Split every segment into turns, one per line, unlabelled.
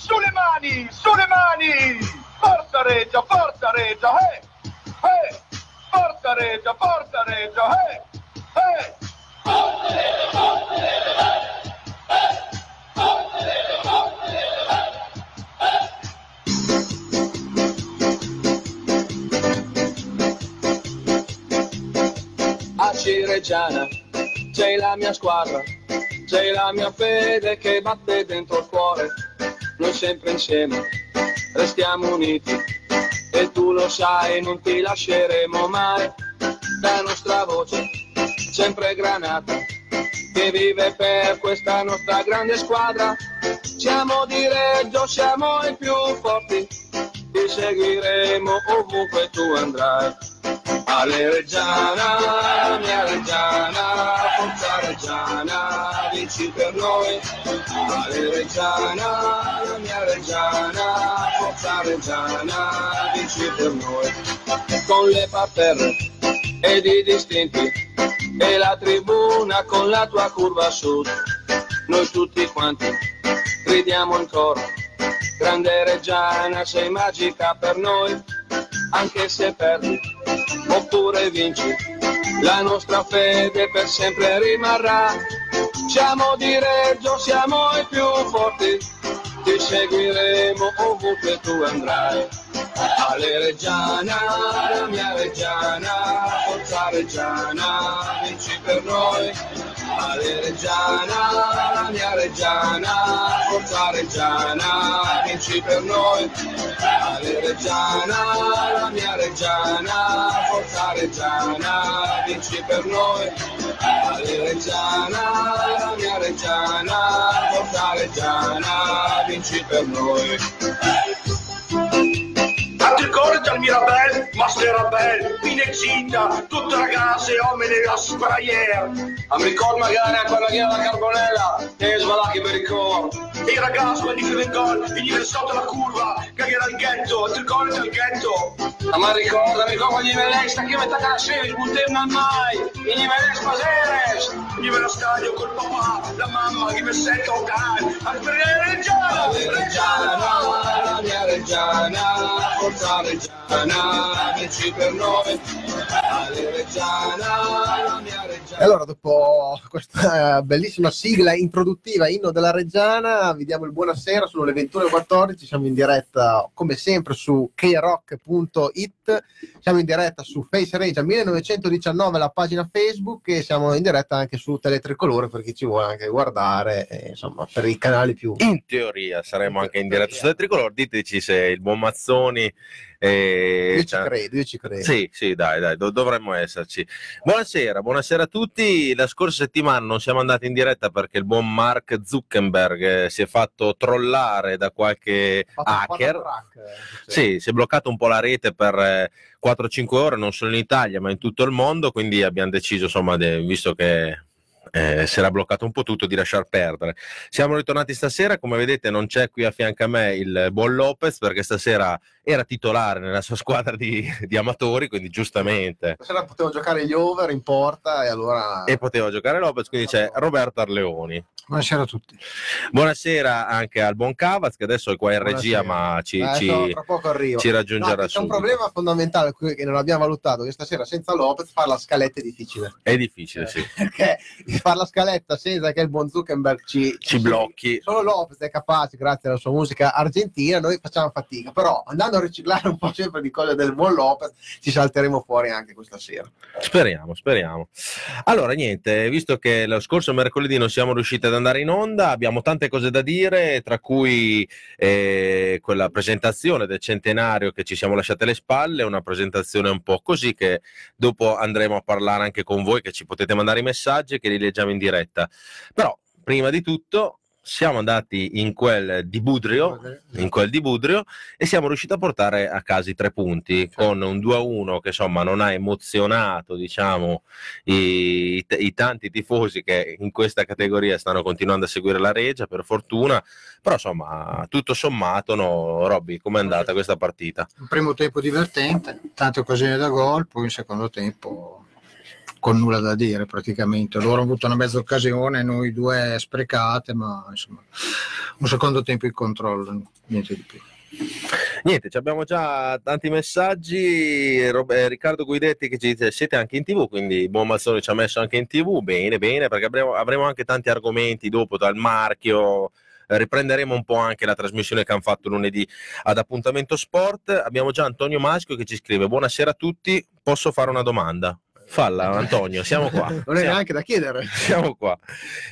sulle mani, sulle mani! Forza Regia, forza Regia, eh! Eh! Forza Regia, forza Regia, eh! Eh! Forza Regia, forza Regia, eh! Eh! Forza Regia, forza Regia, eh!
a Cireggiana c'è la mia squadra, c'è la mia fede che batte dentro il cuore, noi sempre insieme restiamo uniti. E tu lo sai non ti lasceremo mai, la nostra voce sempre granata che vive per questa nostra grande squadra, siamo di Reggio, siamo i più forti, ti seguiremo ovunque tu andrai. Ale Reggiana, mia Reggiana, forza Reggiana, vinci per noi. Ale Reggiana, mia Reggiana, forza Reggiana, vinci per noi. Con le parterre ed i distinti e la tribuna con la tua curva sud. Noi tutti quanti gridiamo ancora. Grande Reggiana, sei magica per noi, anche se perdi oppure vinci, la nostra fede per sempre rimarrà. Siamo di Reggio, siamo i più forti, ti seguiremo ovunque tu andrai. Ale Reggiana, la mia Reggiana, forza Reggiana, vinci per noi. Ale Reggiana, la mia Reggiana, forza Reggiana, vinci per noi. Ale Reggiana, la mia Reggiana, forza Reggiana, vinci per noi. Ale Reggiana, la mia Reggiana, forza Reggiana, vinci per noi.
Ti ricordi al Mirabel, Master Rabel, Pinexita, tutte ragazze, uomini a sprayer.
Ah, mi ricordo magari quando era la carbonella, e svalacchi per ricordo.
E i ragazzi quando chiudono il gol, venivano sotto la curva, cagare al ghetto, ti ricordi al ghetto?
Ah, ma ricorda, mi ricordo gli Melesta che metà la sera, sbuttevano mai, e gli Melesta Paseres.
Venivano allo stadio col papà, la mamma che mi sente giocare, al perché Reggiana, Reggiana,
la mia Reggiana, forza Parmigiana, 10 per 9
e allora, dopo questa bellissima sigla introduttiva, inno della Reggiana, vi diamo il buonasera, sono le 21.14, siamo in diretta come sempre su krock.it, siamo in diretta su Face Regia 1919, la pagina Facebook, e siamo in diretta anche su Teletricolore per chi ci vuole anche guardare, eh, insomma, per i canali più...
In teoria saremo anche in diretta su Tricolor. Diteci se il buon Mazzoni. Eh,
Io ci
cioè-
credo, io ci credo.
Sì, sì, dai, dai, do- dovremmo esserci. Buonasera, buonasera a tutti. La scorsa settimana non siamo andati in diretta perché il buon Mark Zuckerberg eh, si è fatto trollare da qualche hacker.
crack, eh,
Sì, si è bloccato un po' la rete per eh, 4-5 ore, non solo in Italia, ma in tutto il mondo. Quindi abbiamo deciso, insomma, de- visto che eh, si era bloccato un po' tutto, di lasciar perdere. Siamo ritornati stasera, come vedete, non c'è qui a fianco a me il buon Lopez perché stasera era titolare nella sua squadra di, di amatori, quindi giustamente.
Stasera potevo giocare gli over in porta e allora...
E poteva giocare Lopez, quindi c'è Roberto Arleoni.
Buonasera a tutti.
Buonasera anche al buon Cavaz, che adesso è qua in regia,
Buonasera.
ma ci,
Eh,
ci-
so, tra poco arrivo.
ci raggiungerà
No, c'è un problema fondamentale che non abbiamo valutato, che stasera senza Lopez fare la scaletta è difficile.
È difficile, sì.
Perché fare la scaletta senza che il buon Zuckerberg ci,
Ci blocchi.
Solo Lopez è capace, grazie alla sua musica argentina, noi facciamo fatica. Però andando a riciclare un po' sempre di cose del buon Lopez, ci salteremo fuori anche questa sera.
Speriamo, speriamo. Allora, niente, visto che lo scorso mercoledì non siamo riusciti ad andare in onda, abbiamo tante cose da dire, tra cui eh, quella presentazione del centenario che ci siamo lasciate alle spalle, una presentazione un po' così che dopo andremo a parlare anche con voi, che ci potete mandare i messaggi che li leggiamo in diretta. Però, prima di tutto, siamo andati in quel di Budrio, in quel di Budrio e siamo riusciti a portare a casa i tre punti con un 2-1 che insomma non ha emozionato diciamo i, i tanti tifosi che in questa categoria stanno continuando a seguire la Regia per fortuna. Però insomma tutto sommato no, Robby com'è andata questa partita?
Un primo tempo divertente, tante occasioni da gol, poi un secondo tempo con nulla da dire praticamente. Loro hanno avuto una mezza occasione, noi due sprecate, ma insomma un secondo tempo in controllo, niente di più.
Niente, abbiamo già tanti messaggi. Eh, Riccardo Guidetti che ci dice siete anche in tv, quindi Buon Mazzone ci ha messo anche in tv. Bene, bene, perché avremo, avremo anche tanti argomenti dopo dal marchio. Riprenderemo un po' anche la trasmissione che hanno fatto lunedì ad Appuntamento Sport. Abbiamo già Antonio Maschio che ci scrive: Buonasera a tutti, posso fare una domanda? Falla Antonio, siamo qua.
Non è
Siamo-
neanche da chiedere.
siamo qua.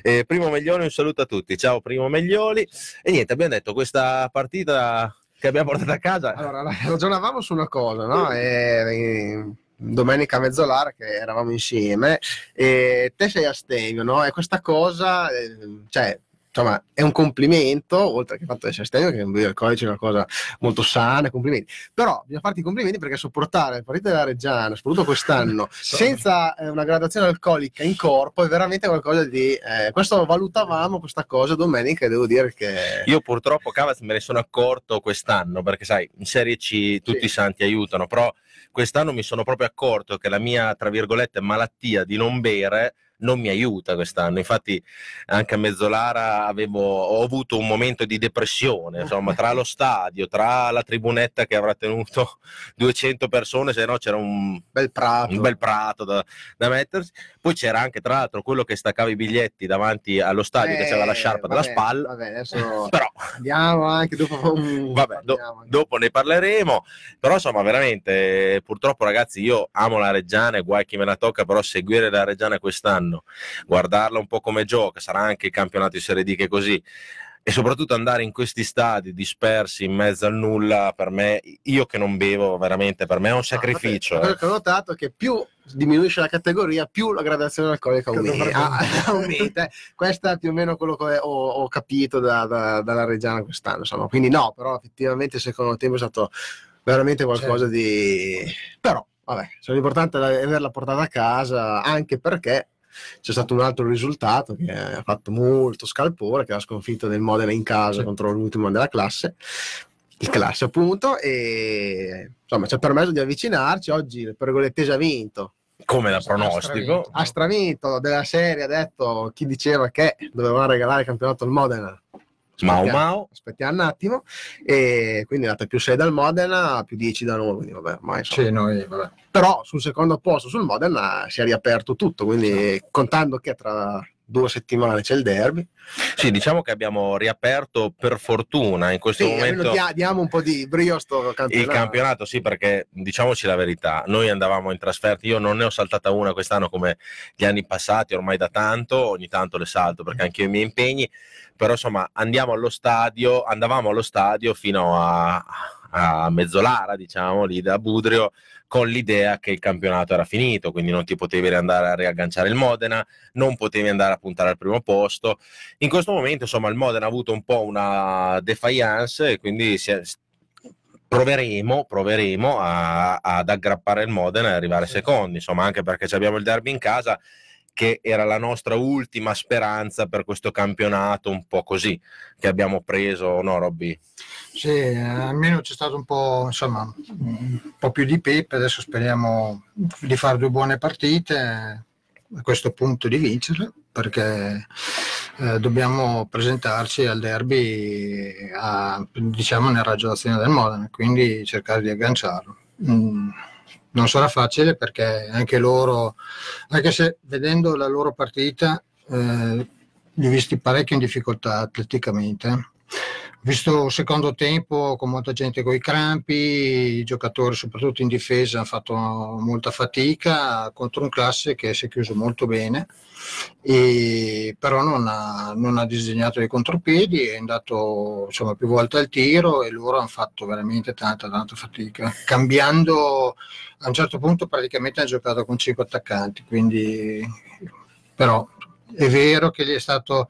Eh, Primo Meglioli, un saluto a tutti. Ciao Primo Meglioli. E niente, abbiamo detto questa partita che abbiamo portato a casa.
Allora, ragionavamo su una cosa, no? E, e, domenica a mezz'ora che eravamo insieme e te sei a Stegno, no? E questa cosa, eh, cioè, insomma, è un complimento, oltre che il fatto di essere a Stegno, che il codice è una cosa molto sana, complimenti. Però bisogna farti i complimenti perché sopportare le partite della Reggiana, soprattutto quest'anno, senza eh, una gradazione alcolica in corpo è veramente qualcosa di... eh, questo valutavamo questa cosa domenica e devo dire che...
Io purtroppo Cavaz me ne sono accorto quest'anno perché sai, in Serie C tutti
Sì.
i santi aiutano, però quest'anno mi sono proprio accorto che la mia, tra virgolette, malattia di non bere non mi aiuta quest'anno. Infatti anche a Mezzolara avevo, ho avuto un momento di depressione, insomma, tra lo stadio, tra la tribunetta che avrà tenuto 200 persone, se no c'era un,
Bel prato.
un bel prato da, da mettersi. Poi c'era anche, tra l'altro, quello che staccava i biglietti davanti allo stadio, che
Eh,
aveva la sciarpa della
vabbè,
spalla.
Vabbè, adesso
Però
andiamo anche dopo.
Vabbè, do-
anche.
dopo ne parleremo. Però insomma, veramente, purtroppo, ragazzi, io amo la Reggiana e guai chi me la tocca, però seguire la Reggiana quest'anno, guardarla un po' come gioca, sarà anche il campionato di Serie D che è così. E soprattutto andare in questi stadi dispersi in mezzo al nulla, per me, io che non bevo, veramente per me è un sacrificio.
Ah, quello
eh.
che ho notato è che più diminuisce la categoria, più la gradazione alcolica aumenta. Questo è più o meno quello che ho, ho capito da- da- dalla Reggiana quest'anno. Insomma. Quindi no, però effettivamente il secondo tempo è stato veramente qualcosa di... Però, vabbè, l'importante è averla portata a casa, anche perché c'è stato un altro risultato che ha fatto molto scalpore, che è la sconfitta del Modena in casa
Sì.
contro l'ultimo della classe, il classe appunto, e insomma ci ha permesso di avvicinarci. Oggi il Pergolettese ha vinto,
Come da pronostico.
ha stravinto della serie, ha detto chi diceva che dovevano regalare il campionato al Modena.
Mau
Aspettiamo-
Mau.
Aspettiamo un attimo, e quindi è andata più 6 dal Modena, più 10 da noi. Quindi vabbè, ormai, insomma.
Sì, noi, vabbè.
Però sul secondo posto sul Modena si è riaperto tutto, quindi contando che tra due settimane c'è il derby,
Sì, diciamo che abbiamo riaperto per fortuna in questo
sì,
momento.
dia- diamo un po' di brio a sto campionato.
Il campionato sì, perché diciamoci la verità, noi andavamo in trasferta, io non ne ho saltata una quest'anno come gli anni passati, ormai da tanto, ogni tanto le salto perché anche io i miei impegni, però insomma andiamo allo stadio, andavamo allo stadio fino a, a Mezzolara, diciamo, lì da Budrio, con l'idea che il campionato era finito, quindi non ti potevi andare a riagganciare il Modena, non potevi andare a puntare al primo posto. In questo momento, insomma, il Modena ha avuto un po' una defiance e quindi è- proveremo, proveremo a- ad aggrappare il Modena e arrivare secondi, insomma, anche perché abbiamo il derby in casa che era la nostra ultima speranza per questo campionato un po' così che abbiamo preso, no Robby?
Sì, almeno c'è stato un po', insomma, un po' più di pepe, adesso speriamo di fare due buone partite, a questo punto di vincere, perché eh, dobbiamo presentarci al derby a- diciamo nel raggio d'azione del Modena, quindi cercare di agganciarlo. Mm, non sarà facile perché anche loro, anche se vedendo la loro partita, eh, li ho visti parecchio in difficoltà atleticamente. Visto il secondo tempo con molta gente con i crampi, i giocatori soprattutto in difesa hanno fatto molta fatica contro un classe che si è chiuso molto bene, e però non ha, non ha disegnato dei contropiedi, è andato insomma, più volte al tiro e loro hanno fatto veramente tanta tanta fatica, cambiando a un certo punto praticamente hanno giocato con cinque attaccanti, quindi però è vero che gli è stato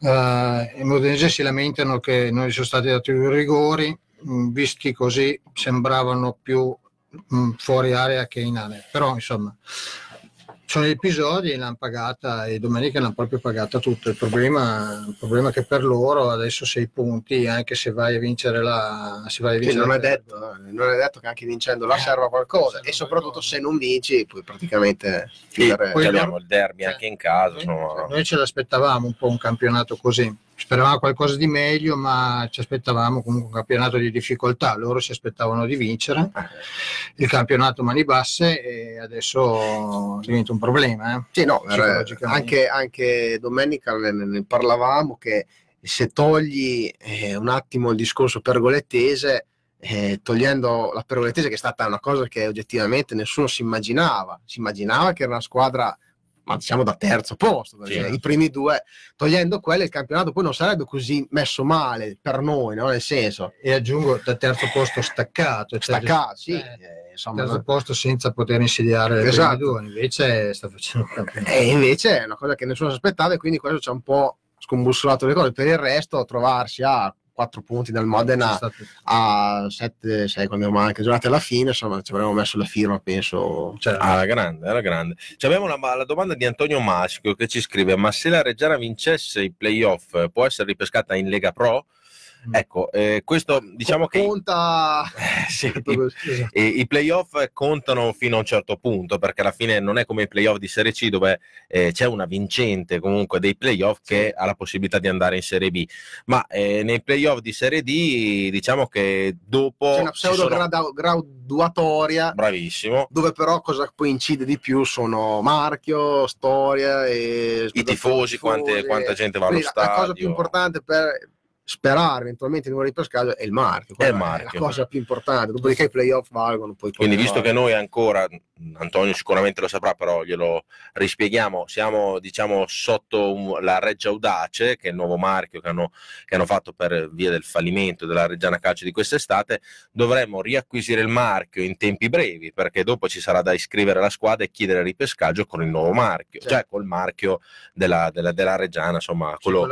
eh, i modenesi si lamentano che non gli sono stati dati due rigori, mh, visti così sembravano più mh, fuori area che in area, però insomma sono episodi l'hanno pagata e domenica l'hanno proprio pagata tutto. Il problema, il problema, è che per loro adesso sei punti, anche se vai a vincere la. Se vai a vincere
sì, non, è detto, eh, non, è detto, che anche vincendo la serva qualcosa, e soprattutto se non vinci, puoi praticamente
chiudere. Poi abbiamo il derby cioè, anche in casa.
Noi, noi ce l'aspettavamo un po' un campionato così speravamo qualcosa di meglio, ma ci aspettavamo comunque un campionato di difficoltà. Loro si aspettavano di vincere il campionato mani basse e adesso diventa un problema. Eh?
Sì, no, anche, anche, domenica ne, ne, parlavamo che se togli eh, un attimo il discorso pergolettese, eh, togliendo la pergolettese che è stata una cosa che oggettivamente nessuno si immaginava, si immaginava che era una squadra ma diciamo da terzo posto, perché sì. i primi due, togliendo quello, il campionato poi non sarebbe così messo male per noi, no? nel senso.
E aggiungo da terzo posto staccato.
Cioè staccato, sì.
Eh, eh, insomma, terzo posto senza poter insediare le esatto. due, invece sta facendo un campionato.
E invece è una cosa che nessuno si aspettava e quindi questo ci ha un po' scombussolato le cose. Per il resto, trovarsi a 4 punti dal Modena a 7, 6 quando manca giornate alla fine, insomma ci avremmo messo la firma, penso.
Cioè, alla grande, alla grande. Ci abbiamo la, la, domanda di Antonio Maschio che ci scrive, ma se la Reggiana vincesse i playoff può essere ripescata in Lega Pro? Mm. Ecco, eh, questo diciamo
che conta
eh, sì, i, i, playoff contano fino a un certo punto perché alla fine non è come i playoff di Serie C dove eh, c'è una vincente comunque dei playoff sì. che ha la possibilità di andare in Serie B, ma eh, nei playoff di Serie D diciamo che dopo
c'è una pseudo sono... graduatoria
bravissimo
dove però cosa poi incide di più sono marchio, storia e
i tifosi, quante, quanta gente va allo
la,
stadio.
La cosa più importante per sperare eventualmente in un ripescaggio è il marchio.
È, il marchio.
è la cosa più importante. Dopodiché i playoff valgono. Poi
Quindi, visto che noi ancora, Antonio sicuramente lo saprà, però glielo rispieghiamo, siamo diciamo sotto la Reggia Audace, che è il nuovo marchio che hanno, che hanno fatto per via del fallimento della Reggiana Calcio di quest'estate, dovremmo riacquisire il marchio in tempi brevi, perché dopo ci sarà da iscrivere la squadra e chiedere il ripescaggio con il nuovo marchio, certo. cioè col marchio della, della, della Reggiana, insomma, quello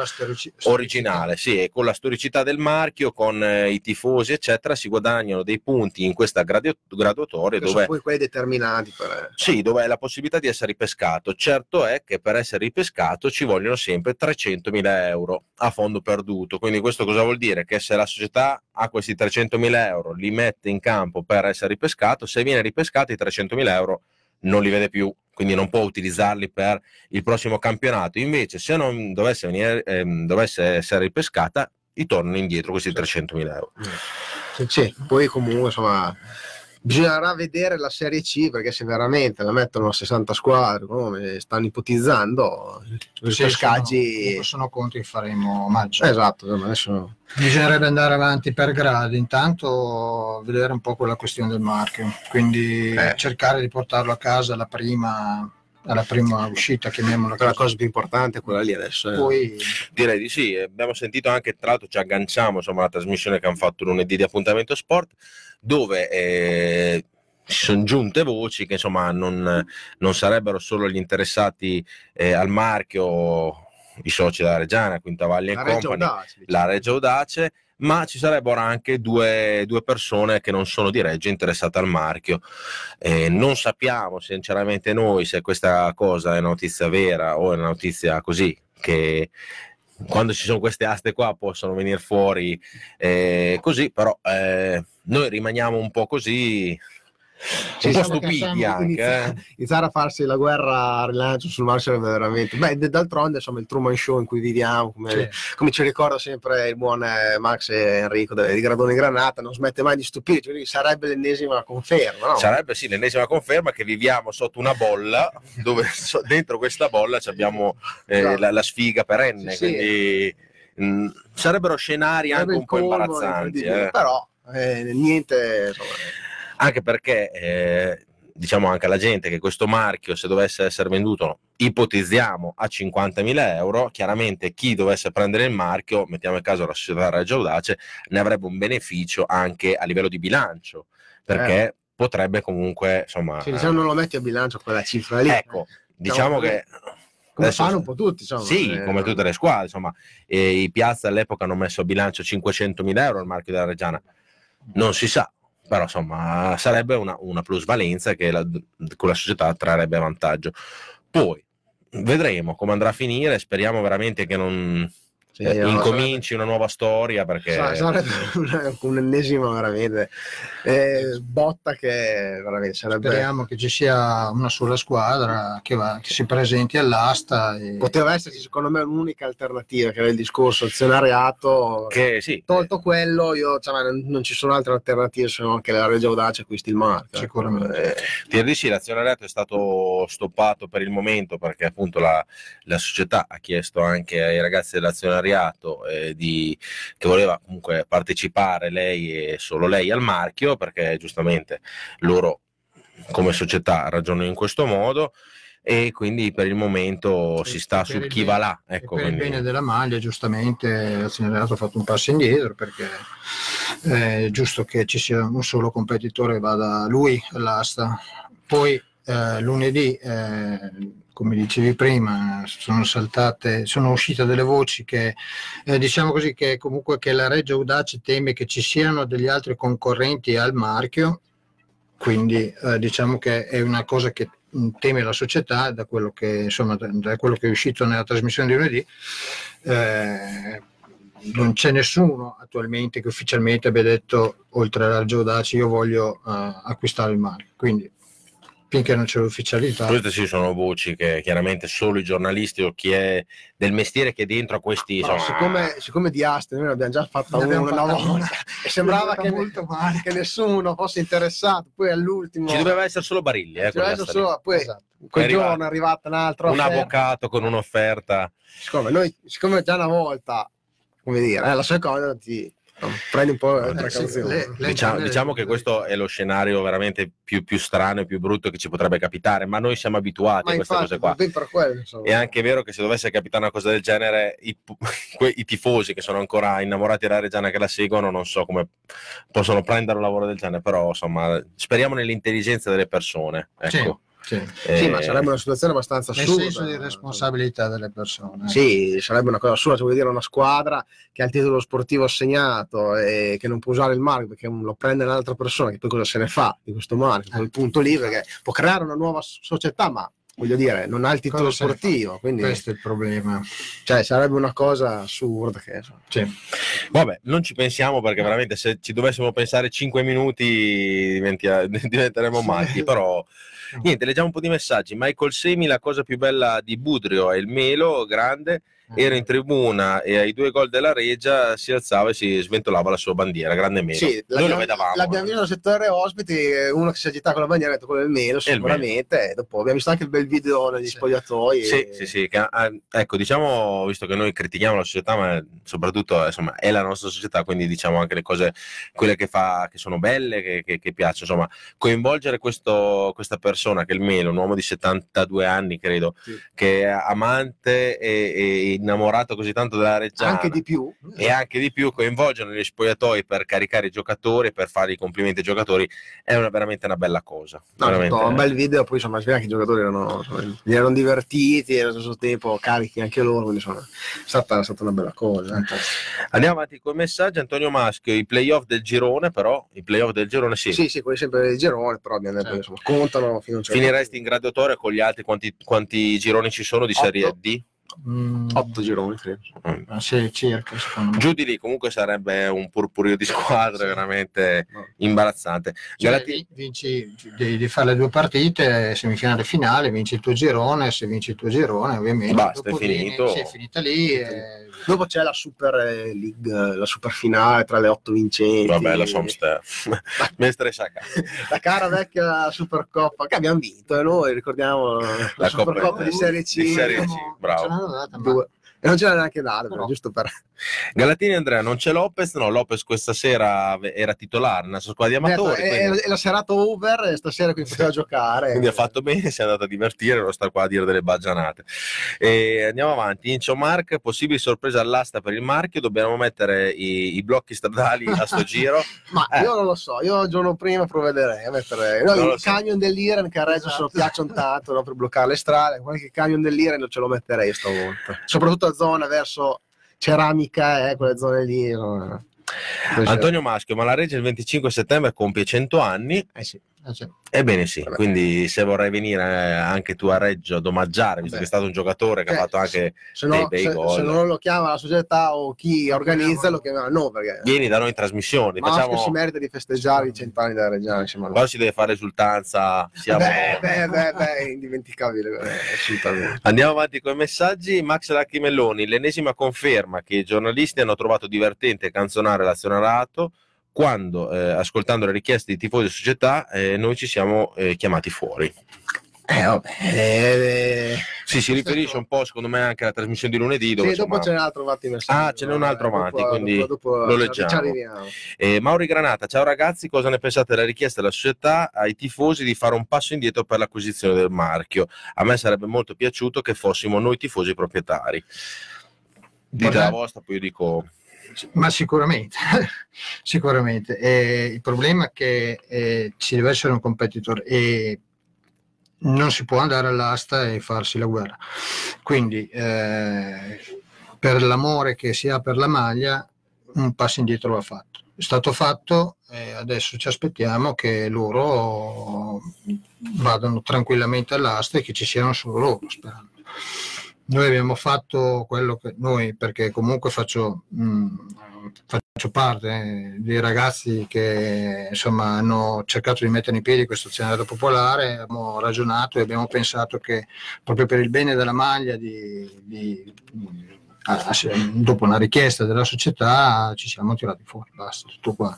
originale, sì, e con la storicità del marchio, con eh, i tifosi, eccetera, si guadagnano dei punti in questa gradu- graduatoria. Dove,
sono poi quelli determinati. Per... Eh.
Sì, dove è la possibilità di essere ripescato. Certo è che per essere ripescato ci vogliono sempre 300.000 euro a fondo perduto. Quindi questo cosa vuol dire? Che se la società ha questi 300.000 euro, li mette in campo per essere ripescato, se viene ripescato i 300.000 euro non li vede più, quindi non può utilizzarli per il prossimo campionato. Invece, se non dovesse, venire, ehm, dovesse essere ripescata, gli tornano indietro questi 300.000 euro.
Sì, sì. Poi comunque insomma bisognerà vedere la Serie C perché se veramente la mettono a 60 squadre come stanno ipotizzando
sì, pescaggi sono, sono conti che faremo maggio
esatto adesso...
bisognerebbe andare avanti per gradi intanto vedere un po' quella questione del marchio quindi eh. cercare di portarlo a casa la prima alla prima uscita, chiamiamola
La cosa più importante è quella lì adesso. Eh.
Poi... Direi di sì, abbiamo sentito anche, tra l'altro ci agganciamo insomma, alla trasmissione che hanno fatto lunedì di appuntamento sport, dove eh, ci sono giunte voci che insomma non, non sarebbero solo gli interessati eh, al marchio i soci della Reggiana, Quintavalle e Company, Audace, la Reggio Audace, ma ci sarebbero anche due, due, persone che non sono di Reggio interessate al marchio. Eh, non sappiamo sinceramente noi se questa cosa è una notizia vera o è una notizia così che quando ci sono queste aste qua possono venire fuori eh, così, però eh, noi rimaniamo un po' così
ci siamo stupiti anche. Iniziare, eh. iniziare a farsi la guerra a rilancio sul mare sarebbe veramente. Beh, d'altronde, insomma, il Truman Show in cui viviamo, come, sì. come ci ricorda sempre il buon eh, Max e Enrico di Gradone Granata, non smette mai di stupire. Cioè, sarebbe l'ennesima conferma. No?
Sarebbe sì, l'ennesima conferma che viviamo sotto una bolla, dove dentro questa bolla abbiamo eh, esatto. la, la, sfiga perenne. Sì, quindi sì. Mh, sarebbero scenari sarebbe anche un po' imbarazzanti. Eh.
Però eh, niente. Insomma,
anche perché eh, diciamo anche alla gente che questo marchio se dovesse essere venduto ipotizziamo a 50.000 euro chiaramente chi dovesse prendere il marchio mettiamo in caso la società Reggio Audace ne avrebbe un beneficio anche a livello di bilancio perché eh. potrebbe comunque insomma
sì, diciamo non lo metti a bilancio quella cifra lì
ecco diciamo, diciamo che
come Adesso, fanno un po' tutti, insomma.
Sì, eh, come tutte le squadre, insomma. E I Piazza all'epoca hanno messo a bilancio 500.000 euro il marchio della Reggiana. Non si sa, però insomma sarebbe una, una plusvalenza che la, con la società trarrebbe vantaggio. Poi vedremo come andrà a finire, speriamo veramente che non
Sì,
eh,
no,
incominci una nuova storia perché
Sa- Sarebbe un, un ennesimo veramente. Eh, botta che veramente sarebbe
Speriamo che ci sia una sola squadra che, va- che si presenti all'asta. E...
poteva esserci secondo me un'unica alternativa che era il discorso azionariato.
Che sì,
tolto quello io cioè, non, non ci sono altre alternative se non che la Reggio Audace acquisti il marchio
Sicuramente.
Eh,
TRDC l'azionariato è stato stoppato per il momento perché appunto la, la società ha chiesto anche ai ragazzi dell'azionariato eh, di, che voleva comunque partecipare lei e solo lei al marchio perché giustamente loro come società ragionano in questo modo e quindi per il momento si sta su
il
chi
bene-
va là. Ecco,
per il
quindi-
bene della maglia, giustamente, l'azionariato ha fatto un passo indietro perché è giusto che ci sia un solo competitore che vada lui all'asta. Poi eh, lunedì, eh, come dicevi prima, sono saltate, sono uscite delle voci che eh, diciamo così che comunque che la Reggio Audace teme che ci siano degli altri concorrenti al marchio, quindi eh, diciamo che è una cosa che mh, teme la società da quello che insomma da, quello che è uscito nella trasmissione di lunedì. Eh, non c'è nessuno attualmente che ufficialmente abbia detto oltre alla Audace io voglio eh, acquistare il marchio. Quindi finché non c'è l'ufficialità
Queste sì sono voci che chiaramente solo i giornalisti o chi è del mestiere che è dentro a questi
no,
insomma,
siccome, siccome di aste noi ne abbiamo già fatta una una volta e sembrava che,
molto male.
che nessuno fosse interessato poi all'ultimo
ci doveva essere solo Barilli eh,
Ci doveva essere solo- poi
Esatto.
quel
È arrivato.
giorno è arrivata un'altra
un
offerta.
avvocato con un'offerta
siccome noi siccome già una volta come dire eh, la seconda ti prendi un po'
sì, le- le-
diciamo, diciamo che questo è lo scenario veramente più, più strano e più brutto che ci potrebbe capitare ma noi siamo abituati
ma
a queste
infatti
cose qua.
quello
è anche vero che se dovesse capitare una cosa del genere i, que- i tifosi che sono ancora innamorati della Reggiana che la seguono non so come possono prendere un lavoro del genere però insomma speriamo nell'intelligenza delle persone ecco.
Sì,
sì
Eh,
ma sarebbe una situazione abbastanza
nel
assurda
senso di responsabilità delle persone
Sì, sarebbe una cosa assurda, cioè vuol dire una squadra che ha il titolo sportivo assegnato e che non può usare il marchio perché lo prende un'altra persona, che poi cosa se ne fa di questo marchio? A quel punto lì, perché può creare una nuova so- società, ma voglio dire, non ha il titolo
Cosa
sportivo, quindi
questo è il problema
cioè, sarebbe una cosa assurda. Che.
Sì.
Vabbè, non ci pensiamo perché veramente se ci dovessimo pensare 5 minuti diventi- diventeremo matti, però niente, leggiamo un po' di messaggi. Michael Semi, la cosa più bella di Budrio è il melo grande, era in tribuna e ai due gol della Regia si alzava e si sventolava la sua bandiera, grande melo.
Sì,
Noi lo
l'abbiamo,
vedavamo.
l'abbiamo visto nel settore ospiti, uno che si agitava con la bandiera, ha detto quello è il meno,
il
sicuramente. E dopo abbiamo visto anche il bel video negli
Sì.
spogliatoi.
Sì,
e-
sì, sì, che, ah, ecco, diciamo, visto che noi critichiamo la società, ma soprattutto insomma, è la nostra società, quindi diciamo anche le cose, quelle che fa, che sono belle, che, che, che piacciono, insomma, coinvolgere questo, questa persona che è il Melo, un uomo di 72 anni, credo,
Sì.
che è amante e, e innamorato così tanto della Reggiana.
Anche di più.
E anche di più coinvolgere negli spogliatoi per caricare i giocatori, per fare i complimenti ai giocatori, è una- veramente una bella cosa.
No,
veramente.
un bel video, poi insomma, si vede che i giocatori erano, insomma, erano divertiti e allo stesso tempo carichi anche loro, quindi insomma, è stata, è stata una bella cosa. eh.
Andiamo avanti con i messaggi. Antonio Maschio, i playoff del girone, però i playoff del girone sì.
Sì, sì, quelli sempre del girone, però abbiamo detto,
Certo.
insomma, contano fino a un certo
Finiresti in graduatoria con gli altri quanti, quanti gironi ci sono di
Otto.
Serie D?
Mm,
Otto gironi, credo.
Mm.
ah, sì, circa secondo me
Giù di lì comunque sarebbe un purpurio di squadre
Sì.
veramente
No.
imbarazzante.
Cioè,
Galati-
vi- vinci devi, devi fare le due partite, semifinale e finale, vinci il tuo girone, se vinci il tuo girone ovviamente
Basta, è finito.
vieni- sì, è finita lì. e-
Dopo c'è la Super eh, League, la Super Finale tra le otto vincenti.
Vabbè, la Somster.
La cara vecchia Supercoppa che abbiamo vinto e noi ricordiamo la,
La
Supercoppa
Coppa-
di Serie C.
di Serie C, bravo.
Ce l'hanno data, ma-
Due. E non ce l'ha neanche però,
No.
giusto per...
Galatini Andrea, non c'è Lopez? No, Lopez questa sera era titolare nella sua squadra di amatori.
Detto, è,
quindi-
è la serata over e stasera qui poteva giocare.
quindi ha fatto bene, si è andato a divertire, non sta qua a dire delle baggianate. E andiamo avanti, Incio Mark, possibili sorprese all'asta per il marchio, dobbiamo mettere i, i blocchi stradali a sto giro.
Ma
Eh.
io non lo so, io il giorno prima provvederei a mettere no, il
so.
camion dell'Iran che a Reggio
Esatto.
piacciono tanto no, per bloccare le strade, qualche camion dell'Iran non ce lo metterei stavolta. Soprattutto a zona verso ceramica, eh, quelle zone lì.
Antonio Maschio, ma la Regia il 25 settembre compie 100 anni.
Eh sì.
Eh.
Ebbene sì,
Vabbè.
quindi se vorrai venire eh, anche tu a Reggio ad omaggiare, visto
Vabbè.
che è stato un giocatore che
Eh,
ha fatto anche...
Se,
dei
no,
bei
se,
gol.
se non lo chiama la società o chi organizza, lo chiama no, perché
Vieni da noi in trasmissione,
Maschio
facciamo...
si merita di festeggiare i cent'anni della Reggiana insieme a noi.
Quando si deve fare esultanza, siamo...
Beh, beh, beh, beh, indimenticabile, eh, assolutamente.
Andiamo avanti con i messaggi. Max Lacchimelloni, l'ennesima conferma che i giornalisti hanno trovato divertente canzonare l'azionarato quando, eh, ascoltando le richieste di tifosi di società, eh, noi ci siamo eh, chiamati fuori.
Eh, vabbè. eh,
Sì, si riferisce un po', secondo me, anche alla trasmissione di lunedì. Dove,
sì, dopo
insomma,
ce n'è un altro avanti messaggio.
Ah, ce n'è un altro
Dopo-
avanti, quindi
dopo, dopo
lo leggiamo. Eh, Mauri Granata, ciao ragazzi, cosa ne pensate della richiesta della società ai tifosi di fare un passo indietro per l'acquisizione del marchio? A me sarebbe molto piaciuto che fossimo noi tifosi proprietari. Dite la vostra, poi io dico...
Ma sicuramente, sicuramente. Eh, il problema è che eh, ci deve essere un competitor e non si può andare all'asta e farsi la guerra. Quindi, eh, per l'amore che si ha per la maglia, un passo indietro va fatto. È stato fatto e adesso ci aspettiamo che loro vadano tranquillamente all'asta e che ci siano solo loro, sperando. Noi abbiamo fatto quello che noi, perché comunque faccio, mh, faccio parte eh, dei ragazzi che insomma hanno cercato di mettere in piedi questo scenario popolare, abbiamo ragionato e abbiamo pensato che proprio per il bene della maglia, di, di- dopo una richiesta della società, ci siamo tirati fuori, basta, tutto qua.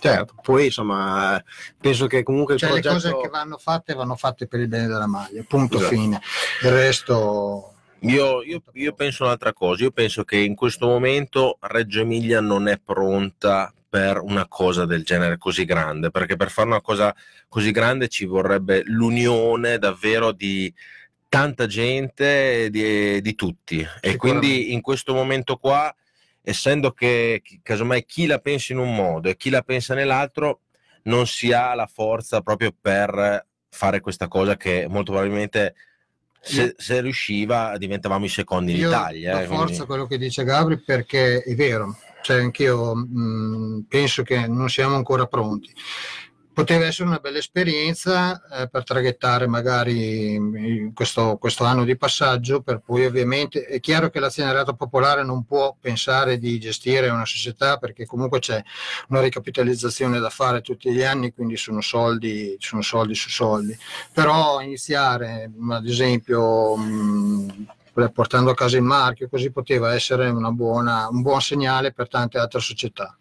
Certo, poi insomma, penso che comunque il
Cioè le
progetto...
cose che vanno fatte vanno fatte per il bene della maglia, punto
Esatto.
fine. Il resto...
Io, io- io penso un'altra cosa, io penso che in questo momento Reggio Emilia non è pronta per una cosa del genere così grande, perché per fare una cosa così grande ci vorrebbe l'unione davvero di tanta gente, di, di tutti. E quindi in questo momento qua, essendo che casomai chi la pensa in un modo e chi la pensa nell'altro, non si ha la forza proprio per fare questa cosa che molto probabilmente se, se riusciva diventavamo i secondi in
Io
Italia.
do
eh,
forza
quindi-
quello che dice Gabri perché è vero, cioè anch'io mh, penso che non siamo ancora pronti. Poteva essere una bella esperienza eh, per traghettare magari mh, questo, questo anno di passaggio, per poi ovviamente è chiaro che l'azionariato popolare non può pensare di gestire una società perché comunque c'è una ricapitalizzazione da fare tutti gli anni, quindi sono soldi, sono soldi su soldi. Però iniziare ad esempio mh, portando a casa il marchio così poteva essere buona, un buon segnale per tante altre società.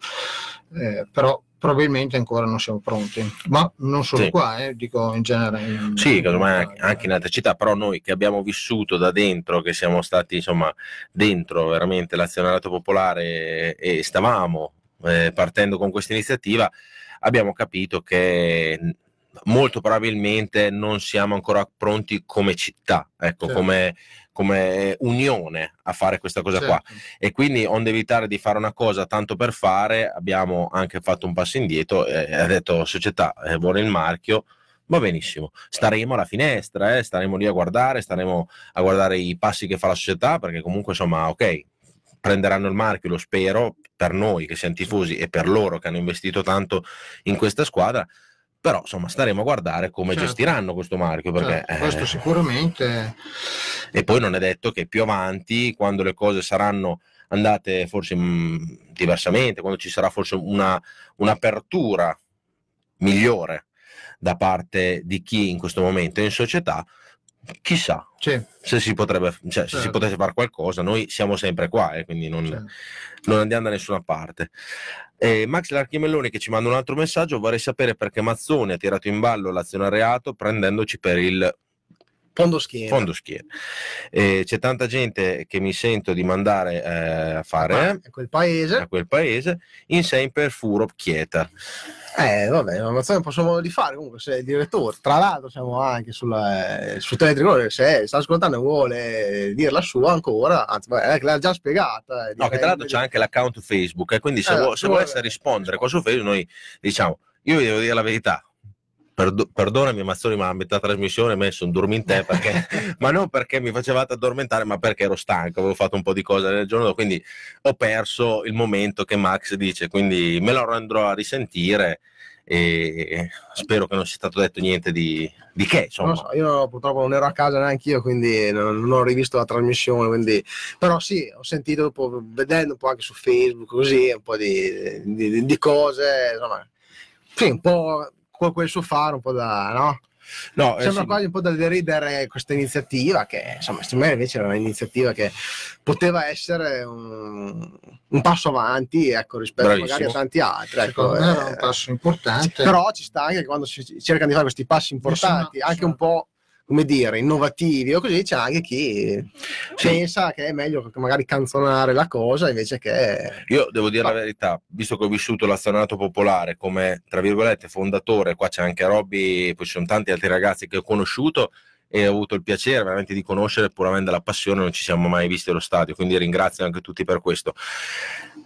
Eh, però probabilmente ancora non siamo pronti ma non solo
Sì.
qua eh, dico in genere in-
Sì, casomai anche- anche in altre città, però noi che abbiamo vissuto da dentro, che siamo stati insomma dentro veramente l'azionariato popolare e, stavamo eh, partendo con questa iniziativa, abbiamo capito che molto probabilmente non siamo ancora pronti come città, ecco,
Certo.
come, come unione a fare questa cosa qua.
Certo.
E quindi, onde evitare di fare una cosa tanto per fare, abbiamo anche fatto un passo indietro e ha detto società eh, vuole il marchio. Va benissimo, staremo alla finestra, eh, staremo lì a guardare, staremo a guardare i passi che fa la società, perché comunque insomma, ok, prenderanno il marchio, lo spero, per noi che siamo tifosi e per loro che hanno investito tanto in questa squadra, però insomma staremo a guardare come
Certo.
gestiranno questo marchio, perché
Certo, questo
eh,
sicuramente
e poi non è detto che più avanti, quando le cose saranno andate forse mh, diversamente, quando ci sarà forse una, un'apertura migliore da parte di chi in questo momento è in società, chissà
sì,
se si potrebbe, cioè, se si
Certo.
potesse fare qualcosa, noi siamo sempre qua e quindi non,
certo.
non andiamo da nessuna parte. Eh, Max Larchimelloni che ci manda un altro messaggio, vorrei sapere perché Mazzoni ha tirato in ballo l'azionariato prendendoci per il
Fondo schiena.
fondo schiena. Eh, c'è tanta gente che mi sento di mandare eh, a fare
È quel paese.
a quel paese in sempre furo chieta.
Eh, vabbè, ma Mazzoni possiamo di fare comunque se è direttore. Tra l'altro siamo anche sulla, eh, su Teletricolore, se sta ascoltando e vuole dire la sua ancora, anzi, vabbè, eh, l'ha già spiegata. eh,
No, che tra l'altro c'è anche l'account Facebook e quindi se,
Eh,
vuo- se
vuole-
volesse rispondere qua su Facebook noi diciamo, io vi devo dire la verità, perdo- perdonami Mazzoni, ma a metà trasmissione ho messo un dormi in te perché, ma non perché mi facevate addormentare, ma perché ero stanco, avevo fatto un po' di cose nel giorno, quindi ho perso il momento che Max dice, quindi me lo andrò a risentire e spero che non sia stato detto niente di, di che insomma.
So, io purtroppo non ero a casa neanche io quindi non, non ho rivisto la trasmissione quindi... però sì ho sentito dopo vedendo un po' anche su Facebook così un po' di, di, di cose insomma sì un po' quel suo fare un po' da no
No, eh,
Sembra
sì.
quasi un po' da deridere questa iniziativa che insomma secondo me invece era un'iniziativa che poteva essere un, un passo avanti ecco, rispetto
Bravissimo.
magari a tanti altri ecco,
Secondo me era
eh,
un passo importante.
però ci sta anche che quando si cercano di fare questi passi importanti,
Nessuno-
anche un po' come dire, innovativi o così, c'è anche chi pensa che è meglio magari canzonare la cosa invece che
Io devo dire
Ma-
la verità, visto che ho vissuto l'azionato popolare come, tra virgolette, fondatore, qua c'è anche Robby, poi ci sono tanti altri ragazzi che ho conosciuto e ho avuto il piacere veramente di conoscere pur avendo la passione, non ci siamo mai visti allo stadio, quindi ringrazio anche tutti per questo.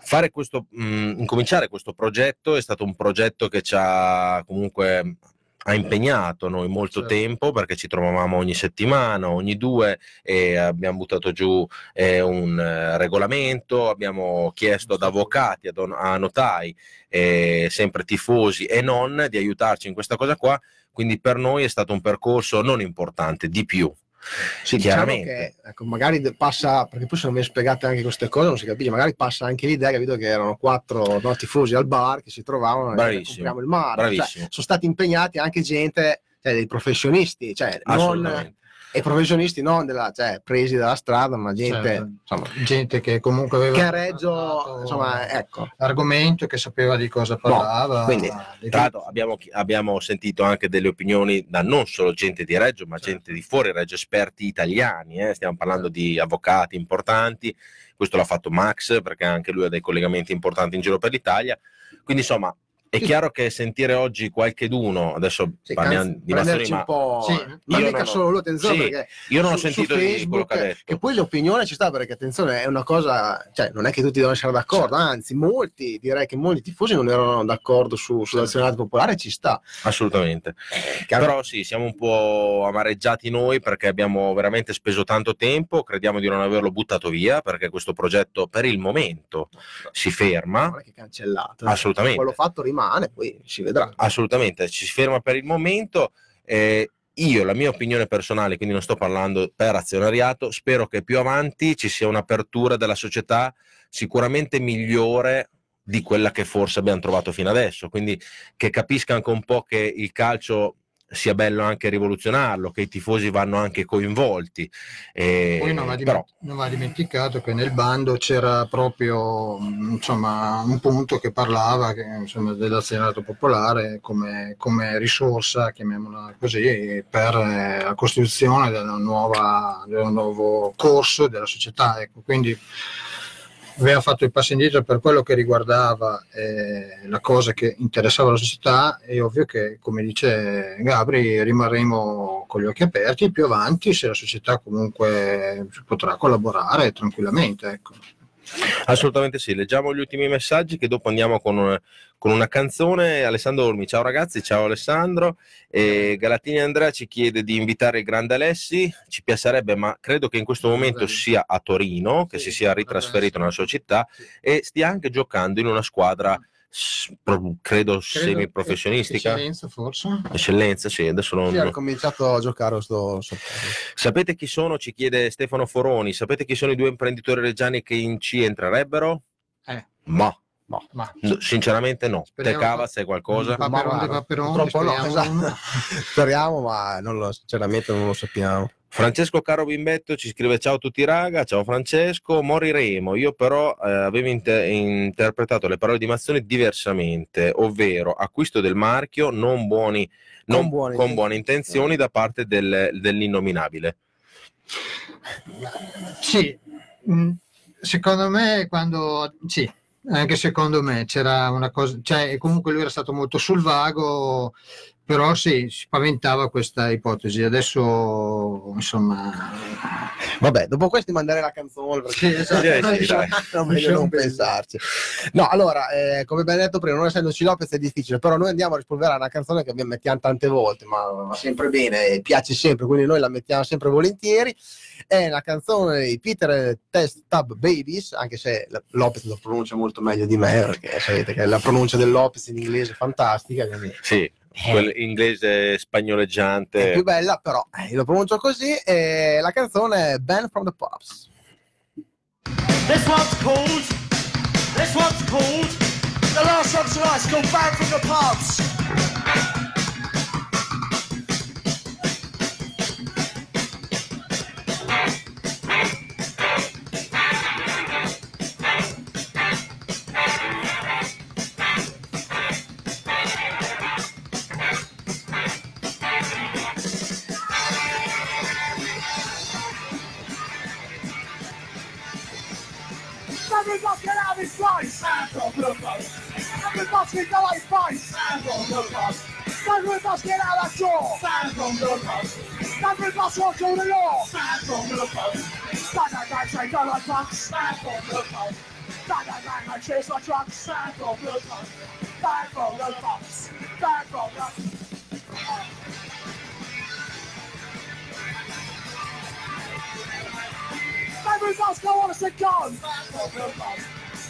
Fare questo, mh, incominciare questo progetto è stato un progetto che ci ha comunque ha impegnato noi molto
Certo.
tempo perché ci trovavamo ogni settimana, ogni due e abbiamo buttato giù eh, un eh, regolamento, abbiamo chiesto ad avvocati, ad- a notai, eh, sempre tifosi e non di aiutarci in questa cosa qua, quindi per noi è stato un percorso non importante, di più.
Sì, diciamo
chiaramente.
che ecco, magari passa, perché poi sono ben spiegate anche queste cose, non si capisce, magari passa anche l'idea, capito, che erano quattro no, tifosi al bar che si trovavano e compriamo il mare,
bravissimo.
sono stati impegnati anche gente, cioè dei professionisti, cioè non. E professionisti non della, cioè, presi dalla strada, ma gente
Certo.
insomma,
gente che comunque aveva
che a Reggio,
parlato
insomma, ecco.
argomento che sapeva di cosa parlava.
quindi,
di-
Tra l'altro abbiamo, abbiamo sentito anche delle opinioni da non solo gente di Reggio, ma gente di fuori Reggio, esperti italiani, eh, stiamo parlando di avvocati importanti, questo l'ha fatto Max perché anche lui ha dei collegamenti importanti in giro per l'Italia, quindi insomma è chiaro che sentire oggi qualcheduno, adesso
Sì,
parliamo
canz-
di Mazzoni, ma
po',
Sì,
ma
io
mica
non ho-
solo lui, attenzione,
Sì,
perché
io non ho
su- su
sentito di quello
Facebook,
che ha detto.
che poi l'opinione ci sta perché attenzione è una cosa cioè non è che tutti devono essere d'accordo anzi molti direi che molti tifosi non erano d'accordo su, sull'azionato popolare ci sta
Assolutamente.
chiaro.
Però sì, siamo un po' amareggiati noi perché abbiamo veramente speso tanto tempo, crediamo di non averlo buttato via perché questo progetto per il momento si ferma.
non è che è cancellato
Assolutamente.
quello fatto rimane poi si vedrà
Assolutamente, ci si ferma per il momento. eh, io, la mia opinione personale, quindi non sto parlando per azionariato, spero che più avanti ci sia un'apertura della società sicuramente migliore di quella che forse abbiamo trovato fino adesso, quindi che capisca anche un po' che il calcio sia bello anche rivoluzionarlo, che i tifosi vanno anche coinvolti. eh,
Poi non va,
però,
non va dimenticato che nel bando c'era proprio insomma, un punto che parlava che, insomma, dell'azionato popolare come, come risorsa, chiamiamola così, per eh, la costruzione della nuova, del nuovo corso della società. Ecco. Quindi aveva fatto il passo indietro per quello che riguardava eh, la cosa che interessava la società è ovvio che come dice Gabri rimarremo con gli occhi aperti più avanti se la società comunque potrà collaborare tranquillamente ecco.
Assolutamente sì, leggiamo gli ultimi messaggi che dopo andiamo con una, con una canzone. Alessandro Olmi, ciao ragazzi, ciao Alessandro. E Galatini Andrea ci chiede di invitare il grande Alessi, ci piacerebbe, ma credo che in questo momento sia a Torino, che si sia ritrasferito nella sua città e stia anche giocando in una squadra, credo, semiprofessionistica.
Eccellenza forse
Eccellenza, sì, adesso non,
Sì, ha cominciato a giocare sto,
Sapete chi sono? Ci chiede Stefano Foroni. Sapete chi sono i due imprenditori reggiani che in C entrerebbero?
Eh.
Ma
ma
no, sinceramente no.
Speriamo-
Te cava sai qualcosa?
Ma- Paperon
Ma
Paperon,
purtroppo no,
speriamo.
esatto. speriamo ma non lo, sinceramente non lo sappiamo
Francesco Caro Bimbetto ci scrive ciao a tutti raga, ciao Francesco, moriremo. Io però eh, avevo inter- interpretato le parole di Mazzoni diversamente, ovvero acquisto del marchio non buoni, non-
Con buone
con buone intenzioni da parte del- dell'innominabile.
Sì, mh, secondo me quando sì, anche secondo me c'era una cosa, cioè comunque lui era stato molto sul vago, però sì, si paventava questa ipotesi. Adesso insomma
Vabbè, dopo questo manderei la canzone perché
Sì, esatto.
Direi sì, dai.
non meglio non pensarci. No, allora, eh, come ben detto prima, non essendoci Lopez è difficile, però noi andiamo a rispolverare una canzone che abbiamo mettiamo tante volte, ma va sempre bene, e piace sempre, quindi noi la mettiamo sempre volentieri. È la canzone di Peter Test Tub Babies, anche se Lopez lo pronuncia molto meglio di me, perché sapete che la pronuncia del Lopez in inglese è fantastica, quindi
Sì, quel inglese
è
spagnoleggiante.
più bella, però eh, lo pronuncio così. E la canzone è Band from the Pops.
This one's called. This one's called. The last one tonight's called Back from the Pubs. basket, go. Stand with us, get out that door. Stand with us, walk through the door. Stand on the bus. Stand that guy, say go like five. Stand the. Stand chase my. Stand the. Stand the. Stand the. Every go on, I said. Stand the.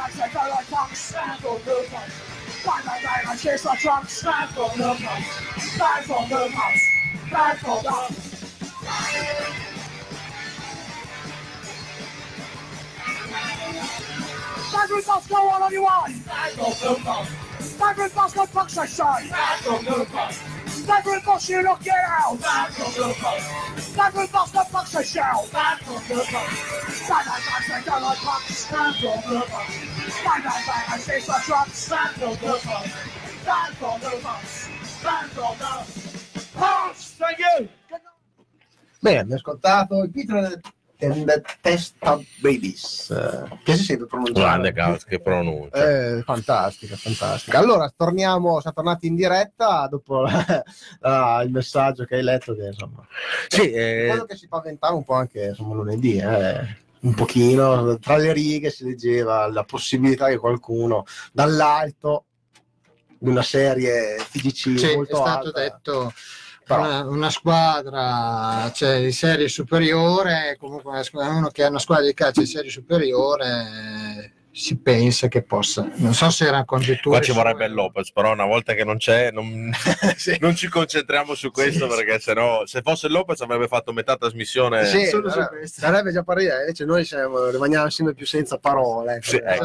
like a the house Bang bang bang the house Stand on the house the go on on your way! Staggering bus! the bus, no punks, the say! Staggering bus! the bus, you not get out! Staggering bus! the bus, no punks, I shout! Staggering bus! Staggering bus, they don't like punks! Staggering bus! Bang, bang, bang, I the trucks. Bang from the punks. Bang from the punks. Bang from the punks. Thank you.
Bene, abbiamo ascoltato il Peter and the Test Tub Babies. Eh, che si sente pronunciare?
Grande cazzo, che pronuncia.
Eh, fantastica, fantastica. Allora, torniamo, siamo tornati in diretta dopo la- il messaggio che hai letto, che insomma,
Sì, eh,
quello che si paventava un po' anche insomma, lunedì, eh, un pochino, tra le righe si leggeva la possibilità che qualcuno dall'alto di una serie FGC
Sì, è
molto
stato
alta,
detto
Però-
una, una squadra cioè, di serie superiore, comunque una squ- uno che ha una squadra di calcio di serie superiore si pensa che possa. Non so se era congettura.
qua ci vorrebbe il Lopez, però una volta che non c'è non, non ci concentriamo su questo
Sì,
perché sennò se fosse il Lopez avrebbe fatto metà trasmissione.
Sì,
solo su
sarebbe-
questo.
sarebbe già partita, invece noi siamo, rimaniamo sempre più senza parole.
Sì,
eh,
ecco.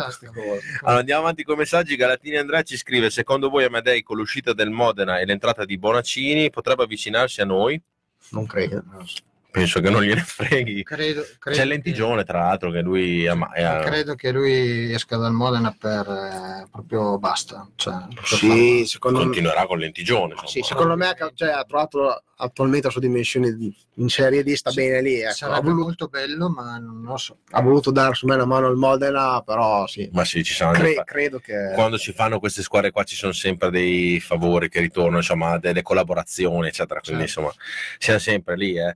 Allora, andiamo avanti con i messaggi. Galatini Andrea ci scrive: Secondo voi Amadei con l'uscita del Modena e l'entrata di Bonaccini potrebbe avvicinarsi a noi?
Non credo. non so.
Penso che non gliene freghi.
Credo, credo
C'è
che-
Lentigione, tra l'altro, che lui ama- è a-
Credo che lui esca dal Modena per eh, proprio basta. Cioè, per
Sì, secondo me.
continuerà con Lentigione.
Sì, secondo me cioè, ha trovato attualmente la sua dimensione di- in Serie D, sta
Sì,
bene lì. Ecco. Ha,
Sarebbe
voluto,
molto bello, ma non lo so.
ha voluto dare su me una mano al Modena, però sì,
Ma sì, ci saranno
cre- credo che...
Quando ci fanno queste squadre qua ci sono sempre dei favori che ritornano, insomma, delle collaborazioni, eccetera. Quindi,
Certo.
insomma, siamo sempre lì. eh.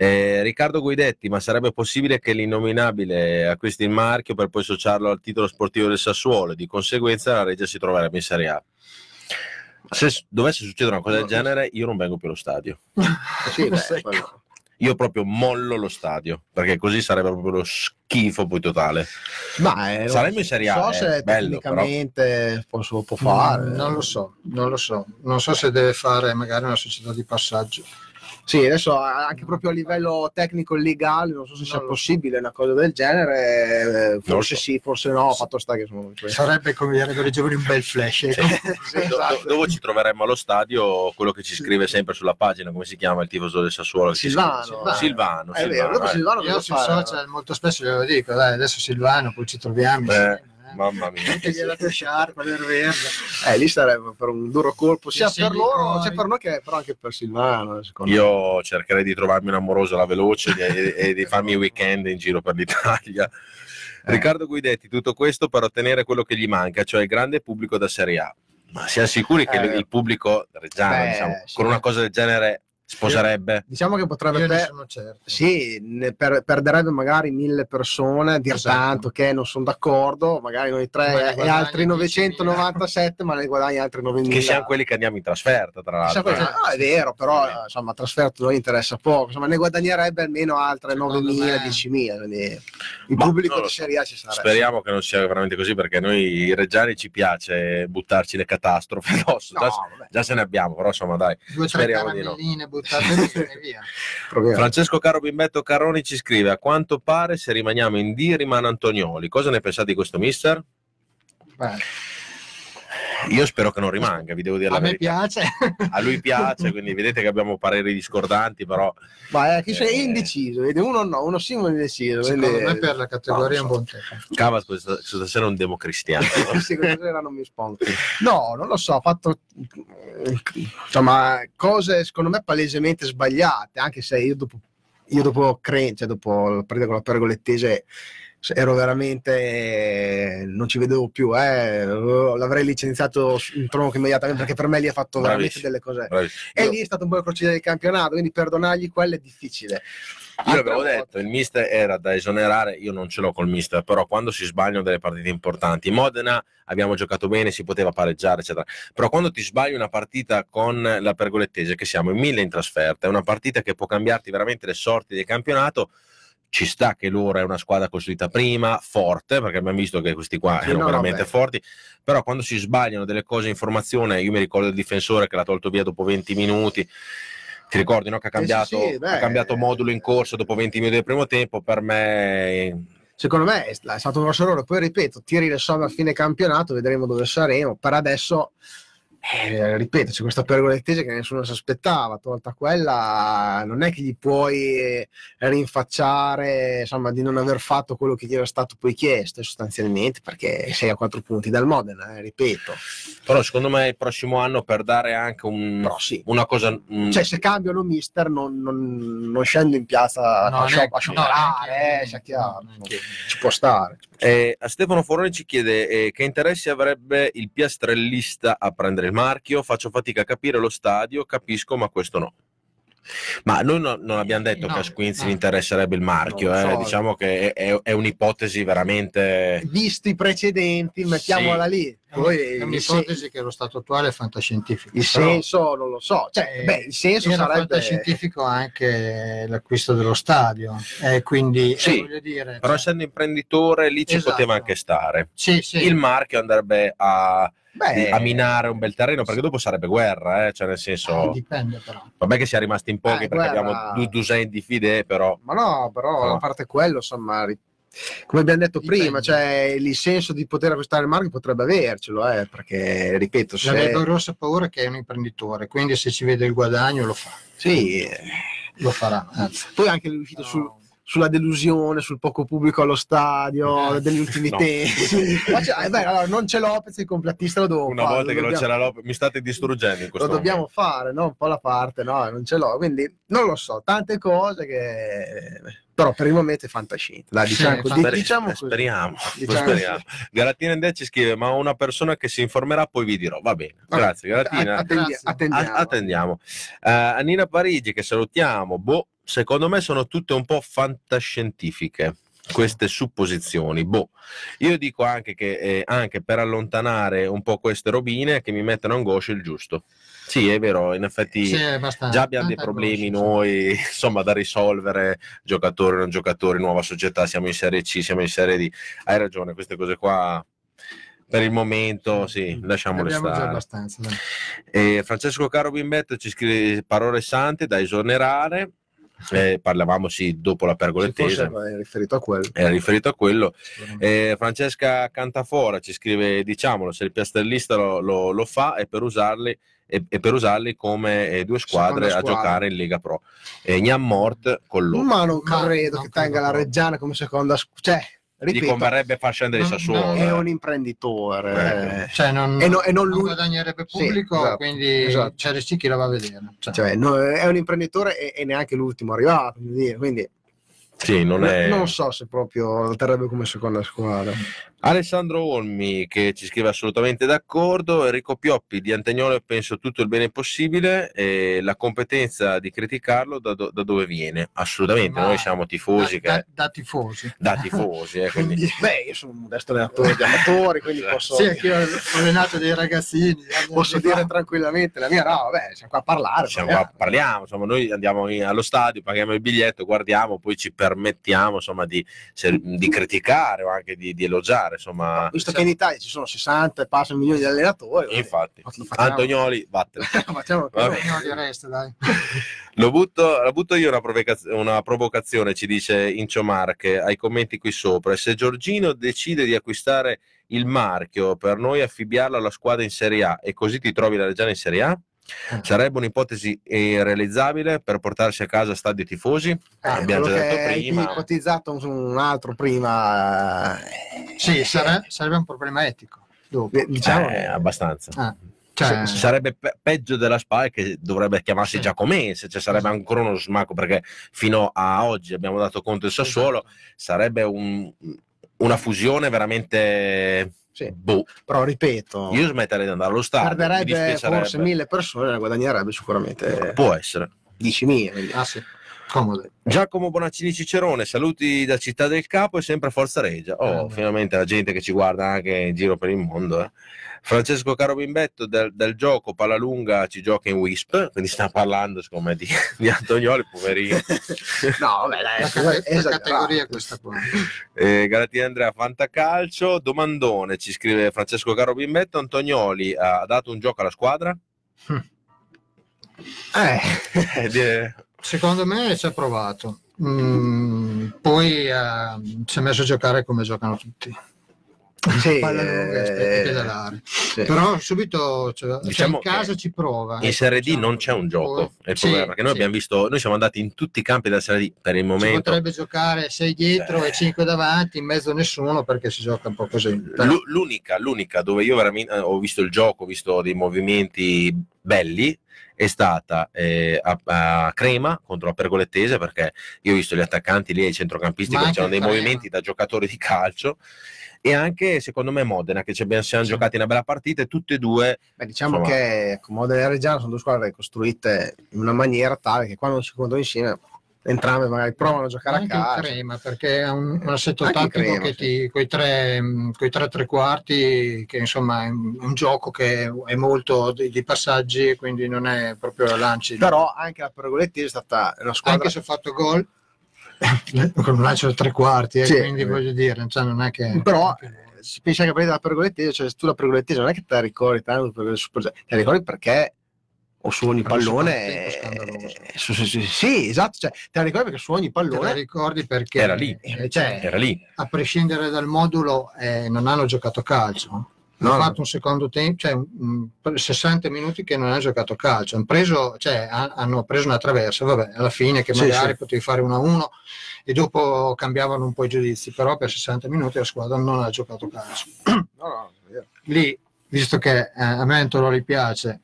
Eh, Riccardo Guidetti, ma sarebbe possibile che l'innominabile acquisti il marchio per poi associarlo al titolo sportivo del Sassuolo e di conseguenza la Regia si troverebbe in Serie A? Se dovesse succedere una cosa del genere, io non vengo più allo stadio.
Sì, beh,
Io proprio mollo lo stadio perché così sarebbe proprio lo schifo poi totale.
Ma eh,
Saremmo in Serie A,
so
eh,
se
bello,
tecnicamente posso- può fare.
Mm, Non lo so, non lo so. Non so se deve fare magari una società di passaggio.
Sì, adesso anche proprio a livello tecnico e legale, non so se sia
so.
possibile una cosa del genere, eh, forse
so.
sì, forse no, fatto sta che sono
Sarebbe come direbbero i giovani un bel flash. ecco.
Do- do- dopo ci troveremo allo stadio quello che ci scrive sempre sulla pagina, come si chiama il tifoso del Sassuolo?
Silvano.
Silvano.
È vero,
Silvano,
dopo
eh.
Silvano
Io sui social molto spesso glielo dico, dai, adesso Silvano, poi ci troviamo.
Eh,
insieme, eh.
Mamma mia.
Anche verde.
Eh, lì sarebbe per un duro colpo, sia per loro,
poi-
sia per noi che però anche per Silvano. secondo me.
Io cercherei di trovarmi un'amorosa alla veloce e, e di farmi i weekend in giro per l'Italia.
Eh.
Riccardo Guidetti, tutto questo per ottenere quello che gli manca, cioè il grande pubblico da Serie A. Ma siamo sicuri che
Eh.
il, il pubblico reggiano,
Beh,
diciamo,
sì.
con una cosa del genere sposerebbe?
Diciamo che potrebbe
Io
per-
sono certo.
Sì, ne per- perderebbe magari mille persone a dir
Esatto.
tanto che non sono d'accordo, magari noi tre e altri 997, ma ne guadagni altri 9000.
Che siamo quelli che andiamo in trasferta, tra l'altro.
cosa-
eh.
no, è vero, però insomma, trasferto non interessa poco, insomma, ne guadagnerebbe almeno altre
Secondo
9.000,
me-
10.000. Quindi il
Ma
pubblico
lo
di
so.
Serie A ci sarebbe.
Speriamo che non sia veramente così perché noi i reggiani ci piace buttarci le catastrofi addosso.
No,
già, già se ne abbiamo, però insomma dai.
Due
Speriamo di no.
Caramelline buttate via via.
proviamo.
Francesco Caro Bimbetto Caroni ci scrive: A quanto pare, se rimaniamo in D, rimane Antonioli. Cosa ne pensate di questo mister?
Beh,
Io spero che non rimanga, vi devo dire la
a me
verità.
piace.
A lui piace, quindi vedete che abbiamo pareri discordanti, però
Ma è, chi sei
Eh.
indeciso, vedi? uno no, uno sì, uno indeciso.
Secondo
quindi-
me per la categoria è un
No,
buon tempo.
Cava questa, stasera è un democristiano.
Sì, questa sera non mi sponto. No, non lo so, ha fatto insomma cose secondo me palesemente sbagliate, anche se io dopo, io dopo Cren, cioè dopo la partita con la Pergolettese ero veramente non ci vedevo più, eh. l'avrei licenziato in tronco immediatamente perché per me lì ha fatto veramente
Bravissimo.
delle cose.
Bravissimo.
E lì è stato un po' crociere del campionato, quindi perdonargli quello è difficile.
Io
Altre
avevo
volte-
detto, il mister era da esonerare, io non ce l'ho col mister, però quando si sbagliano delle partite importanti, Modena abbiamo giocato bene, si poteva pareggiare, eccetera. Però quando ti sbagli una partita con la Pergolettese, che siamo in mille in trasferta, è una partita che può cambiarti veramente le sorti del campionato. Ci sta che loro è una squadra costruita prima, forte, perché abbiamo visto che questi qua
Sì,
erano
no,
veramente
beh.
forti, però quando si sbagliano delle cose in formazione, io mi ricordo il difensore che l'ha tolto via dopo 20 minuti, ti ricordi no? che ha
Eh sì,
cambiato,
sì,
ha cambiato modulo in corso dopo 20 minuti del primo tempo, per me
secondo me è stato un grosso errore. Poi ripeto, tiri le somme a fine campionato, vedremo dove saremo. Per adesso, eh, ripeto, c'è questa pergolettese che nessuno si aspettava. Tolta quella, non è che gli puoi rinfacciare insomma, di non aver fatto quello che gli era stato poi chiesto, sostanzialmente, perché sei a quattro punti dal Modena, eh, ripeto.
però secondo me il prossimo anno per dare anche un-
Però sì.
una cosa mm,
Cioè, se cambiano mister, non, non- non scendo in piazza
No,
a,
neanche-
a scioperare,
no,
eh,
neanche- no,
Ci può stare.
Eh, a Stefano Foroni ci chiede eh, che interessi avrebbe il piastrellista a prendere il marchio. Faccio fatica a capire lo stadio, capisco, ma questo no. Ma noi no- non abbiamo detto
No,
che a Squinzi
no.
gli interesserebbe il marchio, eh.
so.
diciamo che è, è- è un'ipotesi veramente.
Visti i precedenti, mettiamola lì. Poi
è
il,
un'ipotesi che lo stato attuale è fantascientifico.
il
però,
senso non lo so. Cioè,
eh,
beh, il senso sarebbe.
fantascientifico anche l'acquisto dello stadio. Eh, quindi, eh,
Sì,
voglio dire,
Però
cioè,
essendo imprenditore lì ci
Esatto.
poteva anche stare.
sì, sì.
Il marchio andrebbe a,
Beh,
a minare un bel terreno perché dopo sarebbe guerra, eh. cioè nel senso.
Eh, dipende però.
Vabbè che sia rimasti in pochi
Eh,
perché
guerra-
abbiamo due Dusen di fide, però
Ma no, però
No.
a parte quello, insomma, come abbiamo detto
Dipende.
prima, cioè il senso di poter acquistare il marchio potrebbe avercelo, eh, perché ripeto,
La mia
se
grossa paura che è un imprenditore, quindi se ci vede il guadagno lo fa,
sì, eh,
lo farà. Anzi,
poi anche l'uscito
no.
sul- sulla delusione, sul poco pubblico allo stadio,
Eh,
degli ultimi
no.
tempi. Cioè, eh, beh, allora, non c'è Lopez, il completista lo devo
una
fare,
volta
lo
che non
dobbiamo-
c'era Lopez, mi state distruggendo in
lo
questo
dobbiamo
momento.
fare, no? Un po' la parte, no? Non ce l'ho, quindi non lo so, tante cose che... Però per il momento è fantascienza. Dai, diciamo, così,
fantascienza.
diciamo
Eh, speriamo,
Diciamo
speriamo. Galatina Ende ci scrive ma una persona che si informerà poi vi dirò. Va bene.
Vabbè,
grazie
Attendi-
Grazie.
attendiamo.
A- attendiamo. Eh, Annina Parigi che salutiamo. Boh secondo me sono tutte un po' fantascientifiche queste supposizioni. Boh. Io dico anche che eh, anche per allontanare un po' queste robine che mi mettono angoscia il giusto sì è vero in effetti
Sì,
già abbiamo dei problemi
angoscia,
noi, insomma, da risolvere, giocatori, non giocatori, nuova società, siamo in Serie C, siamo in Serie D. Hai ragione, queste cose qua per il momento sì, lasciamole
Abbiamo già
stare.
abbastanza. dai.
E Francesco Caro Bimbetto ci scrive parole sante da esonerare. Eh, parlavamo sì dopo la pergolettese,
è riferito a quello.
era riferito a quello. Eh, Francesca Cantafora ci scrive: diciamolo, se il piastrellista lo, lo- lo fa è per usarli. E, e per usarli come eh, due squadre a
squadra.
giocare in Lega Pro. E Gnam Mort con loro.
Ma non
Ma
credo
non
che
credo
tenga la. Reggiana come seconda squ- Cioè,
Gli converrebbe far scendere il
No,
Sassuolo.
è
eh.
un imprenditore. eh.
Cioè, non,
E no- e non
non
lui-
guadagnerebbe
Sì,
pubblico,
esatto,
quindi
esatto.
c'è rischi chi la va a vedere. Cioè,
Cioè, no, è un imprenditore e, e neanche l'ultimo arrivato, quindi
Sì, non è...
non so se proprio lo terrebbe come seconda squadra.
Alessandro Olmi che ci scrive assolutamente d'accordo, Enrico Pioppi di Antagnolo penso tutto il bene possibile e la competenza di criticarlo da, do- da dove viene? Assolutamente,
Ma-
noi siamo tifosi
da,
che...
da- da tifosi.
da tifosi, eh, quindi...
Quindi, beh, io sono un modesto allenatore di amatori, quindi posso,
Sì, anche io ho allenato dei ragazzini.
posso
anni
dire tranquillamente la mia, no, vabbè, siamo qua a parlare.
Siamo
parliamo.
qua, parliamo, insomma, noi andiamo allo stadio, paghiamo il biglietto, guardiamo, poi ci permettiamo insomma, di, di criticare o anche di, di elogiare. Insomma,
Visto che in Italia ci sono 60 e passano milioni di allenatori,
infatti,
lo.
Antonioli, vattene.
facciamo
di resto, dai.
Lo butto, la butto io una, provocaz- una provocazione, ci dice Incio Marche ai commenti qui sopra. Se Giorgino decide di acquistare il marchio per noi affibbiarlo alla squadra in Serie A e così ti trovi la Reggiana in Serie A, sarebbe un'ipotesi realizzabile per portarsi a casa stadio tifosi?
Eh,
Abbiamo già detto prima.
ipotizzato un, altro prima. eh,
Sì, sare- sarebbe un problema etico. Dopo.
eh, diciamo
Eh, abbastanza.
Ah, cioè,
sarebbe pe- peggio della SPA che dovrebbe chiamarsi
Sì.
Giacomense, cioè sarebbe ancora uno smacco perché fino a oggi abbiamo dato conto del Sassuolo, sarebbe un- una fusione veramente
sì.
boh.
Però ripeto,
Io smetterei di andare allo stadio.
perderebbe forse mille persone, ne guadagnerebbe sicuramente
Può essere.
10.000. quindi-
ah, sì, comodo.
Giacomo Bonaccini Cicerone, saluti da Città del Capo e sempre Forza Regia. Oh,
Eh.
finalmente la gente che ci guarda anche in giro per il mondo. eh. Francesco Caro Bimbetto del, del gioco palla lunga ci gioca in Wisp, quindi sta parlando secondo me di, di Antonioli, poverino.
no, vabbè, dai,
La,
è
la categoria questa qua.
Eh, Galatina Andrea Fantacalcio, domandone, ci scrive Francesco Caro Bimbetto, Antonioli ha dato un gioco alla squadra?
Eh,
Eh, di-
Secondo me ci ha provato. Mm, poi eh, si è messo a giocare come giocano tutti.
sì,
Palla lunga e
eh,
pedalare.
sì.
Però subito cioè, cioè,
Diciamo
in casa ci prova.
in
ecco,
Serie D
diciamo.
non c'è un gioco, è il
Sì,
problema, perché noi
sì.
abbiamo visto, noi siamo andati in tutti i campi della Serie D per il
Si
momento.
potrebbe giocare 6 dietro
Eh.
e 5 davanti, in mezzo nessuno perché si gioca un po' così.
L'u- L'unica, l'unica dove io veramente eh, ho visto il gioco, ho visto dei movimenti belli, è stata eh, a, a Crema contro la Pergolettese, perché io ho visto gli attaccanti lì e i centrocampisti
Ma
che c'erano dei movimenti da giocatori di calcio. E anche secondo me Modena, che ci abbiamo, siamo
Sì.
giocati una bella partita, e tutte e due
Beh, diciamo
Insomma.
che Comode e Reggiano sono due squadre costruite in una maniera tale che quando si incontrano insieme entrambe magari provano a giocare a
anche il
calcio.
crema perché è un, un assetto
Anche
tattico
Crema,
che
sì.
ti coi tre, mh, coi tre tre quarti che insomma è un, un gioco che è molto di, di passaggi quindi non è proprio lanci
Però anche la Pergolettese è stata una squadra
anche se ho fatto gol con un lancio da tre quarti eh,
Sì.
quindi voglio dire cioè, non è che
però eh, si pensa che prendere la pergolettese, cioè tu la pergolettese non è che te la ricordi tanto te la ricordi perché o su ogni pallone eh, su- su- su- sì esatto cioè, te la ricordi perché su ogni
te la
pallone
ricordi perché
Era lì.
eh, cioè,
era lì.
a prescindere dal modulo eh, non hanno giocato calcio
No,
hanno
no.
fatto un secondo tempo, cioè un- un- 60 minuti che non hanno giocato calcio, hanno preso, cioè, ha- hanno preso una traversa, vabbè, alla fine che
Sì,
magari
sì.
potevi fare 1-1 e dopo cambiavano un po' i giudizi, però per 60 minuti la squadra non ha giocato calcio.
no, no.
Lì, visto che eh, a me Antolori piace,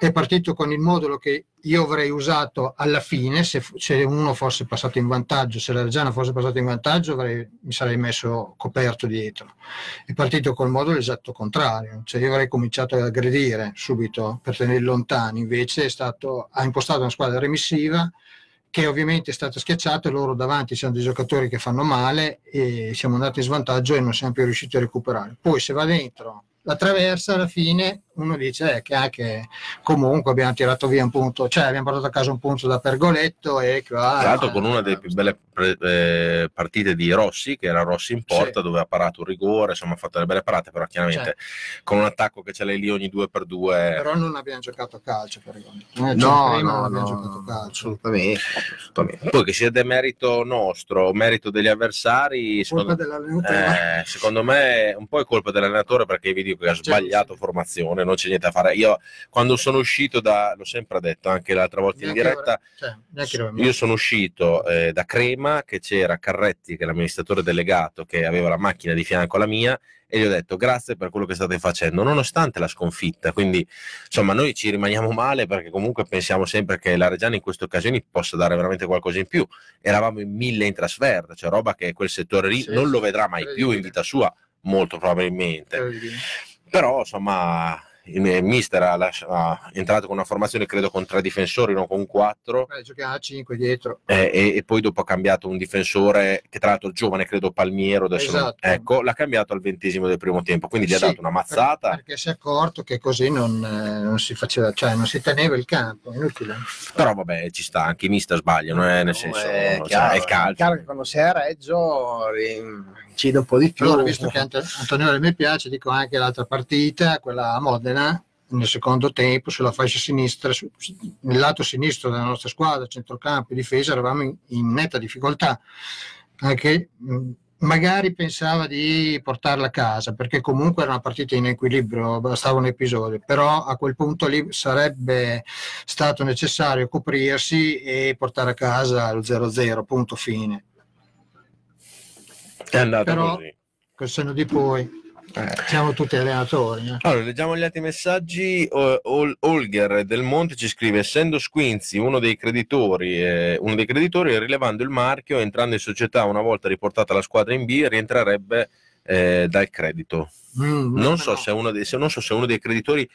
è partito con il modulo che io avrei usato alla fine, se, se uno fosse passato in vantaggio, se la Reggiana fosse passata in vantaggio, avrei- mi sarei messo coperto dietro. È partito col modulo esatto contrario, cioè io avrei cominciato ad aggredire subito per tenerli lontani, invece stato, ha impostato una squadra remissiva che ovviamente è stata schiacciata e loro davanti sono dei giocatori che fanno male e siamo andati in svantaggio e non siamo più riusciti a recuperare. Poi se va dentro la traversa alla fine uno dice eh, che anche comunque abbiamo tirato via un punto, cioè abbiamo portato a casa un punto da Pergoletto e qua,
Tra l'altro
eh,
con una delle più belle pre- eh, partite di Rossi, che era Rossi in porta,
Sì.
dove ha parato un rigore, insomma ha fatto delle belle parate, però chiaramente con un attacco che ce l'hai lì ogni due per due.
però non abbiamo giocato a calcio Pergoletto. Noi
No, no,
non abbiamo
no,
giocato a calcio.
assolutamente, assolutamente.
Poi che sia demerito nostro merito degli avversari, secondo, eh, secondo me un po' è colpa dell'allenatore perché vedi che ha
Certo,
sbagliato
sì.
formazione, non c'è niente da fare. Io quando sono uscito da, l'ho sempre detto anche l'altra volta in diretta,
Cioè, neanche noi-
Io sono uscito eh, da Crema, che c'era Carretti, che è l'amministratore delegato, che aveva la macchina di fianco alla mia, e gli ho detto grazie per quello che state facendo, nonostante la sconfitta. Quindi, insomma, noi ci rimaniamo male perché comunque pensiamo sempre che la Reggiana in queste occasioni possa dare veramente qualcosa in più. Eravamo in mille in trasferta, cioè roba che quel settore lì
Sì,
non lo vedrà mai più in vita sua, molto probabilmente. Però, insomma, il mister ha, lasci- ha entrato con una formazione, credo, con tre difensori, non con quattro.
Eh, giochiamo a 5 dietro.
Eh, e, e poi dopo ha cambiato un difensore che tra l'altro giovane, credo Palmiero, adesso non-
Esatto.
ecco, l'ha cambiato al ventesimo del primo tempo, quindi gli ha
Sì,
dato una mazzata,
per- perché si è accorto che così non, eh, non si faceva, cioè non si teneva il campo, inutile.
però vabbè ci sta, anche i mister sbagliano, eh, nel senso,
è,
cioè,
chiaro,
è il calcio.
chiaro che quando sei a Reggio incide un po' di più.
Allora, visto che Ant- Antonio mi piace, dico anche l'altra partita, quella a Modena, nel secondo tempo, sulla fascia sinistra, su- nel lato sinistro della nostra squadra, centrocampo e difesa, eravamo in, in netta difficoltà. Anche magari pensava di portarla a casa, perché comunque era una partita in equilibrio, bastava un episodio, però a quel punto lì sarebbe stato necessario coprirsi e portare a casa lo 0-0, punto fine.
È andato
Però-
così.
Col senno di poi,
Eh,
siamo tutti allenatori. eh.
Allora, leggiamo gli altri messaggi. Ol- Olger Del Monte ci scrive: Essendo Squinzi uno dei creditori, eh, uno dei creditori, rilevando il marchio, entrando in società una volta riportata la squadra in B, rientrerebbe eh, dal credito.
Mm,
Non
no,
so,
no.
se uno dei, se, non so se uno dei creditori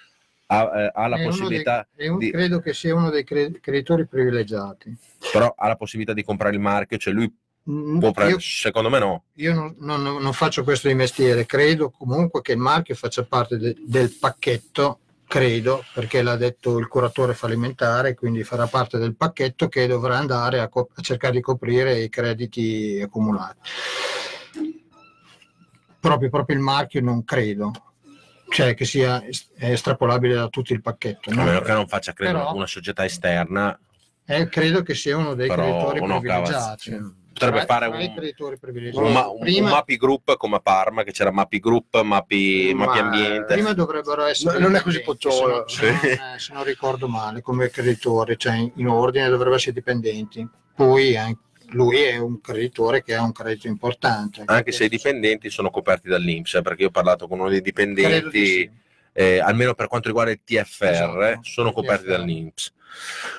ha, eh, ha la
È
possibilità,
dei- un-
di-
credo che sia uno dei cre- creditori privilegiati.
però ha la possibilità di comprare il marchio, cioè lui
Mm,
prendere.
Io,
Secondo me no.
io non, non- non faccio questo di mestiere, credo comunque che il marchio faccia parte de- del pacchetto, credo, perché l'ha detto il curatore fallimentare, quindi farà parte del pacchetto che dovrà andare a, co- a cercare di coprire i crediti accumulati. Proprio, proprio il marchio non credo, cioè che sia est- estrapolabile da tutto il pacchetto.
A
no?
meno che non faccia credo
Però-
una società esterna,
Eh, credo che sia uno dei
Però
creditori
no,
privilegiati.
cavazzi. Potrebbe
Tra-
fare un, un, ma- un-
prima,
un Mapi Group come a Parma, che c'era Mapi Group, Mapi,
Ma-
Mapi Ambiente.
prima dovrebbero essere
No, non è così pocciolo.
se non, se non- eh, se non ricordo male come creditori cioè in, in ordine dovrebbero essere dipendenti poi anche lui è un creditore che ha un credito importante
Anche se i dipendenti sono coperti dall'Inps, eh, perché io ho parlato con uno dei dipendenti,
sì.
eh, almeno per quanto riguarda il TFR,
Esatto,
sono
il
coperti
TFR.
dall'Inps.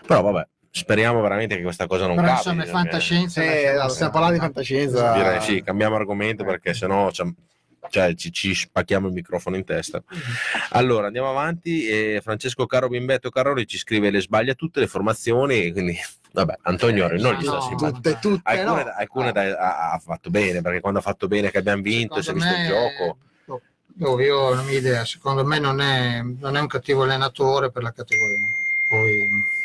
Però vabbè, speriamo veramente che questa cosa non
però
capiti.
insomma è fantascienza
no,
stare.
stiamo parlando di fantascienza.
Direi sì, cambiamo argomento perché sennò cioè, cioè, ci, ci spacchiamo il microfono in testa. Allora andiamo avanti. e Francesco Caro Bimbetto Carrori ci scrive le sbaglia tutte le formazioni. Quindi, vabbè, Antonio Ori non gli sta
no,
simpatico.
Tutte, tutte,
Alcune,
no.
alcune dai- ha, ha fatto bene perché quando ha fatto bene che abbiamo vinto, si è visto il gioco.
oh, io ho la mia idea secondo me non è, non è un cattivo allenatore per la categoria poi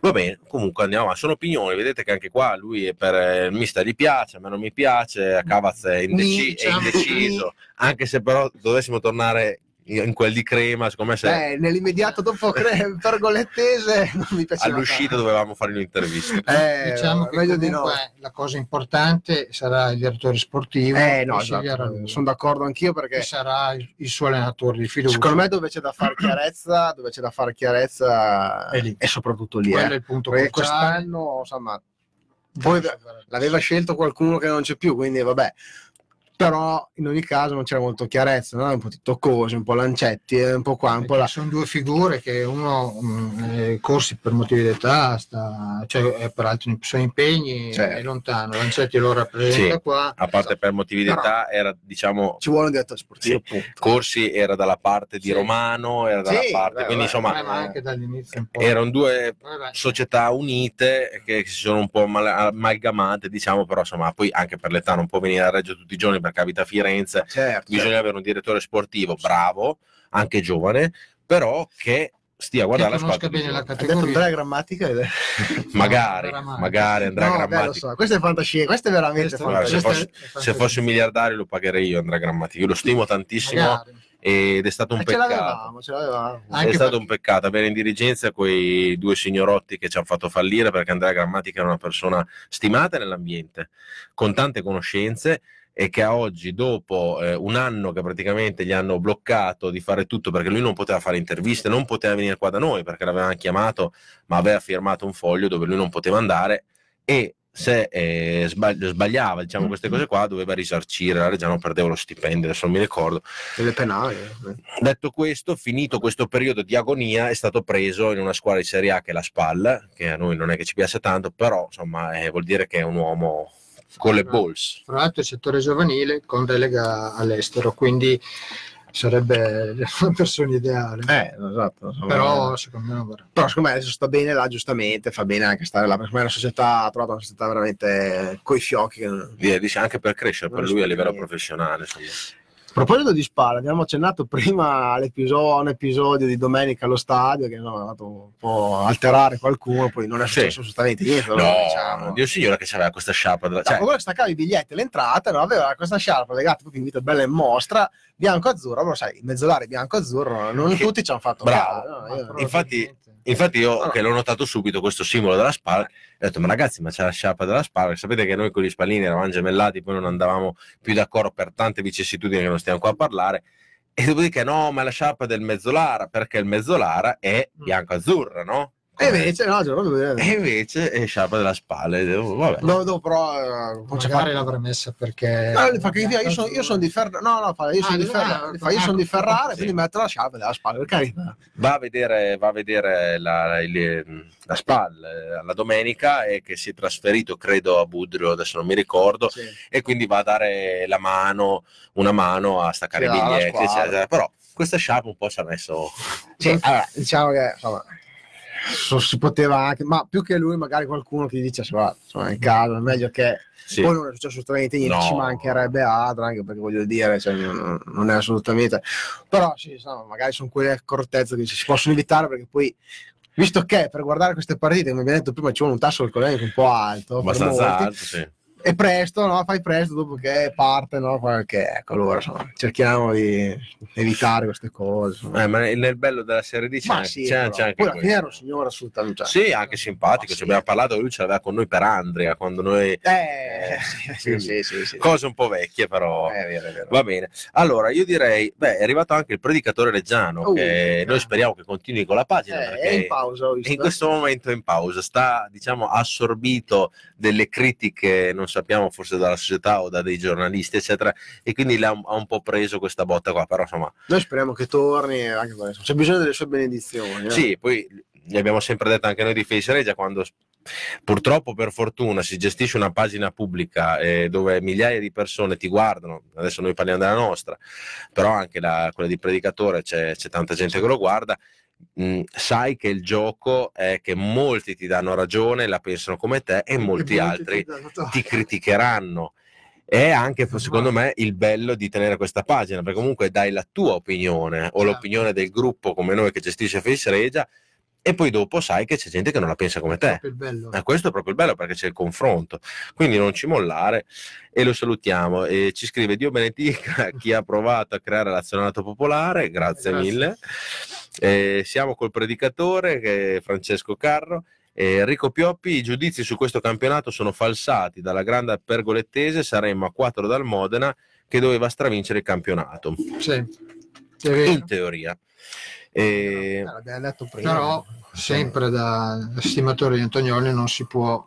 Va bene, comunque andiamo avanti. Sono opinioni, vedete che anche qua lui è per eh, il mister gli piace, a me non mi piace, a Cavaz è, indeci- è indeciso, anche se però dovessimo tornare in quel di crema, secondo me se
Eh, nell'immediato dopo cre- Pergolettese non mi piaceva
all'uscita
tanto.
dovevamo fare un'intervista.
Eh,
diciamo che
meglio di no.
la cosa importante sarà il direttore sportivo
Eh, no, esatto, sono d'accordo anch'io
che
perché
sarà il, il suo allenatore di fiducia.
secondo me dove c'è da fare chiarezza, dove c'è da fare chiarezza
È lì.
è soprattutto lì.
quello
eh.
è il punto
quest'anno, insomma, poi l'aveva scelto qualcuno che non c'è più, quindi vabbè. Però in ogni caso non c'era molto chiarezza, no? un po' tutto cose, un po' lancetti, eh, un po' qua, un po'
Perché
là.
sono due figure che uno mh, eh, corsi per motivi di età, sta, cioè è per altri suoi impegni
Certo.
è lontano. Lancetti lo rappresenta
Sì.
qua.
A parte per motivi di
Però-
età, era diciamo
Ci vuole un direttore sportivo,
Sì. Corsi era dalla parte di
Sì.
Romano, era dalla
Sì,
parte,
beh,
quindi
vabbè,
insomma
Eh, ma anche dall'inizio un po'.
erano due società unite che si sono un po' mal- amalgamate, diciamo, però insomma poi anche per l'età non può venire a Reggio tutti i giorni perché abita a Firenze,
Certo,
bisogna avere un direttore sportivo bravo, anche giovane, però che stia a guardare la squadra.
bene la categoria.
Andrea Grammatica ed.
Magari,
Grammatica.
magari Andrea
No, beh, lo
Grammatica.
so, questo è fantascienza, questo è veramente
Questo-
Guarda, se,
fantascienza.
fosse,
è
se fossi un miliardario lo pagherei io Andrea Grammatica, io lo stimo tantissimo
Magari.
ed è stato un
Eh, ce
peccato.
l'avevamo, ce l'avevamo.
Anche
è stato
perché-
un peccato avere in dirigenza quei due signorotti che ci hanno fatto fallire perché Andrea Grammatica era una persona stimata nell'ambiente, con tante conoscenze e che a oggi, dopo eh, un anno che praticamente gli hanno bloccato di fare tutto perché lui non poteva fare interviste, non poteva venire qua da noi perché l'avevano chiamato, ma aveva firmato un foglio dove lui non poteva andare e se eh, sbag- sbagliava diciamo, queste cose qua doveva risarcire la Reggiano perdeva lo stipendio adesso non mi ricordo
Delle penali.
Detto questo, finito questo periodo di agonia, è stato preso in una squadra di Serie A che è la SPAL, che a noi non è che ci piace tanto, però insomma eh, vuol dire che è un uomo con le balls.
Tra l'altro il settore giovanile con delega all'estero, quindi sarebbe una persona ideale.
Eh, esatto. insomma.
Però secondo me non vorrà.
Però secondo me adesso sta bene là, giustamente, fa bene anche stare là, perché secondo me la società ha trovato una società veramente coi fiocchi. che non-
Di- Dice anche per crescere per lui a livello
niente.
professionale. insomma.
A proposito di Spalla, abbiamo accennato prima all'episodio, a un episodio di domenica allo stadio che no, ha fatto un po' alterare qualcuno, poi non è
Sì.
successo assolutamente niente.
No,
diciamo.
Dio signore che c'aveva questa sciarpa. della-
Cioè, quello staccava i biglietti e l'entrata no, aveva questa sciarpa legata proprio in vita bella in mostra, bianco-azzurro, però sai, i mezzolari bianco-azzurro, non
Che-
tutti ci hanno fatto
Bravo.
caso, no,
infatti- Infatti io
no.
che l'ho notato subito questo simbolo della SPAL, ho detto ma ragazzi ma c'è la sciarpa della SPAL, perché sapete che noi con gli spallini eravamo gemellati, poi non andavamo più d'accordo per tante vicissitudini che non stiamo qua a parlare, e dopodiché no ma è la sciarpa del Mezzolara, perché il Mezzolara è bianco-azzurra, no?
E invece, no,
E invece è sciarpa della SPAL, e devo- vabbè.
No, dopo però eh, non c'è
Magari l'avrà messa perché...
No, che io, sono, io sono di Ferrara, no, no, fa, io sono
Ah,
di
ah,
Ferrara, fa, io sono di
ah,
Ferrara,
sì.
quindi metto la sciarpa della spalla, per carità.
va a vedere, va a vedere la, il- la SPAL eh, la domenica e che si è trasferito credo a Budrio adesso non mi ricordo e quindi va a dare la mano una mano a staccare
Sì,
i biglietti eccetera però questa sciarpa un po' ci ha messo
Sì, allora, diciamo che insomma, so- si poteva anche, ma più che lui, magari qualcuno che gli dice, guarda, insomma, in caso è meglio che
sì.
poi non è successo assolutamente niente,
No.
ci mancherebbe altro, anche perché voglio dire, cioè, non, non è assolutamente, però sì, insomma, magari sono quelle accortezze che si possono evitare perché poi. Visto che per guardare queste partite, come abbiamo detto prima, ci vuole un tasso alcolemico un po' alto,
abbastanza
molti,
alto sì.
E presto, no? Fai presto dopo che parte, no? Qualche, ecco, allora insomma, cerchiamo di evitare queste cose.
Eh, ma nel bello della serie D c'è,
sì,
c'è, c'è anche
poi era un signore assolutamente. cioè,
sì anche simpatico ci
sì.
abbiamo parlato lui ce l'aveva con noi per Andrea quando noi
Eh, sì, sì, sì, sì, sì.
cose un po' vecchie però
Eh, vero, vero.
Va bene, allora io direi, beh, è arrivato anche il predicatore Reggiano,
Uh,
che noi speriamo che continui con la pagina,
Eh, è in pausa, ho visto.
in questo momento è in pausa, sta diciamo assorbito delle critiche, non sappiamo forse dalla società o da dei giornalisti, eccetera, e quindi l'ha un- ha un po' preso questa botta qua, però insomma,
Noi speriamo che torni, anche c'è bisogno delle sue benedizioni. eh.
sì, poi gli abbiamo sempre detto anche noi di Face Regia quando purtroppo per fortuna si gestisce una pagina pubblica eh, dove migliaia di persone ti guardano, adesso noi parliamo della nostra, però anche la- quella di Predicatore c'è, c'è tanta gente che lo guarda. Mh, sai che il gioco è che molti ti danno ragione, la pensano come te e molti altri ti criticheranno. È anche secondo me il bello di tenere questa pagina, perché comunque dai la tua opinione o
Certo.
l'opinione del gruppo come noi che gestisce Face Regia e poi dopo sai che c'è gente che non la pensa come te.
Bello.
Eh, questo è proprio il bello perché c'è il confronto, quindi non ci mollare e lo salutiamo. E ci scrive Dio benedica chi ha provato a creare l'azionato popolare, grazie,
Grazie.
mille. Eh, siamo col predicatore che è Francesco Carro. E Enrico Pioppi, i giudizi su questo campionato sono falsati dalla grande pergolettese, saremmo a 4 dal Modena che doveva stravincere il campionato,
Sì, è
in teoria. E-
detto prima.
Però sempre da stimatore di Antonioli non si può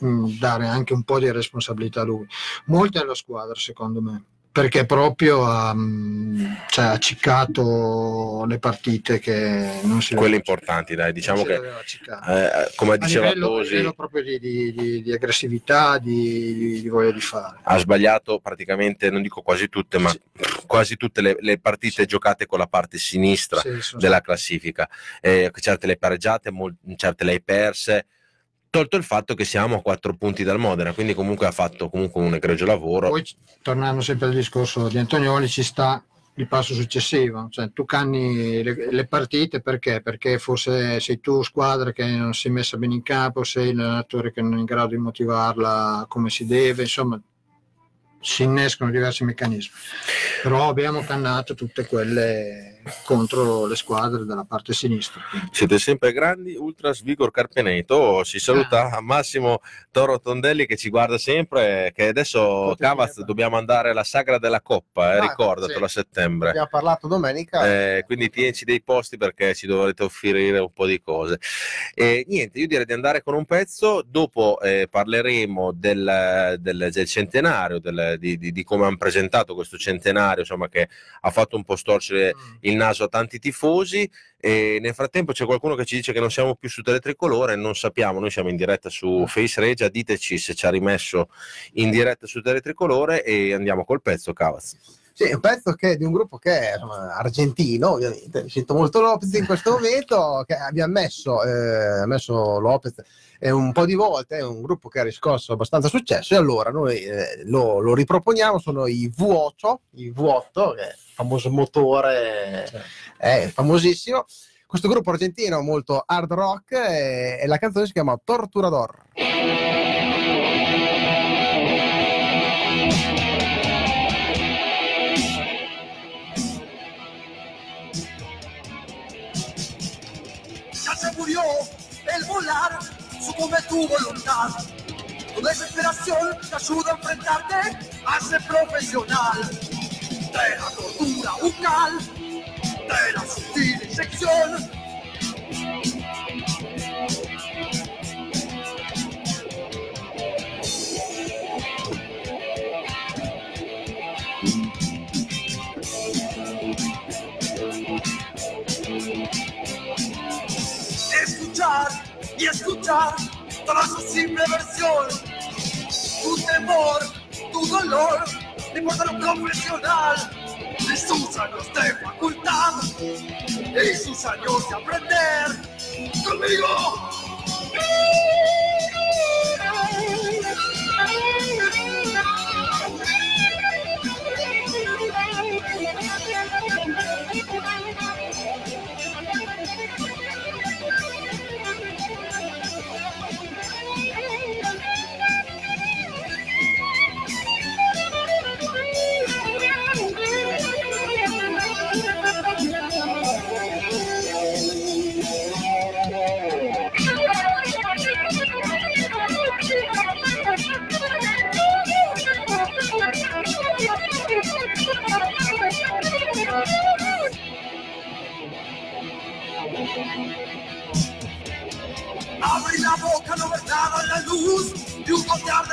mh, dare anche un po' di responsabilità a lui. Molte alla squadra, secondo me, perché proprio ha, mh, cioè, ha ciccato le partite che non si
quelle importanti, dai, diciamo che
ciccare.
eh, come
a
diceva
a
Tosi,
livello proprio di, di- di- di aggressività, di, voglia di fare.
ha sbagliato praticamente, non dico quasi tutte, ma
Sì.
quasi tutte le, le partite
Sì.
giocate con la parte sinistra
Sì,
della classifica. Eh, certe le hai pareggiate, mol- certe le hai perse. Tolto il fatto che siamo a quattro punti dal Modena, quindi comunque ha fatto comunque un egregio lavoro.
Poi, tornando sempre al discorso di Antonioli, ci sta il passo successivo, cioè tu canni le, le, partite perché? Perché forse sei tu squadra che non si è messa bene in campo, sei l'allenatore che non è in grado di motivarla come si deve, insomma si innescono diversi meccanismi. Però abbiamo cannato tutte quelle contro le squadre dalla parte sinistra.
Siete sempre grandi, Ultras Vigor Carpeneto. Si saluta a ah. Massimo Toro Tondelli che ci guarda sempre. Che adesso, Cavaz, dobbiamo andare alla sagra della Coppa, eh, ah, ricordatelo sì. a settembre.
Abbiamo parlato domenica.
Eh, quindi tienci dei posti perché ci dovrete offrire un po' di cose. E niente, io direi di andare con un pezzo. Dopo eh, parleremo del, del, del centenario, del, di, di, di, come hanno presentato questo centenario, insomma, che ha fatto un po' storcere mm. il naso a tanti tifosi. E nel frattempo c'è qualcuno che ci dice che non siamo più su Teletricolore, non sappiamo, noi siamo in diretta su. Face Regia, diteci se ci ha rimesso in diretta su Teletricolore e andiamo col pezzo, Cavaz.
Sì, un pezzo che è di un gruppo che è insomma, argentino, ovviamente. Mi sento molto Lopez in questo momento, che abbiamo messo, eh, messo Lopez eh, un po' di volte, è un gruppo che ha riscosso abbastanza successo e allora noi eh, lo, lo, riproponiamo, sono i V8, i V8, che è il famoso motore, è famosissimo. Questo gruppo argentino molto hard rock e, e la canzone si chiama Torturador.
Sucumbe tu voluntad. Tu desesperación te ayuda a enfrentarte a ser profesional. De la tortura bucal, de la sutil inyección. Escuchar y escuchar toda su simple versión. Tu temor, tu dolor, no importa lo profesional de sus años de facultad y sus años de aprender. ¡Conmigo!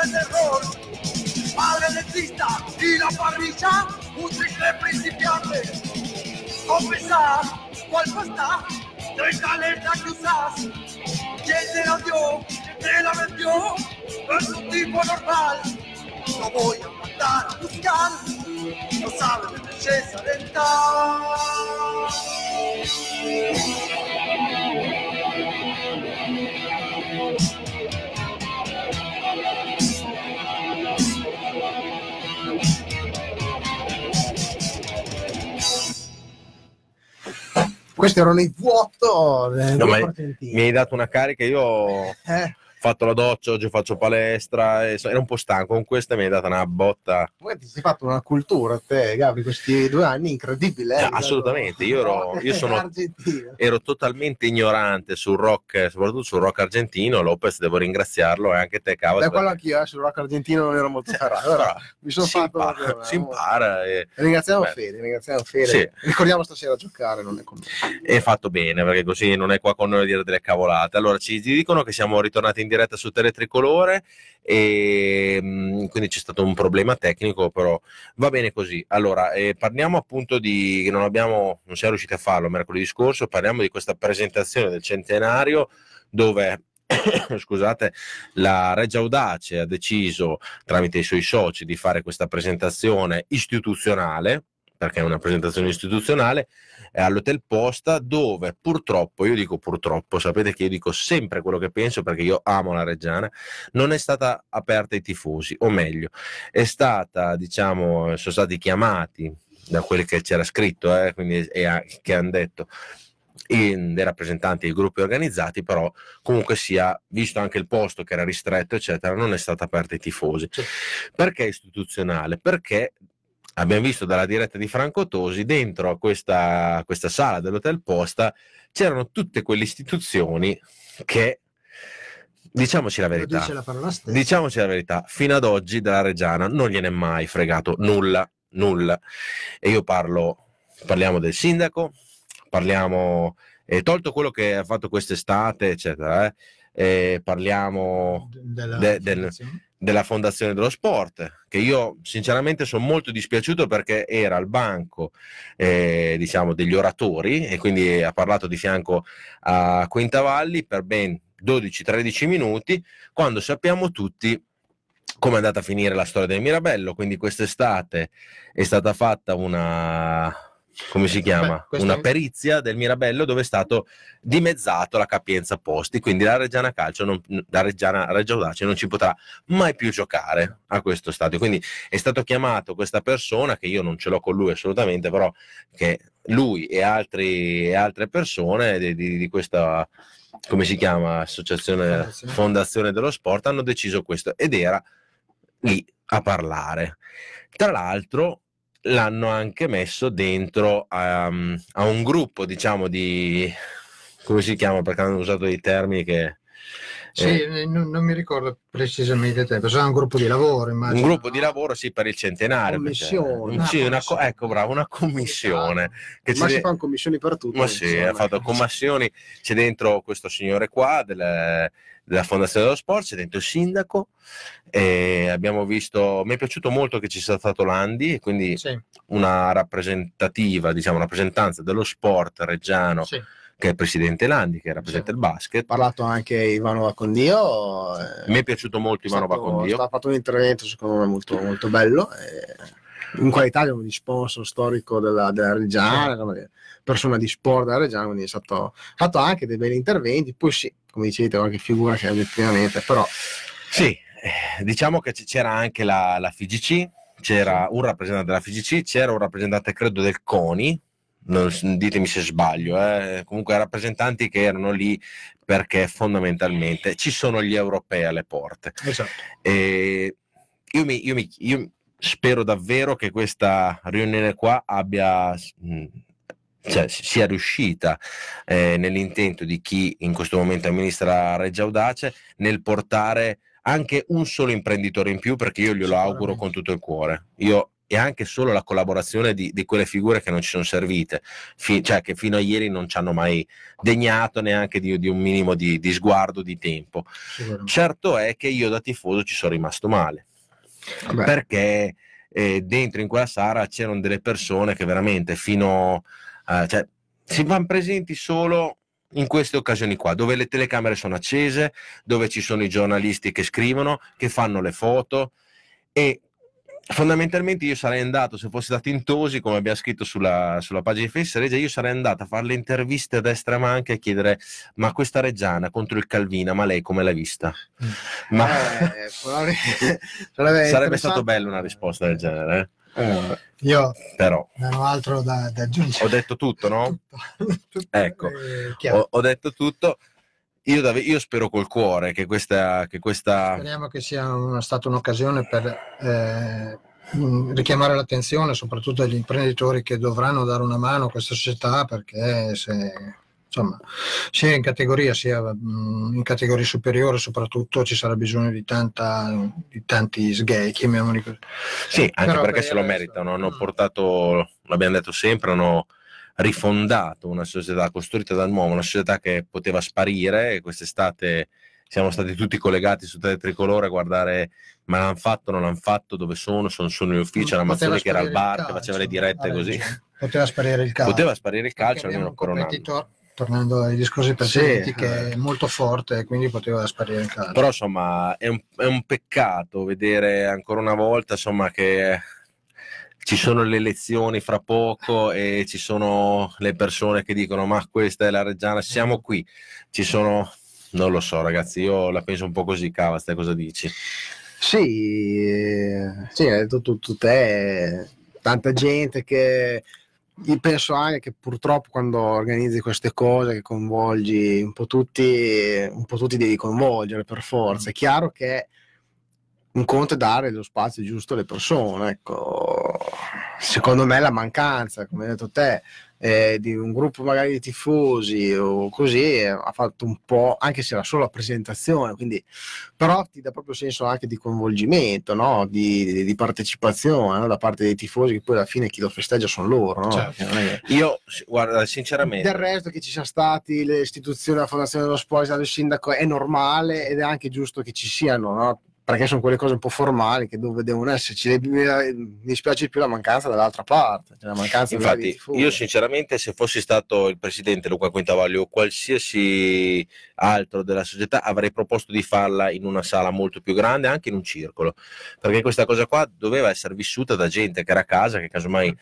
De terror. Padre electrista y la parrilla, un triple principiante. Confesar cuál está, tres caletas cruzas. ¿Quién te la dio? ¿Quién te la vendió? No es un tipo normal. No voy a mandar a buscar, no sabe de belleza dental.
Questi erano i vuoto.
No, mi hai dato una carica, io eh fatto la doccia, oggi faccio palestra, e so, ero un po' stanco, con questa mi hai dato una botta.
Poi ti sei fatto una cultura te, Gabri, questi due anni incredibile. Eh?
No, assolutamente, io, ero, io sono, ero, totalmente ignorante sul rock, soprattutto sul rock argentino, Lopez devo ringraziarlo e anche te, cavolo.
Da quello anch'io, eh, sul rock argentino non ero molto ferrato, allora, mi sono
si
fatto...
Impara, si impara. E...
Ringraziamo Fede, ringraziamo Fede. Sì. Ricordiamo stasera a giocare, non è con noi.
E fatto bene, perché così non è qua con noi a dire delle cavolate. Allora, ci dicono che siamo ritornati in diretta su Teletricolore e mm, quindi c'è stato un problema tecnico, però va bene così. Allora, eh, parliamo appunto di non abbiamo non siamo riusciti a farlo mercoledì scorso, parliamo di questa presentazione del centenario dove scusate, la Regia Audace ha deciso tramite i suoi soci di fare questa presentazione istituzionale perché è una presentazione istituzionale, è all'Hotel Posta dove purtroppo, io dico purtroppo, sapete che io dico sempre quello che penso perché io amo la Reggiana, non è stata aperta ai tifosi, o meglio, è stata, diciamo, sono stati chiamati da quelli che c'era scritto, eh, quindi, e, che hanno detto dei rappresentanti dei gruppi organizzati, però comunque sia, visto anche il posto che era ristretto, eccetera, non è stata aperta ai tifosi. Perché istituzionale? Perché abbiamo visto dalla diretta di Franco Tosi, dentro a questa, questa sala dell'Hotel Posta c'erano tutte quelle istituzioni che, diciamoci la verità,
la
diciamoci la verità, fino ad oggi della Reggiana non gliene è mai fregato nulla, nulla. E io parlo, parliamo del sindaco, parliamo, eh, tolto quello che ha fatto quest'estate, eccetera, eh, eh, parliamo
della
de- del-. Della Fondazione dello Sport, che io sinceramente sono molto dispiaciuto perché era al banco eh, diciamo, degli oratori e quindi ha parlato di fianco a Quintavalli per ben 12-13 minuti, quando sappiamo tutti come è andata a finire la storia del Mirabello, quindi quest'estate è stata fatta una... Come si chiama?
Beh, questo
una perizia del Mirabello dove è stato dimezzato la capienza posti, quindi la Reggiana Calcio, non, la Reggiana Reggio Audace non ci potrà mai più giocare a questo stadio. Quindi è stato chiamato questa persona, che io non ce l'ho con lui assolutamente, però che lui e, altri, e altre persone di, di- di questa, come si chiama, associazione,
Fondazione.
fondazione dello sport, hanno deciso questo ed era lì a parlare. Tra l'altro l'hanno anche messo dentro a, a un gruppo, diciamo, di... come si chiama? Perché hanno usato dei termini che...
Sì,
eh,
eh, non, non mi ricordo precisamente il tempo, sarà un gruppo di lavoro,
un
immagino.
gruppo di lavoro sì per il centenario perché-
Commissione.
sì,
Ah,
una co-
commissione.
ecco bravo una commissione che
Ma si
de-
fanno commissioni per tutto.
ma sì,
insomma.
ha fatto commissioni c'è dentro questo signore qua delle- della fondazione dello sport c'è dentro il sindaco e abbiamo visto mi è piaciuto molto che ci sia stato Landi e quindi
Sì,
una rappresentativa diciamo una rappresentanza dello sport reggiano
sì.
che è il presidente Landi che rappresenta
Sì.
il basket
Ha parlato anche Ivano Vacondio. eh,
mi è piaciuto molto Ivano
stato-
Bacondio
Ha fatto un intervento secondo me molto, molto bello. eh, in qualità di sponsor storico della, della Reggiana, di persona di sport della Reggiana, quindi è stato ha fatto anche dei belli interventi. Poi sì, come dicete, qualche figura che obiettivamente, però
Sì, eh, diciamo che c'era anche la, la FIGC, c'era un rappresentante della FIGC, c'era un rappresentante credo del CONI, non ditemi se sbaglio, eh, comunque rappresentanti che erano lì perché fondamentalmente ci sono gli europei alle porte.
Esatto.
E io, mi, io mi- io spero davvero che questa riunione qua abbia mh, cioè, sia riuscita eh, nell'intento di chi in questo momento amministra Reggio Audace nel portare anche un solo imprenditore in più perché io glielo auguro con tutto il cuore. Io, e anche solo la collaborazione di, di quelle figure che non ci sono servite, fi- cioè che fino a ieri non ci hanno mai degnato neanche di, di un minimo di, di sguardo, di tempo. Certo è che io da tifoso ci sono rimasto male
vabbè,
perché eh, dentro in quella sala c'erano delle persone che veramente fino a cioè, si vanno presenti solo in queste occasioni qua, dove le telecamere sono accese, dove ci sono i giornalisti che scrivono, che fanno le foto e fondamentalmente io sarei andato, se fossi stato in Tosi, come abbiamo scritto sulla, sulla pagina di Facebook Regia, io sarei andato a fare le interviste a destra e a manca e chiedere ma questa Reggiana contro il Calvina, ma lei come l'ha vista? Ma
eh, sarebbe, sarebbe
stato bello una risposta del genere, eh?
Eh,
Io
però
non ho altro da, da aggiungere.
ho detto tutto, no?
Tutto. Tutto
Ecco.
chiaro.
Ho, ho detto tutto. Io, dav- io spero col cuore che questa, che questa
Speriamo che sia una- stata un'occasione per eh, mh, richiamare l'attenzione soprattutto degli imprenditori che dovranno dare una mano a questa società perché se, insomma, sia in categoria sia mh, in categoria superiore soprattutto ci sarà bisogno di, tanta, di tanti sgay, chiamiamoli così.
Sì, anche
Però
perché
per
se lo meritano. Hanno
Mm.
portato, l'abbiamo detto sempre, hanno rifondato una società costruita da nuovo, una società che poteva sparire. Quest'estate siamo stati tutti collegati su Tele Tricolore a guardare ma l'hanno fatto, non l'hanno fatto, dove sono, sono, sono in ufficio, la
Poteva
Mazzoni che era al bar, che
calcio,
faceva le dirette così.
Poteva sparire il calcio.
Poteva sparire il calcio almeno
competitor, tornando ai discorsi precedenti,
Sì,
che è molto forte e quindi poteva sparire il calcio.
Però insomma è un, è un peccato vedere ancora una volta insomma che ci sono le elezioni fra poco e ci sono le persone che dicono ma questa è la Reggiana, siamo qui, ci sono, non lo so ragazzi, io la penso un po' così, Cavas, cosa dici?
Sì, sì, hai detto tutto te, tanta gente che io penso anche che purtroppo quando organizzi queste cose che coinvolgi un po' tutti, un po' tutti devi coinvolgere per forza. È chiaro che un conto è dare lo spazio giusto alle persone, ecco. Secondo me la mancanza, come hai detto te, eh, di un gruppo magari di tifosi o così eh, ha fatto un po', anche se era solo la presentazione, quindi, però ti dà proprio senso anche di coinvolgimento, no? di, di, partecipazione no? da parte dei tifosi, che poi alla fine chi lo festeggia sono loro. No?
Certo. Io, guarda, sinceramente...
Del resto che ci siano stati le istituzioni, la fondazione dello sport, il sindaco, è normale ed è anche giusto che ci siano, no? Perché sono quelle cose un po' formali che dove devono esserci. Mi dispiace più la mancanza dall'altra parte. Cioè la mancanza
Infatti, io sinceramente, se fossi stato il presidente Luca Quintavaglio o qualsiasi altro della società, avrei proposto di farla in una sala molto più grande, anche in un circolo, perché questa cosa qua doveva essere vissuta da gente che era a casa, che casomai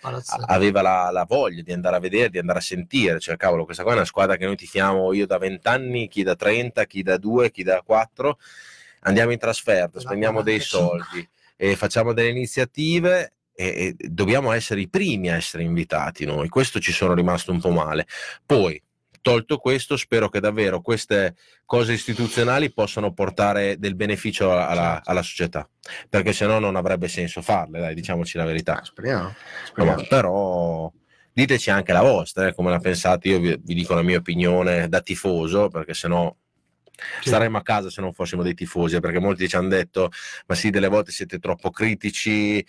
aveva la, la, voglia di andare a vedere, di andare a sentire. Cioè, cavolo, questa qua è una squadra che noi tifiamo io da 20 anni, chi da 30, chi da 2, chi da 4 andiamo in trasferta, spendiamo dei soldi e facciamo delle iniziative e, e dobbiamo essere i primi a essere invitati noi. Questo ci sono rimasto un po' male. Poi, tolto questo, spero che davvero queste cose istituzionali possano portare del beneficio alla, certo. alla società, perché se no non avrebbe senso farle, dai, diciamoci la verità.
Speriamo. speriamo.
No, però diteci anche la vostra, eh, come la pensate, io vi, vi, dico la mia opinione da tifoso, perché se no sì. Staremmo a casa se non fossimo dei tifosi, perché molti ci hanno detto, ma sì, delle volte siete troppo critici.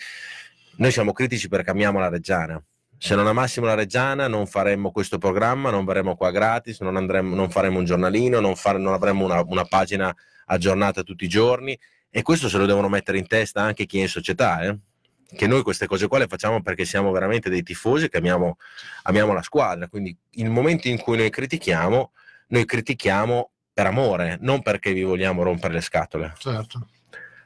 Noi siamo critici perché amiamo la Reggiana. Se non amassimo la Reggiana non faremmo questo programma, non verremo qua gratis, non, andremo, non faremo un giornalino, non, fare, non avremmo una, una, pagina aggiornata tutti i giorni e questo se lo devono mettere in testa anche chi è in società. Eh? che noi queste cose qua le facciamo perché siamo veramente dei tifosi che amiamo, amiamo, la squadra. Quindi il momento in cui noi critichiamo, noi critichiamo per amore, non perché vi vogliamo rompere le scatole.
Certo.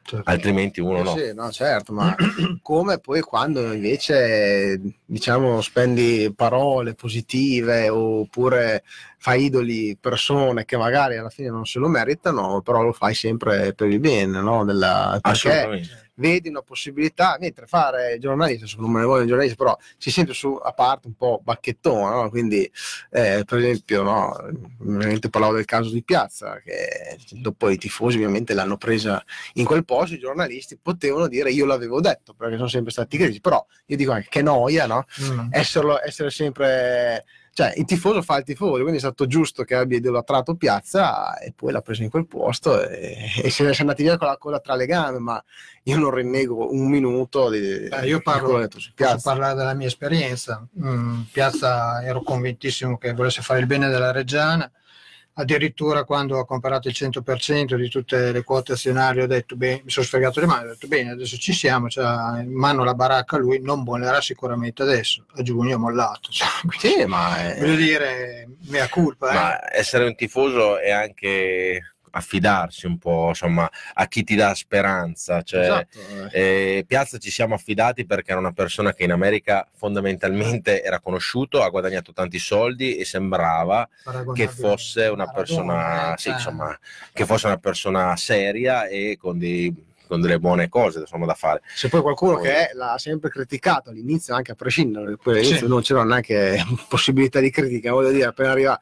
Certo. altrimenti uno no.
Sì, no, certo, ma come poi quando invece diciamo spendi parole positive oppure fai idoli persone che magari alla fine non se lo meritano, però lo fai sempre per il bene, no? Della,
Assolutamente
vedi una possibilità, mentre fare giornalista, secondo me voglio giornalista, però si sente su a parte un po' bacchettone, no? quindi eh, per esempio, no, ovviamente parlavo del caso di Piazza, che dopo i tifosi ovviamente l'hanno presa in quel posto, i giornalisti potevano dire io l'avevo detto, perché sono sempre stati critici, però io dico anche che noia, no? Mm. Esserlo, essere sempre cioè il tifoso fa il tifoso, quindi è stato giusto che abbia idolatrato Piazza e poi l'ha preso in quel posto e, e se ne è andati via con la coda tra le gambe, ma io non rinnego un minuto di,
eh, io parlo, di posso parlare della mia esperienza. Mm, Piazza ero convintissimo che volesse fare il bene della Reggiana addirittura quando ho comprato il 100% di tutte le quote azionarie ho detto bene, mi sono sfregato le mani, ho detto bene, adesso ci siamo, cioè, in mano la baracca lui non mollerà sicuramente adesso, a giugno è mollato. Cioè,
sì, ma è...
voglio dire, mea culpa.
Ma
eh.
essere un tifoso è anche affidarsi un po' insomma, a chi ti dà speranza. Cioè, esatto. eh, Piazza ci siamo affidati perché era una persona che in America fondamentalmente era conosciuto, ha guadagnato tanti soldi e sembrava che fosse una persona, sì, cioè. insomma, che fosse una persona seria e con dei con delle buone cose insomma, da fare.
C'è poi qualcuno poi... che l'ha sempre criticato all'inizio, anche a prescindere, poi all'inizio sì. non c'era neanche possibilità di critica, voglio dire, appena arriva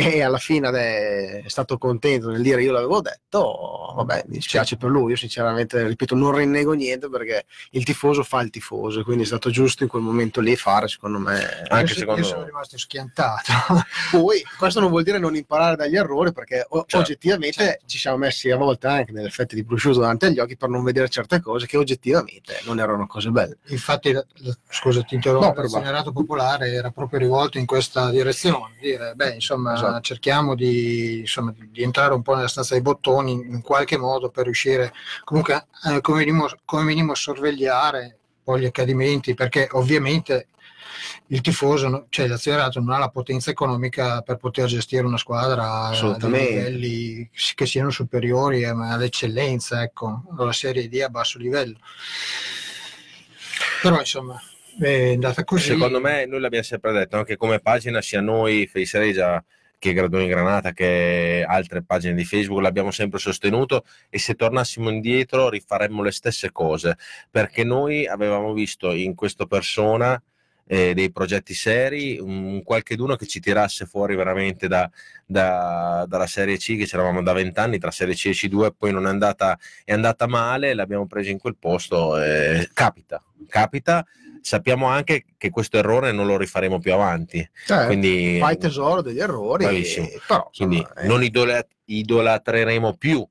e alla fine è stato contento nel dire io l'avevo detto, vabbè mi dispiace per lui, io sinceramente ripeto non rinnego niente perché il tifoso fa il tifoso, quindi è stato giusto in quel momento lì fare secondo me.
Anche io, secondo... io sono rimasto schiantato.
Poi questo non vuol dire non imparare dagli errori perché certo, oggettivamente certo. ci siamo messi a volte anche nell'effetto di prosciutto davanti agli occhi per non vedere certe cose che oggettivamente non erano cose belle.
Infatti, scusa ti interrompo, no, il generato popolare era proprio rivolto in questa direzione, dire beh insomma esatto. Cerchiamo di, insomma, di, entrare un po' nella stanza dei bottoni in qualche modo per riuscire comunque eh, come, minimo, come minimo a sorvegliare poi gli accadimenti, perché ovviamente il tifoso, cioè l'azionerato non ha la potenza economica per poter gestire una squadra a livelli che siano superiori all'eccellenza, ecco, la Serie D a basso livello. Però insomma è andata così.
Secondo me, noi l'abbiamo sempre detto, anche come pagina, sia noi, Face Regia, che Gradoni Granata, che altre pagine di Facebook, l'abbiamo sempre sostenuto e se tornassimo indietro rifaremmo le stesse cose, perché noi avevamo visto in questa persona eh, dei progetti seri, un qualcheduno che ci tirasse fuori veramente da, da, dalla Serie C, che c'eravamo da vent'anni tra Serie C e C2, poi non è andata, è andata male, l'abbiamo preso in quel posto, eh, capita, capita. Sappiamo anche che questo errore non lo rifaremo più avanti.
Cioè,
Quindi,
fai tesoro degli errori. E- però,
quindi
eh,
non idola- idolatreremo più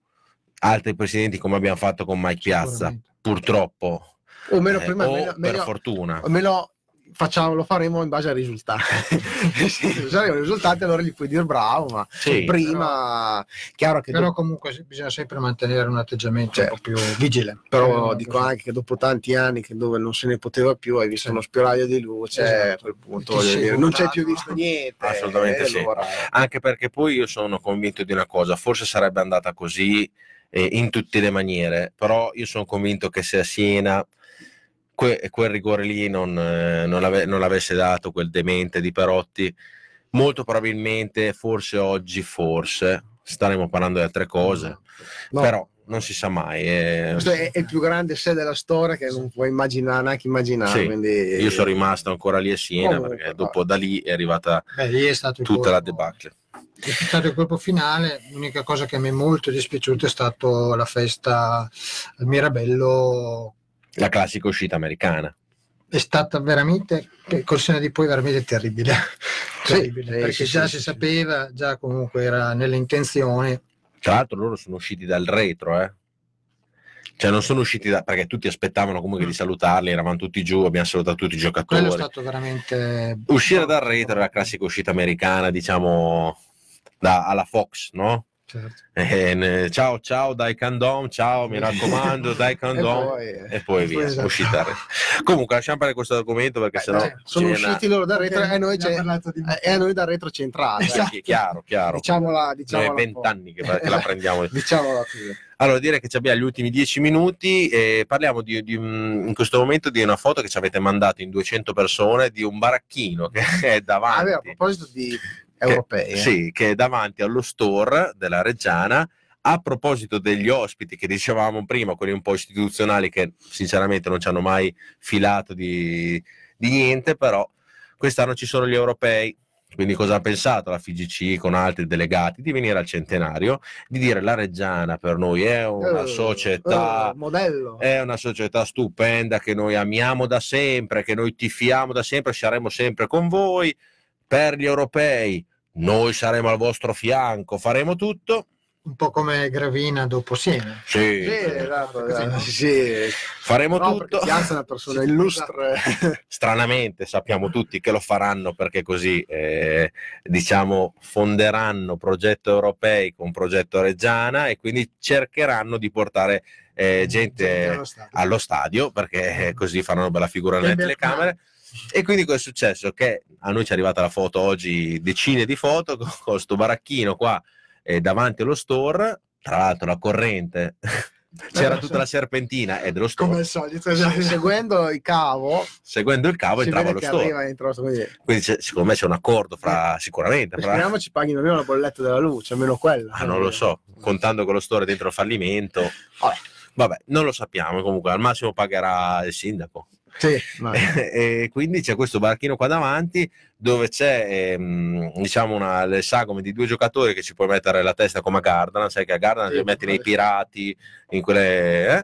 altri presidenti come abbiamo fatto con Mike Piazza, purtroppo,
o meno
Eh,
prima,
o
meno,
per
meglio-
fortuna.
o meno facciamo, lo faremo in base ai risultati. se arrivano i risultati, allora gli puoi dire bravo, ma
Sì.
prima, chiaro che
Però
dopo-
comunque bisogna sempre mantenere un atteggiamento
Certo.
un po' più vigile.
però
Eh,
dico
così.
anche che dopo tanti anni che dove non se ne poteva più, hai visto
Sì.
uno spiraglio di luce,
Esatto.
a quel punto dire, non c'è più visto niente.
Assolutamente
e
sì.
allora-
Anche perché poi io sono convinto di una cosa, forse sarebbe andata così eh, in tutte le maniere, però io sono convinto che se a Siena que- quel rigore lì non, eh, non ave- non l'avesse dato quel demente di Perotti, molto probabilmente, forse oggi, forse, staremo parlando di altre cose,
No.
però non si sa mai. eh.
Questo è, è il più grande sé della storia che non puoi immaginare, neanche immaginare.
Sì,
quindi...
Io sono rimasto ancora lì a Siena
Comunque,
perché dopo da lì è arrivata
Beh, lì è
tutta la debacle.
è stato il colpo finale. L'unica cosa che mi è molto dispiaciuta è stata la festa al Mirabello.
La classica uscita americana.
È stata veramente, col seno di poi, veramente terribile. Terribile,
sì,
perché
sì,
già
sì,
si sapeva, già comunque era nelle intenzioni.
Tra l'altro loro sono usciti dal retro, eh. Cioè non sono usciti da... perché tutti aspettavano comunque di salutarli, eravamo tutti giù, abbiamo salutato tutti i
Quello
giocatori.
è stato veramente.
Uscire dal retro è la classica uscita americana, diciamo, da- alla Fox, no?
Certo.
Eh, ciao, ciao, dai condom, ciao, mi raccomando, dai
E
condom.
poi,
E poi via,
esatto.
uscita. Comunque lasciamo perdere questo argomento perché sennò...
eh, sono usciti loro dal retro e noi,
abbiamo
c'è-
parlato di-
e a noi dal retro centrale.
Esatto.
Sì, chiaro, chiaro.
Diciamola,
Noi
diciamola,
è vent'anni che, che la prendiamo.
diciamola così.
Allora, direi che ci abbiamo gli ultimi dieci minuti e parliamo di, di un- in questo momento di una foto che ci avete mandato in 200 persone di un baracchino che è
Ah,
davanti.
beh, a proposito di
che-
europei, eh.
Sì, che è davanti allo store della Reggiana. A proposito degli ospiti che dicevamo prima, quelli un po' istituzionali che sinceramente non ci hanno mai filato di, di niente, però quest'anno ci sono gli europei. Quindi cosa ha pensato la FIGC con altri delegati? Di venire al centenario, di dire la Reggiana per noi è una
Eh,
società
eh,
è una società stupenda che noi amiamo da sempre, che noi tifiamo da sempre, saremo sempre con voi. Per gli europei, noi saremo al vostro fianco, faremo tutto.
Un po' come Gravina dopo Siena.
Sì,
Sì, esatto,
Così,
esatto,
no?
sì,
faremo
No,
tutto.
Piazza è una persona
Sì,
illustre.
Stranamente sappiamo tutti che lo faranno perché così eh, diciamo fonderanno progetto europei con progetto Reggiana e quindi cercheranno di portare eh, gente
allo stadio.
allo stadio perché eh, così faranno bella figura nelle telecamere. E quindi cosa è successo? Che a noi ci è arrivata la foto oggi, decine di foto con questo baracchino qua eh, davanti allo store, tra l'altro la corrente, c'era tutta la serpentina e dello
Come
store,
al solito, esatto.
Seguendo il cavo,
seguendo il cavo entrava
che
store.
arriva dentro. Quindi,
Quindi secondo me c'è un accordo fra, sicuramente, fra,
speriamo ci paghino almeno la bolletta della luce, almeno quella.
ah, non lo so, contando con lo store dentro il fallimento,
Vabbè.
vabbè, non lo sappiamo, comunque al massimo pagherà il sindaco.
Sì, ma-
e quindi c'è questo barchino qua davanti dove c'è ehm, diciamo una, le sagome di due giocatori che ci puoi mettere la testa come a Gardner sai che a Gardner
Sì,
li metti nei pirati in quelle eh?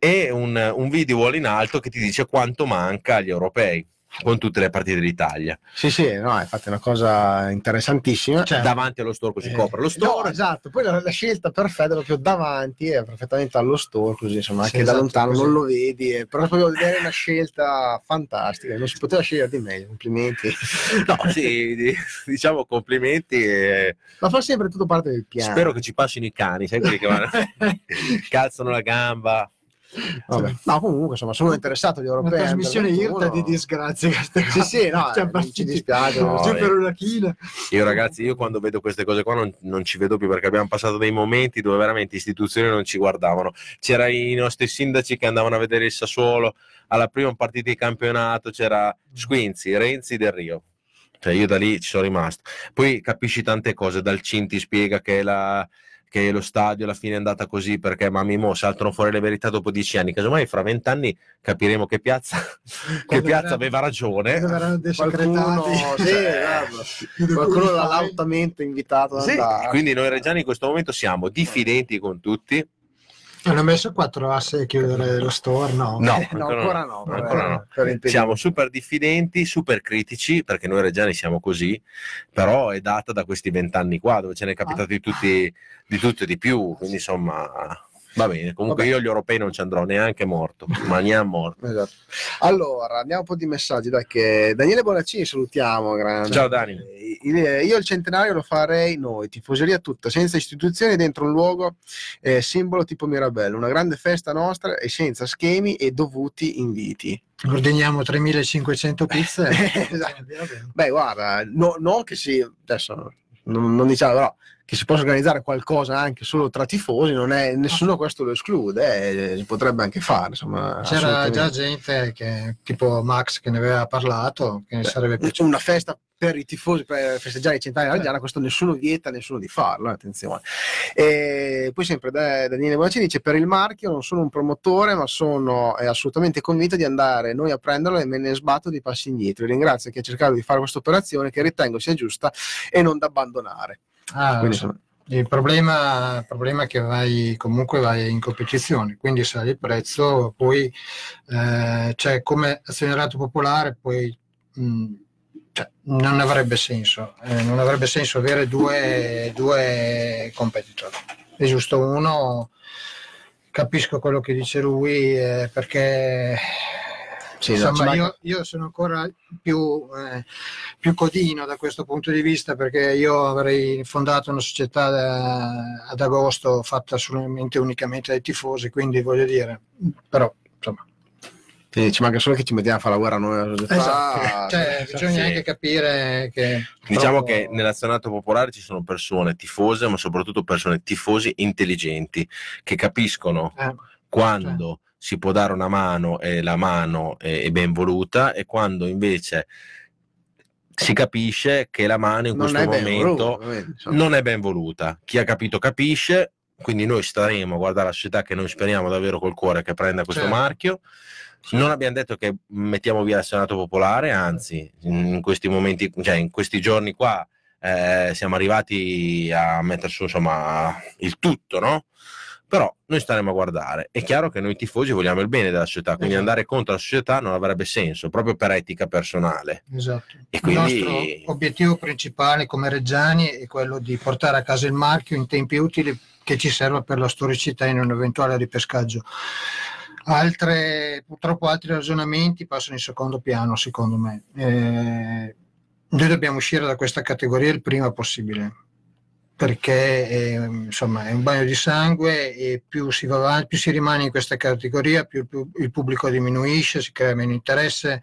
E un, un video in alto che ti dice quanto manca agli europei con tutte le partite d'Italia
sì, sì, no, è una cosa interessantissima.
Cioè,
davanti allo store così
Eh,
copre lo
No,
store
esatto, poi la, la scelta perfetta è proprio davanti, è perfettamente allo store, così insomma,
Sì,
anche da
esatto,
lontano
così.
non lo vedi, eh, però proprio vedere una scelta fantastica, non si poteva scegliere di meglio, complimenti.
no sì di- diciamo complimenti e
Ma fa sempre tutto parte del piano.
spero che ci passino i cani sai quelli che vanno calzano la gamba
Vabbè. No, comunque, insomma, sono interessato agli
Una
europei.
trasmissione
under
irta
21.
di disgrazie.
Sì, sì, no,
Cioè,
eh, ci dispiace,
no,
giù per una china.
Io ragazzi, io quando vedo queste cose qua non, non ci vedo più perché abbiamo passato dei momenti dove veramente istituzioni non ci guardavano. C'era i nostri sindaci che andavano a vedere il Sassuolo alla prima partita di campionato, c'era Squinzi, Renzi del Rio. Cioè io da lì ci sono rimasto. Poi capisci tante cose, dal CIN ti spiega che la che lo stadio alla fine è andata così perché mamma mo saltano fuori le verità dopo dieci anni casomai fra vent'anni capiremo che piazza, che piazza
verrà-
aveva ragione
Qualcuno,
desecretati.
sì, qualcuno l'ha lautamente invitato ad
Sì,
andare.
quindi noi reggiani in questo momento siamo diffidenti con tutti
Hanno messo quattro assi a chiudere lo store, no?
No,
Eh, no, ancora no, per-
ancora no.
per.
Siamo super diffidenti, super critici, perché noi reggiani siamo così, però è data da questi vent'anni qua, dove ce ne è capitato di, tutti, di tutto e di più, quindi insomma va bene. Comunque
Vabbè.
io agli europei non ci andrò neanche morto, ma neanche morto.
Esatto. Allora, andiamo un po' di messaggi. Dai, che Daniele Bonaccini salutiamo. grande.
Ciao Dani.
Il- Io il centenario lo farei noi, tifoseria tutta, senza istituzioni dentro un luogo eh, simbolo tipo Mirabello, una grande festa nostra e senza schemi e dovuti inviti.
Ordiniamo 3500 pizze.
Esatto. Beh, guarda, no- non che si, adesso non, non diciamo, però che si possa organizzare qualcosa anche solo tra tifosi, non è, nessuno questo lo esclude, eh, si potrebbe anche fare, insomma.
C'era già gente che, tipo Max che ne aveva parlato, che ne sarebbe piaciuto.
una festa per i tifosi per festeggiare i cent'anni della Reggiana, questo nessuno vieta a nessuno di farlo, eh, attenzione. E poi sempre da- Daniele Bonaccini dice per il marchio non sono un promotore ma sono assolutamente convinto di andare noi a prenderlo e me ne sbatto di passi indietro. Ringrazio chi ha cercato di fare questa operazione che ritengo sia giusta e non da abbandonare.
Ah,
Quindi, insomma,
Il problema, il problema è che vai comunque vai in competizione, quindi sale il prezzo, poi eh, cioè, come azionerato popolare poi mh, cioè, non avrebbe senso, eh, non avrebbe senso avere due, due competitor. È giusto uno, capisco quello che dice lui eh, perché
Sì, no,
insomma,
manca-
io, io sono ancora più, eh, più codino da questo punto di vista perché io avrei fondato una società da- ad agosto fatta solamente unicamente dai tifosi, quindi voglio dire, però insomma,
sì, ci manca solo che ci mettiamo a fare la guerra noi alla società.
esatto. Ccioè,
Sì.
bisogna anche capire che
Diciamo
troppo-
che nell'azionato popolare ci sono persone tifose, ma soprattutto persone tifosi intelligenti che capiscono
eh,
quando si può dare una mano e la mano è, è ben voluta e quando invece si capisce che la mano in
non
questo momento
voluto,
non è ben voluta. Chi ha capito capisce, quindi noi staremo a guardare la società che noi speriamo davvero col cuore che prenda questo
Certo.
marchio. Non abbiamo detto che mettiamo via il Senato Popolare, anzi, in questi momenti, cioè in questi giorni qua, eh, siamo arrivati a mettere su insomma il tutto, no? Però noi staremo a guardare. È chiaro che noi tifosi vogliamo il bene della società, quindi
Esatto.
andare contro la società non avrebbe senso, proprio per etica personale.
Esatto.
E quindi-
Il nostro obiettivo principale come Reggiani è quello di portare a casa il marchio in tempi utili che ci serva per la storicità in un eventuale ripescaggio. Altre, purtroppo altri ragionamenti passano in secondo piano, secondo me. Eh, noi dobbiamo uscire da questa categoria il prima possibile perché eh, insomma è un bagno di sangue e più si va avanti, più si rimane in questa categoria, più, il pubblico diminuisce, si crea meno interesse,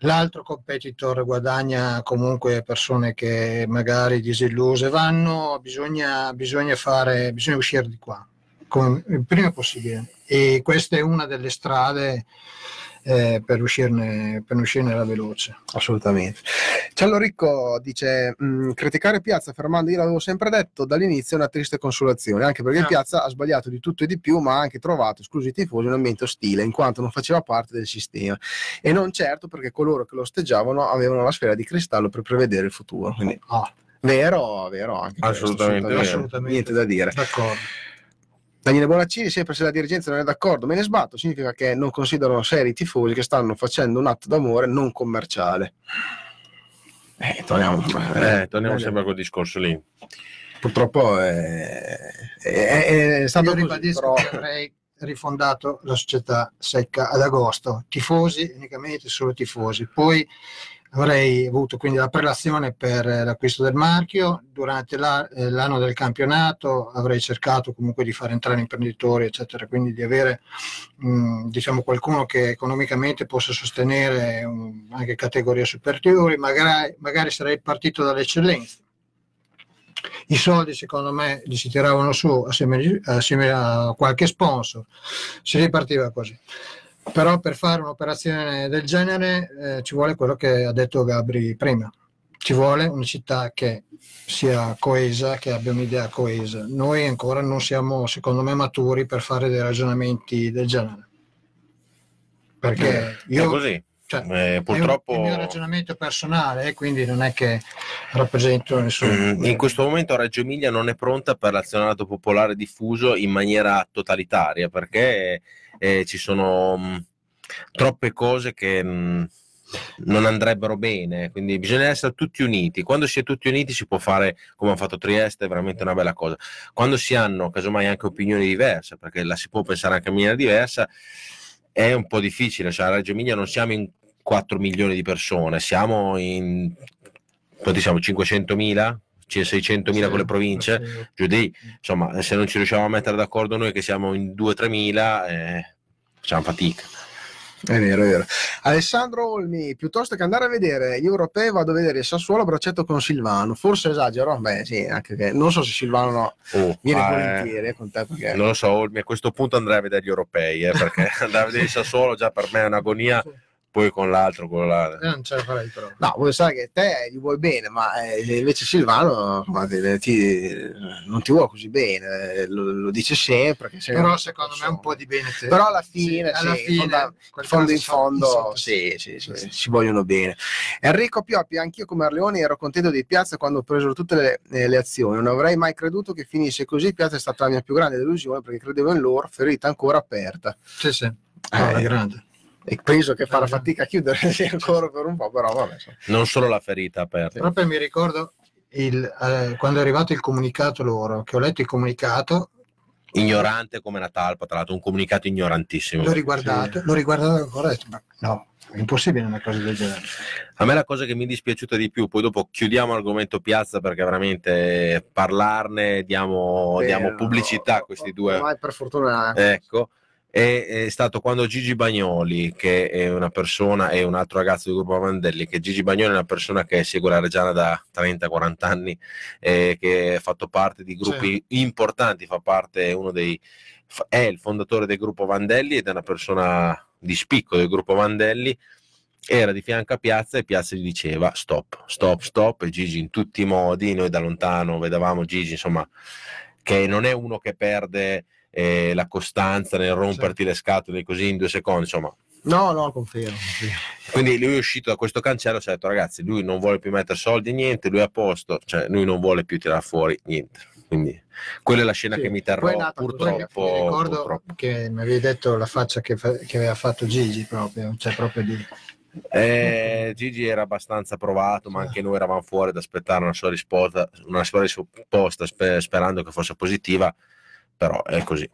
l'altro competitor guadagna comunque persone che magari disilluse vanno, bisogna, bisogna fare, bisogna uscire di qua come, il prima possibile. E questa è una delle strade eh, per, uscirne, per uscirne alla veloce.
Assolutamente. Ciallo Ricco dice: "Mm, Criticare Piazza fermando, io l'avevo sempre detto dall'inizio, è una triste consolazione, anche perché
Ah.
Piazza ha sbagliato di tutto e di più, ma ha anche trovato, esclusi i tifosi, un ambiente ostile, in quanto non faceva parte del sistema. E non certo perché coloro che lo osteggiavano avevano la sfera di cristallo per prevedere il futuro. Quindi,
Ah,
vero, vero anche questo,
Assolutamente vero.
assolutamente.
Niente da dire.
d'accordo.
Daniele Bonaccini, sempre se la dirigenza non è d'accordo, me ne sbatto, significa che non considerano seri i tifosi che stanno facendo un atto d'amore non commerciale. Eh, torniamo,
Eh, torniamo
eh,
sempre a quel discorso lì.
Purtroppo è, è- è stato così,
ribadisco
però-
che avrei rifondato la società secca ad agosto, tifosi, unicamente solo tifosi. Poi avrei avuto quindi la prelazione per l'acquisto del marchio. Durante la- eh, l'anno del campionato avrei cercato comunque di far entrare imprenditori, eccetera, quindi di avere mh, diciamo qualcuno che economicamente possa sostenere um, anche categorie superiori, magari, magari sarei partito dall'eccellenza. I soldi secondo me li si tiravano su assieme, assieme a qualche sponsor, si ripartiva così però per fare un'operazione del genere eh, ci vuole quello che ha detto Gabri prima, ci vuole una città che sia coesa, che abbia un'idea coesa. Noi ancora non siamo, secondo me, maturi per fare dei ragionamenti del genere. Perché
È
io,
così.
cioè,
Eh,
è
purtroppo
un- il mio ragionamento personale, eh, quindi non è che rappresento nessuno.
Mm, in questo momento Reggio Emilia non è pronta per l'azionato popolare diffuso in maniera totalitaria perché eh, ci sono mh, troppe cose che mh, non andrebbero bene, quindi bisogna essere tutti uniti. Quando si è tutti uniti si può fare come ha fatto Trieste, è veramente una bella cosa. Quando si hanno casomai anche opinioni diverse, perché la si può pensare anche in maniera diversa, è un po' difficile. Cioè, a Reggio Emilia non siamo in 4 milioni di persone, siamo in quanti siamo 500.000? C'è 600.000 con le province, giù di, insomma, se non ci riusciamo a mettere d'accordo noi che siamo in 2-3 mila, eh, facciamo fatica.
È vero, è vero. Alessandro Olmi, piuttosto che andare a vedere gli europei, vado a vedere il Sassuolo a braccetto con Silvano. Forse esagero? Beh, sì, anche che non so se Silvano no,
Oh,
viene
ah,
volentieri eh, con te perché
non lo so, Olmi, a questo punto andrei a vedere gli europei, eh, perché andare a vedere il Sassuolo già per me è un'agonia, poi con l'altro, con la...
Eh, non ce la farei però.
No, vuoi sai che te gli vuoi bene, ma eh, invece Silvano insomma, ti- non ti vuole così bene, eh, lo, lo dice sempre.
Però secondo me un po' di bene te.
Però alla fine,
Sì, alla
sì,
fine,
in fondo- in fondo
sotto-
sì, sì, sì, si vogliono bene. Enrico Pioppi, anch'io come Arleoni ero contento di Piazza quando presero tutte le, eh, le azioni. Non avrei mai creduto che finisse così. Piazza è stata la mia più grande delusione perché credevo in loro, ferita ancora aperta.
Sì, sì. No, è grande.
E penso che farà
Eh,
fatica a chiudere ancora per un po', però vabbè.
non solo la ferita aperta.
Proprio mi ricordo il, eh, quando è arrivato il comunicato loro, che ho letto il comunicato,
Ignorante come una talpa, tra l'altro un comunicato ignorantissimo.
l'ho riguardato, l'ho riguardato ancora e ho detto, ma no, è impossibile una cosa del genere.
A me la cosa che mi è dispiaciuta di più, poi dopo chiudiamo l'argomento piazza perché veramente parlarne diamo,
Beh,
diamo pubblicità a questi due.
Ormai per fortuna
Ecco, è, è stato quando Gigi Bagnoli, che è una persona, e un altro ragazzo del gruppo Vandelli, che Gigi Bagnoli è una persona che segue la Reggiana da 30-40 anni, e che ha fatto parte di gruppi importanti, fa parte, è uno dei, è il fondatore del gruppo Vandelli ed è una persona di spicco del gruppo Vandelli. Era di fianco a Piazza e Piazza gli diceva stop, stop, stop e Gigi in tutti i modi, noi da lontano vedevamo Gigi insomma che non è uno che perde eh, la costanza nel romperti le scatole così in due secondi, insomma.
No, no, confermo. confermo.
Quindi lui è uscito da questo cancello e è detto ragazzi, lui non vuole più mettere soldi, niente, lui è a posto, cioè lui non vuole più tirare fuori niente. Quindi quella è la scena
Sì,
che mi terrò
nata
purtroppo.
mi ricordo
purtroppo.
che mi avevi detto la faccia che, fa- che aveva fatto Gigi proprio, cioè proprio di...
Eh, Gigi era abbastanza provato, ma anche noi eravamo fuori ad aspettare una sua risposta, una sua risposta spe- sperando che fosse positiva, però è così.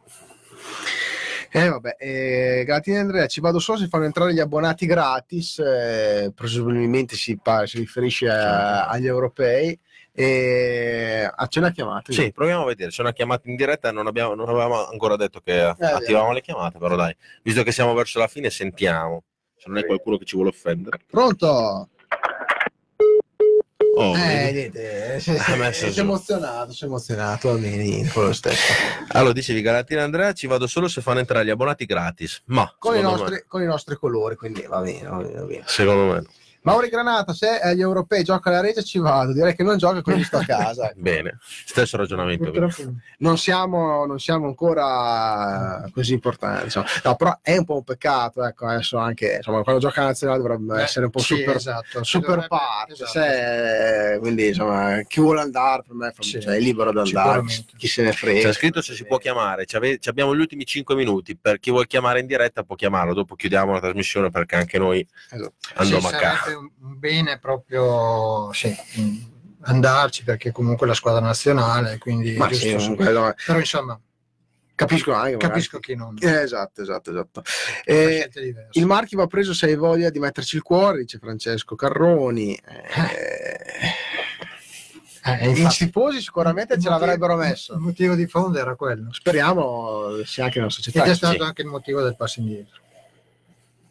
Eh vabbè, eh, Galatini Andrea, ci vado solo se fanno entrare gli abbonati gratis, eh, presumibilmente si, pa- si riferisce a- agli europei. E... Ah, c'è una chiamata?
Sì, proviamo a vedere. C'è una chiamata in diretta, non, abbiamo, non avevamo ancora detto che attivavamo le chiamate, però dai, visto che siamo verso la fine, sentiamo. Se non è qualcuno che ci vuole offendere.
Pronto?
Oh,
eh, niente,
messo
è
giù.
emozionato, si è emozionato, va bene, quello stesso.
Allora, dicevi Galatina Andrea, ci vado solo se fanno entrare gli abbonati gratis. Ma
Con i, nostri, con i nostri colori, quindi va bene, va bene, va bene.
me, secondo me.
Mauri Granata, se agli europei gioca la Regia ci vado, direi che non gioca quindi sto a casa.
Bene, stesso ragionamento.
non siamo, non siamo ancora così importanti. insomma. No, però è un po' un peccato. Ecco, adesso anche insomma, quando gioca la nazionale dovrebbe
Eh,
essere un po'
sì,
super,
esatto, si
super
dovrebbe-
parte.
esatto.
se- quindi insomma, chi vuole andare per me
Sì,
cioè, è libero di andare, chi se ne frega.
C'è scritto se si può chiamare, ci ave- ci abbiamo gli ultimi 5 minuti, per chi vuole chiamare in diretta può chiamarlo, dopo chiudiamo la trasmissione perché anche noi
Esatto.
andiamo
Sì,
a casa.
Un bene proprio sì, andarci perché comunque la squadra nazionale, quindi
Ma
giusto
sì, quello è-
però insomma
Capisco anche. magari-
Capisco chi non.
Eh, esatto, esatto, esatto. Eh, il marchio va preso se hai voglia di metterci il cuore, dice Francesco Carroni. Eh,
Eh,
I
infatti,
tifosi sicuramente
il
ce l'avrebbero
Il
messo.
motivo di fondo era quello.
Speriamo sia anche nella società.
Ed è stato
sì.
anche il motivo del passo indietro.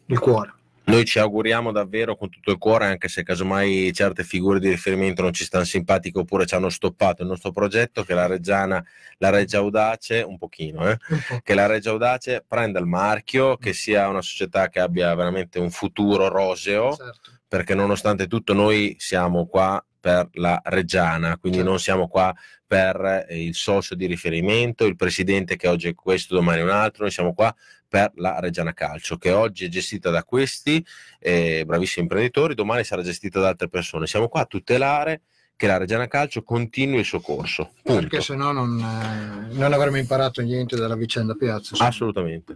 Il cuore.
Noi ci auguriamo davvero con tutto il cuore, anche se casomai certe figure di riferimento non ci stanno simpatiche oppure ci hanno stoppato. Il nostro progetto, che la Reggiana, la Reggia Audace, un pochino, eh, che la Reggia Audace prenda il marchio, che sia una società che abbia veramente un futuro roseo,
Certo.
perché nonostante tutto noi siamo qua per la Reggiana, quindi
Certo.
non siamo qua per eh, il socio di riferimento, il presidente che oggi è questo, domani è un altro, noi siamo qua per la Reggiana Calcio, che oggi è gestita da questi eh, bravissimi imprenditori, domani sarà gestita da altre persone. Siamo qua a tutelare che la Reggiana Calcio continui il suo corso. Punto.
Perché se no non, eh, non avremmo imparato niente dalla vicenda piazza. insomma.
Assolutamente.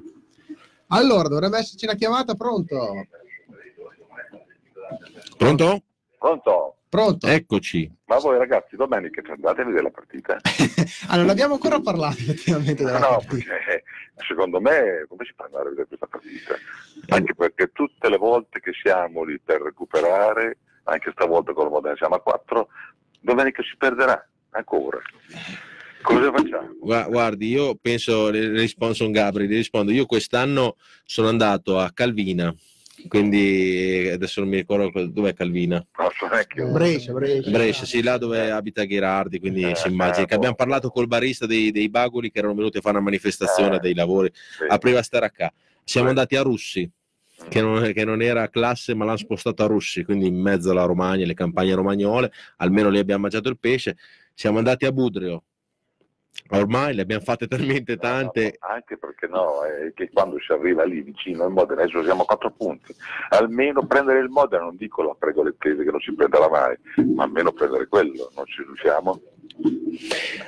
Allora, dovrebbe esserci una chiamata, pronto?
Pronto?
Pronto?
Pronto?
Eccoci.
Ma voi ragazzi domenica andate a vedere la partita?
Ah, non abbiamo ancora parlato effettivamente della
No,
partita.
perché secondo me come si ad andare a vedere questa partita? Anche perché tutte le volte che siamo lì per recuperare, anche stavolta con la Modena siamo a 4, domenica si perderà ancora. Cosa facciamo?
Gua- Guardi, io penso, rispondo, sono Gabri, le rispondo, io quest'anno sono andato a Calvina, quindi adesso non mi ricordo co- dov'è Calvina.
Non so neanche io.
Brescia, Brescia.
Brescia, sì, là dove abita Ghirardi, quindi
Eh,
si immagina
eh,
che abbiamo
boh.
parlato col barista dei, dei Baguli che erano venuti a fare una manifestazione
Eh,
dei lavori,
Sì.
apriva stare qua. Siamo
Sì.
andati a Russi, che non, che non era classe, ma l'hanno spostato a Russi, quindi in mezzo alla Romagna, le campagne romagnole, almeno lì abbiamo mangiato il pesce. Siamo andati a Budrio. Ormai le abbiamo fatte talmente
No, no,
tante,
anche perché no, è che quando si arriva lì vicino al Modena, adesso siamo a 4 punti, almeno prendere il Modena, non dico la prego le tese che non si prenderà mai, ma almeno prendere quello, non ci riusciamo.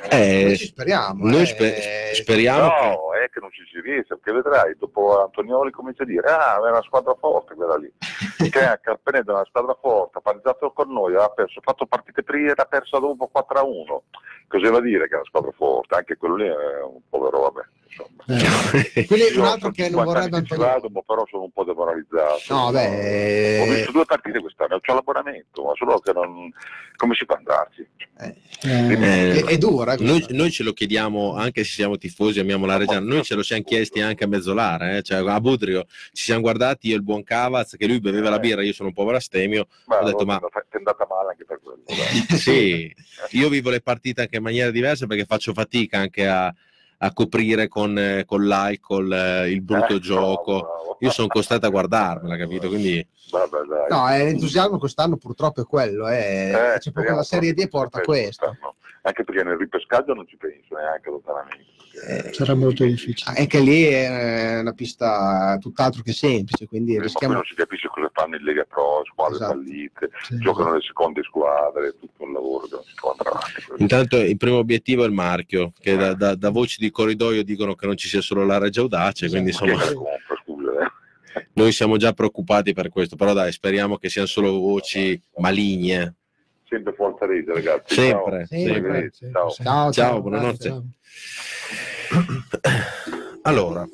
Eh,
Noi ci speriamo.
noi
eh.
spe- speriamo che...
No, è che non ci si riesce, perché vedrai, dopo Antonioli comincia a dire, ah, è una squadra forte quella lì, che ha Carpenedda è una squadra forte, ha pareggiato con noi, ha perso, ha fatto partite prima e ha perso dopo 4 a 1. Cosa va a dire che è una squadra forte? Anche quello lì è un povero vabbè, insomma.
Eh. Quindi un altro che non
50
vorrebbe Antonio.
vado, ma però sono un po' demoralizzato.
No,
Ho
beh,
visto due partite quest'anno, ho l'abbonamento, ma solo che non... come si ad andarci?
eh,
Eh,
è, è dura. eh,
Noi, noi ce lo chiediamo anche se siamo tifosi, amiamo la Reggiana, noi ce lo siamo chiesti anche a Mezzolare, eh, cioè a Budrio ci siamo guardati io e il buon Cavaz che lui beveva la birra, io sono un povero astemio,
Ma
Ho detto,
allora
ma-
ti è andata male anche per quello.
sì, io vivo le partite anche in maniera diversa perché faccio fatica anche a, a coprire con, eh, con l'alcol eh, il brutto
Eh,
gioco,
bravo.
io sono costretto a guardarmela, capito? Quindi
Vabbè, dai.
No, eh, l'entusiasmo quest'anno purtroppo è quello. Eh.
Eh,
C'è proprio
speriamo
la Serie D
proprio
porta questo.
Anche perché nel ripescaggio non ci penso neanche lontanamente.
Eh,
Sarà molto difficile.
Anche lì è una pista tutt'altro che semplice, quindi
Eh,
rischiamo.
non si capisce cosa fanno in Lega Pro, squadre
Esatto.
fallite,
Sì.
giocano le seconde squadre, tutto un lavoro che non si può andare avanti.
intanto il primo obiettivo è il marchio, che da, da- da voci di corridoio dicono che non ci sia solo la Regia Audace, quindi
chi è
insomma
compra, scusa? eh?
noi siamo già preoccupati per questo, però dai, speriamo che siano solo voci maligne.
Sempre forza Regia, ragazzi.
Sempre,
Ciao.
sempre.
Arrivederci, ciao.
Ciao,
Ciao, buonanotte. Allora,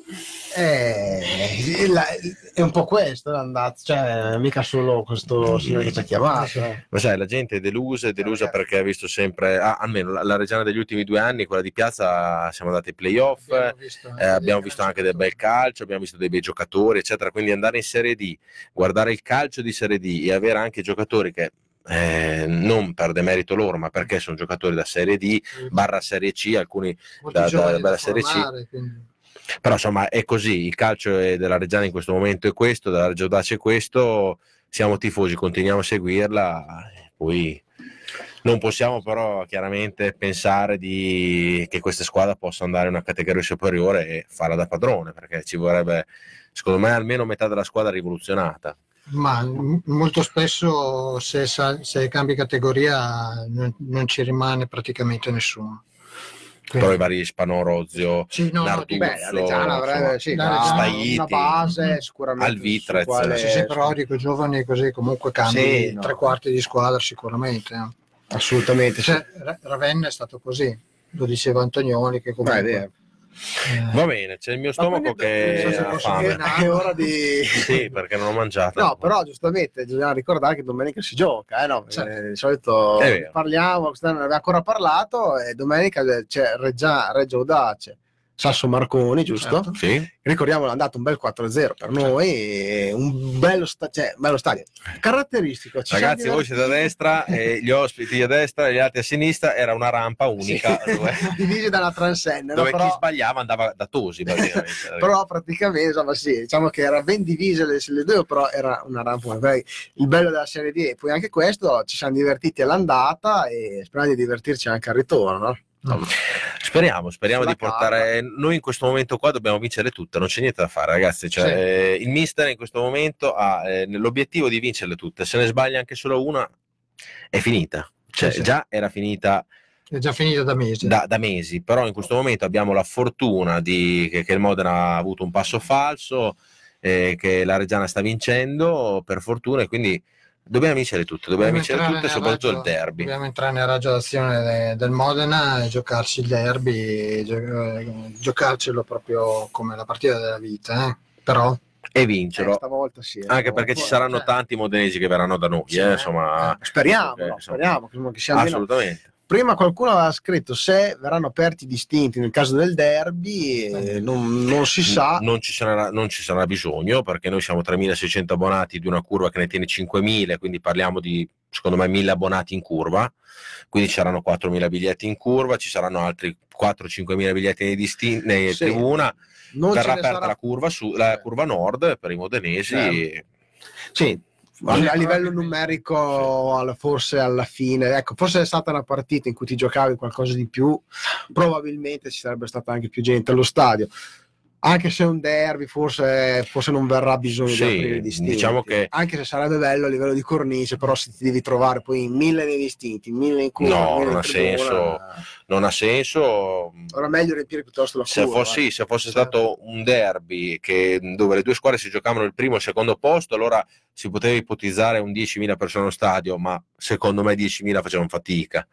Eh, la- è un po' questo l'andazzo, cioè mica solo questo signore che ci ha chiamato. eh.
ma sai, la gente è delusa, è delusa
Ragazzi.
perché ha visto sempre, ah, almeno la, la Reggiana degli ultimi due anni, quella di Piazza, siamo andati ai playoff,
Abbiamo visto,
eh, abbiamo visto anche del bel calcio, abbiamo visto dei bei giocatori, eccetera. Quindi andare in Serie D, guardare il calcio di Serie D e avere anche giocatori che eh, non per demerito loro, ma perché sono giocatori da Serie D, barra Serie C, alcuni da- da-
da
Serie C.
formare, quindi-
Però insomma è così, il calcio della Reggiana in questo momento è questo, della Reggio Dacia è questo, siamo tifosi, continuiamo a seguirla, poi non possiamo però chiaramente pensare di, che questa squadra possa andare in una categoria superiore e farla da padrone, perché ci vorrebbe secondo me almeno metà della squadra rivoluzionata.
Ma molto spesso se, se cambi categoria non, non ci rimane praticamente nessuno. Quindi-
Però i vari Spanorozio,
sì, no,
Narduzzo,
Beh, la Reggiana avrebbe sì,
La
una- base sicuramente
Alvitrez,
quale-
sì, sì, però dico i giovani così comunque cambi
Sì, no.
tre quarti di squadra sicuramente.
assolutamente.
Cioè, Ra- Ravenna è stato così, lo diceva Antonioni che
Beh,
comunque Eh,
Va bene, c'è il mio
Ma
stomaco che
non so
ha fame.
È ora di...
Sì, perché non ho mangiato.
No, però giustamente bisogna ricordare che domenica si gioca, eh, no?
Certo.
Perché di solito parliamo, quest'anno non abbiamo ancora parlato e domenica c'è Reggia, Reggio Audace, Sasso Marconi, giusto?
Certo.
Sì?
Ricordiamo è andato un bel 4-0 per noi, un bello, sta- cioè, bello stadio. Caratteristico. ci
Ragazzi, voi siete a destra e gli ospiti a destra e gli altri a sinistra. Era una rampa unica
Sì.
dove,
divisi da una transenne, no?
dove chi
però,
sbagliava andava da Tosi.
però praticamente insomma, sì, diciamo che era ben divise le, le due, però era una rampa. Poi Il bello della Serie D e poi anche questo ci siamo divertiti all'andata e speriamo di divertirci anche al ritorno. No?
Speriamo, speriamo
Sulla
di portare. Noi in questo momento qua dobbiamo vincere tutte, non c'è niente da fare, ragazzi. Cioè,
Sì.
eh, il mister in questo momento ha eh, l'obiettivo di vincerle tutte. Se ne sbaglia anche solo una, è finita. Cioè,
Sì, sì.
già era finita
È già finita da mesi.
da, da mesi, però in questo momento abbiamo la fortuna di, che, che il Modena ha avuto un passo falso, eh, che la Reggiana sta vincendo per fortuna e quindi dobbiamo vincere tutte, dobbiamo vincere
entrare
tutte,
nel
soprattutto il
raggio-
derby.
Dobbiamo entrare nel raggio d'azione de- del Modena e giocarci il derby, gio- eh, giocarcelo proprio come la partita della vita. eh. Però
E
Eh,
vincerlo,
stavolta sì.
anche perché ci saranno
cioè-
tanti modenesi che verranno da noi,
Sì,
eh,
eh.
insomma,
Speriamo,
Eh,
no,
insomma.
speriamo che- che sia almeno-
assolutamente.
Prima qualcuno aveva scritto se verranno aperti i distinti nel caso del derby, eh, non, non si sa.
Non ci, sarà, non ci sarà bisogno perché noi siamo 3.600 abbonati di una curva che ne tiene 5.000, quindi parliamo di secondo me 1.000 abbonati in curva, quindi ci saranno 4.000 biglietti in curva, ci saranno altri 4-5.000 biglietti nei, distin- nei
Sì.
tribuna,
Non
verrà aperta
sarà-
la curva, su, la curva nord per i modenesi.
Certo. Sì, a, livello numerico, forse alla fine, ecco, forse è stata una partita in cui ti giocavi qualcosa di più, probabilmente ci sarebbe stata anche più gente allo stadio. Anche se è un derby, forse, forse non verrà bisogno
Sì,
di aprire distinti.
diciamo che-
Anche se sarebbe bello a livello di cornice, però se ti devi trovare poi in mille nei distinti, mille in curva,
No, non ha senso. Non ha senso.
Ora meglio riempire piuttosto la
Se
curva.
fosse,
eh.
se fosse
Sì.
stato un derby che- dove le due squadre si giocavano il primo e il secondo posto, allora si poteva ipotizzare un 10.000 persone allo stadio, ma secondo me 10.000 facevano fatica.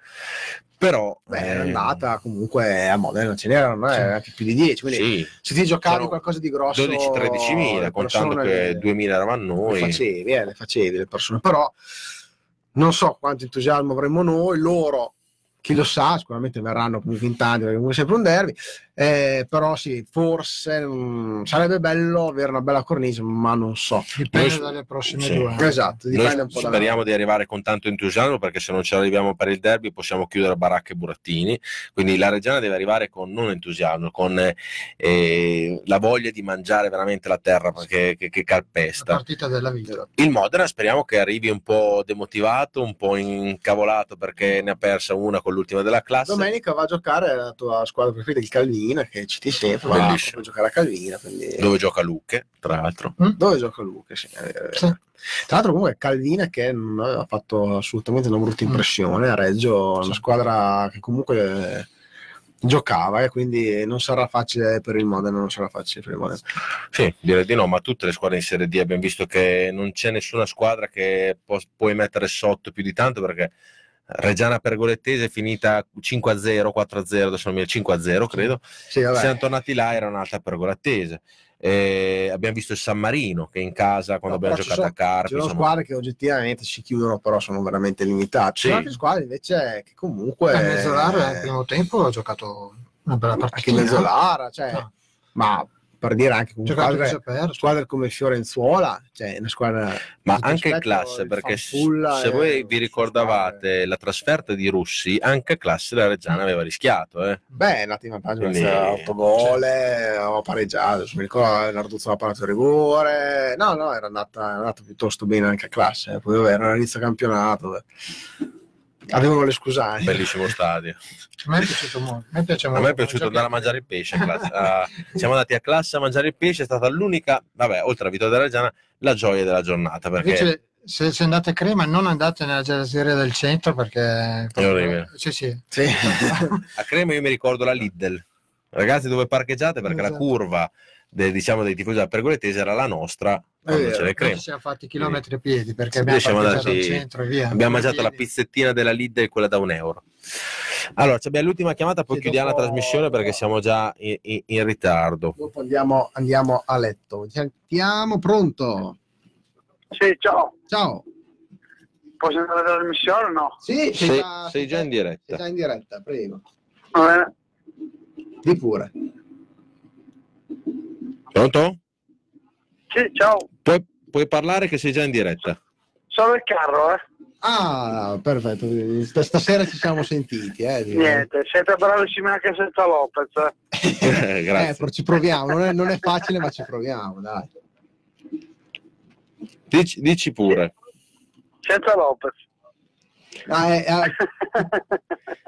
Però
Beh, è
eh,
andata comunque a Modena, ce n'erano
Sì.
anche più di 10. Quindi
sì,
se ti giocavi
C'erano
qualcosa di grosso
12-13.000,
le
contando che
le-
2.000 eravamo
le
noi.
facevi, eh, le facevi le persone, però non so quanto entusiasmo avremo noi, loro chi lo sa, sicuramente verranno comunque in tanti perché è sempre un derby, eh, però sì, forse mm, sarebbe bello avere una bella cornice, ma non so.
dipende
Noi-
dalle prossime
sì.
due.
Esatto,
Noi
dipende un po' da
speriamo di arrivare con tanto entusiasmo perché se non ci arriviamo per il derby possiamo chiudere baracche e burattini. Quindi la Reggiana deve arrivare con non entusiasmo, con eh, la voglia di mangiare veramente la terra che, che- che
La
calpesta.
partita della vita.
Il Modena speriamo che arrivi un po' demotivato, un po' incavolato perché ne ha persa una con l'ultima della classe.
Domenica va a giocare la tua squadra preferita, il Calvina, che citi sempre, va
Bellissimo.
a giocare a Calvina. Quindi...
Dove gioca Lucche, tra l'altro.
Dove gioca Luca? Sì, eh,
Sì.
Tra l'altro, comunque, Calvina che non aveva fatto assolutamente una brutta
Mm.
impressione a Reggio, una
Sì.
squadra che comunque eh, giocava e quindi non sarà facile per il Modena. Non sarà facile per il Modena.
Sì, direi di no, ma tutte le squadre in Serie D abbiamo visto che non c'è nessuna squadra che può- puoi mettere sotto più di tanto perché Reggiana Pergolettese è finita 5-0, 4-0, adesso non mi 5-0 credo.
Sì, vabbè.
Siamo tornati là, era un'altra Pergolettese. Eh, abbiamo visto il San Marino che in casa quando
No,
abbiamo giocato a
sono-
Carpi
Ci sono
insomma,
squadre che oggettivamente si chiudono, però sono veramente limitate. Ci sono altre squadre invece che comunque.
Eh, Mezzolara al primo tempo ha giocato una bella partita.
anche Mezzolara, cioè,
No.
ma per dire anche con squadre,
perdere.
squadre come Fiorenzuola, cioè una squadra
ma anche
rispetto,
classe perché se voi vi ricordavate
squadre-
la trasferta di Russi anche a classe la Reggiana aveva rischiato eh.
Beh, è andata in vantaggio,
Quindi-
Quindi... 8 gol, eh, ho pareggiato, adesso mi ricordo Narduzzo ha parato il rigore, no, no, era andata, era andata piuttosto bene anche a classe, eh. poi vabbè, era l'inizio campionato, eh. Avevano le scusate.
bellissimo stadio
A me è piaciuto molto. A me, piace
A
molto.
me è piaciuto andare a mangiare il pesce. in classe. Ah, siamo andati a classe a mangiare il pesce, è stata l'unica, vabbè, oltre alla vittoria della Reggiana, la gioia della giornata. Perché
Invece, se, se andate a Crema, non andate nella gelateria del centro perché.
È orribile.
Sì, sì.
Sì.
a Crema io mi ricordo la Lidl. Ragazzi, dove parcheggiate? Perché la
Esatto.
curva de- diciamo dei tifosi della pergoletese era la nostra quando
vero,
ce le
Noi
creme.
ci siamo fatti chilometri a piedi perché abbiamo
siamo
parcheggiato al centro e via.
Abbiamo mangiato la pizzettina della Lidl, quella da un euro. Allora, abbiamo l'ultima chiamata, poi chiudiamo
dopo-
la trasmissione perché siamo già in, in- in ritardo.
Dopo andiamo, andiamo a letto. Sentiamo, pronto?
Sì, ciao.
Ciao.
Posso andare alla trasmissione o no?
Sì,
Sei, sei già in
Sei
diretta.
già in diretta, prego.
Va bene.
Di pure.
Pronto?
Sì, ciao.
Puoi, puoi parlare che sei già in diretta.
Sono il carro, eh.
Ah, perfetto. St- Stasera ci siamo sentiti. Eh.
Niente, siete bravissimi anche senza Lopez. eh.
Eh, Grazie.
Eh, ci proviamo, non è, non è facile, ma ci proviamo, dai.
Dici, dici pure.
Senza Lopez.
Ah, eh, ah,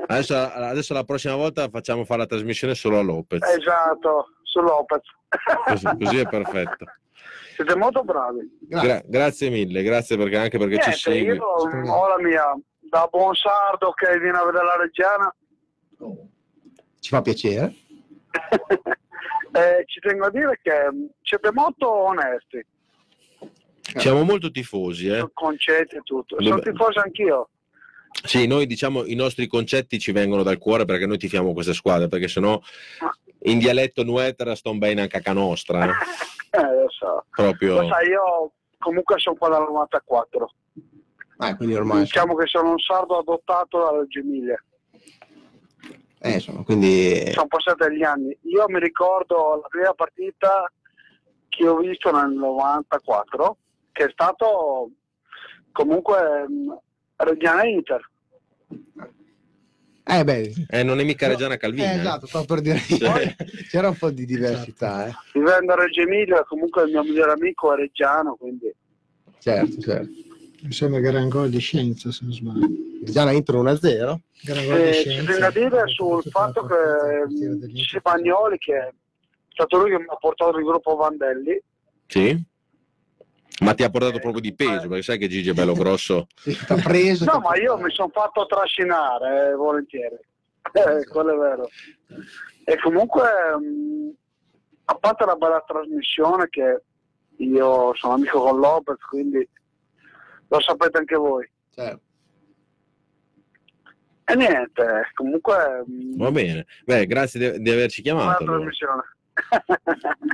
Adesso, adesso la prossima volta facciamo fare la trasmissione solo a Lopez.
esatto, su Lopez.
Così, così è perfetto.
Siete molto bravi.
grazie.
Gra- grazie mille, grazie perché anche perché ci
Niente,
segui.
io ho la mia, da buon sardo che viene a vedere la Reggiana,
Ci fa piacere.
eh, ci tengo a dire che mm, siete molto onesti,
Siamo molto tifosi, eh?
concetti e tutto. Sono tifoso anch'io.
Sì, noi diciamo i nostri concetti ci vengono dal cuore perché noi tifiamo queste squadre, perché sennò in dialetto nuetera sto bene anche a ca nostra, eh?
Eh, lo so.
proprio.
Lo sai, io comunque sono qua dal 94.
Ah, quindi ormai
Diciamo che sono un sardo adottato dalla Reggio Emilia.
eh, insomma, quindi
Sono passati gli anni. Io mi ricordo la prima partita che ho visto nel 94, che è stato comunque mh, Reggiana Inter.
eh beh,
Eh, non è mica Reggiana
eh,
Calvina. eh.
esatto, stavo per dire c'era un po' di diversità, eh.
Vivendo a Reggio Emilia, comunque il mio migliore amico è reggiano, quindi
certo, certo.
Mi sembra che era un gol di scienza, se non sbaglio.
Già la intro 1-0.
Era un gol di
Eh, ci tengo a dire sul fatto che Gigi Bagnoli, che è stato lui che mi ha portato il gruppo Vandelli,
Sì? Ma ti ha portato proprio di peso, perché sai che Gigi è bello grosso.
T'ha preso.
No,
t'ha
ma io mi sono fatto trascinare, eh, volentieri. Eh, quello è vero. E comunque, mh, a parte la bella trasmissione che io sono amico con Lopez, quindi lo sapete anche voi.
Certo.
E niente, comunque, mh,
Va bene. Beh, grazie di, di averci chiamato. allora.
trasmissione.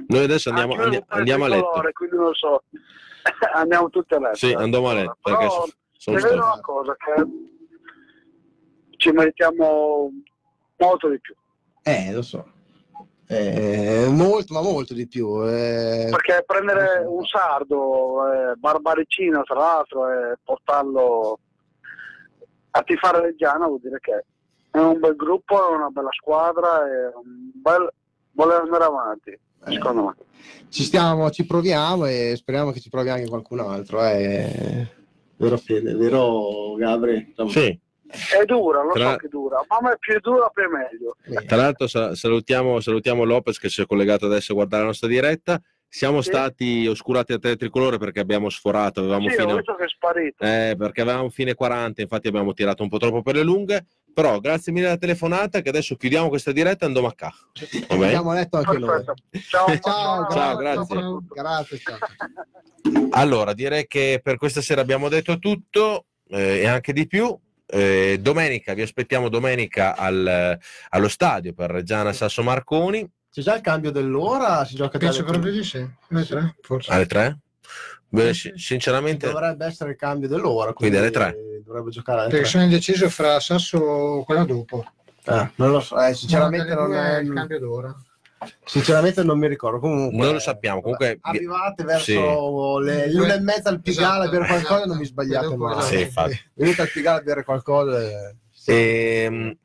Noi adesso andiamo,
Anche io
andi-
sono
andiamo a letto.
Quindi non so. andiamo tutte a letto.
Sì, andiamo a letto. Perché
Però,
so- sono
è vero una cosa, che ci meritiamo molto di più.
Eh, lo so. Eh, molto, ma molto di più. eh.
Perché prendere un sardo, eh, barbaricino tra l'altro, e portarlo a tifare Reggiano vuol dire che è un bel gruppo, è una bella squadra, è un bel voler andare avanti, secondo me.
ci stiamo, ci proviamo e speriamo che ci provi anche qualcun altro. Eh. Vero Fede, vero Gabri?
Sì.
È dura, lo
Tra-
so che è dura, ma me più è dura più è meglio.
eh,
Tra l'altro sa- salutiamo, salutiamo Lopez che si è collegato adesso a guardare la nostra diretta. Siamo
Sì.
stati oscurati a tre tricolore perché abbiamo sforato, avevamo
Sì, ho
fino,
visto che è sparito.
eh, perché avevamo fine 40, infatti abbiamo tirato un po' troppo per le lunghe. Però grazie mille alla telefonata che adesso chiudiamo questa diretta e andiamo a ca. Va bene?
Abbiamo letto anche noi.
Perfetto. Ciao,
Ciao,
Ciao,
grazie.
grazie.
Ciao.
Allora, direi che per questa sera abbiamo detto tutto eh, e anche di più. Eh, domenica, vi aspettiamo domenica al- allo stadio per Reggiana Sasso Marconi
C'è già il cambio dell'ora? Si gioca
Penso
dalle-
proprio di sì. Alle tre, forse.
alle 3. Beh, sinceramente,
Dovrebbe essere il cambio dell'ora.
Quindi alle tre.
eh, Dovrebbe giocare alle
Perché sono indeciso fra Sasso o quella dopo.
Ah, non lo so, eh, sinceramente,
No,
non è,
il cambio d'ora.
sinceramente non mi ricordo. Comunque,
Non lo sappiamo, comunque-
arrivate verso
Sì.
le l'una e mezza al Pigalle a bere
Esatto,
qualcosa, non vi
esatto.
sbagliate mai.
Sì.
Venite al Pigalle a bere qualcosa. e-
Ehm,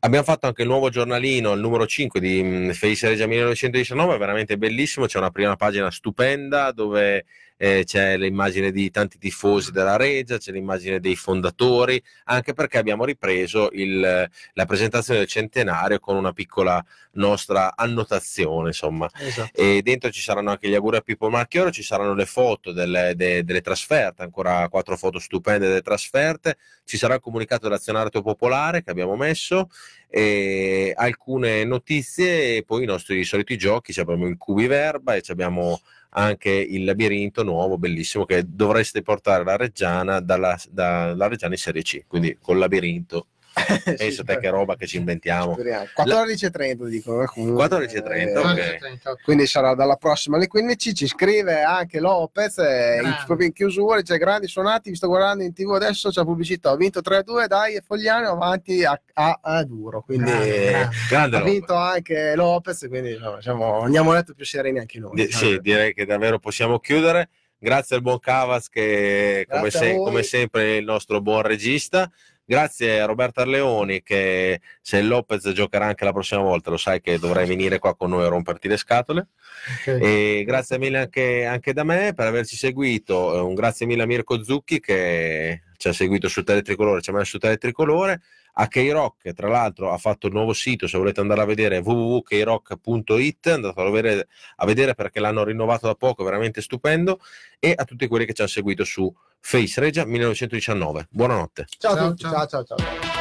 abbiamo fatto anche il nuovo giornalino, il numero 5 di mh, Felice Regia 1919, è veramente bellissimo, c'è una prima pagina stupenda dove eh, c'è l'immagine di tanti tifosi della Regia, c'è l'immagine dei fondatori, anche perché abbiamo ripreso il- la presentazione del centenario con una piccola nostra annotazione, insomma.
Esatto.
e dentro ci saranno anche gli auguri a Pippo Marchioro, ci saranno le foto delle, de- delle trasferte, ancora quattro foto stupende delle trasferte, ci sarà il comunicato dell'azionario popolare che abbiamo messo e alcune notizie e poi i nostri soliti giochi, Ci abbiamo il Cubi Verba e abbiamo anche il labirinto nuovo, bellissimo, che dovreste portare la Reggiana dalla, dalla Reggiana in Serie C, quindi col labirinto Pensa te che roba che ci inventiamo.
14.30 dicono. eh, comunque,
14.30,
eh,
ok.
Quindi sarà dalla prossima alle 15. Ci scrive anche Lopez, eh, in, proprio in chiusura, dice grandi suonati, vi sto guardando in tv adesso, c'è pubblicità, ho vinto 3-2, dai e Fogliano avanti a, a- a duro. Quindi
Grande, grande.
Ha vinto anche Lopez, quindi siamo, andiamo a letto più sereni anche noi.
Di- sì, direi che davvero possiamo chiudere. Grazie al buon Cavas che come, se- come sempre è il nostro buon regista. Grazie a Roberto Arleoni che se Lopez giocherà anche la prossima volta lo sai che dovrai venire qua con noi a romperti le scatole.
Ok.
E grazie mille anche, anche da me per averci seguito. Eh, Un grazie mille a Mirko Zucchi che ci ha seguito su Teletricolore, ci ha messo su Teletricolore. A K-Rock, tra l'altro, ha fatto il nuovo sito. Se volete andare a vedere www.krock.it, andate a vedere, a vedere perché l'hanno rinnovato da poco, veramente stupendo. E a tutti quelli che ci hanno seguito su Face Regia 1919. Buonanotte.
Ciao a tutti,
ciao.
ciao ciao. ciao.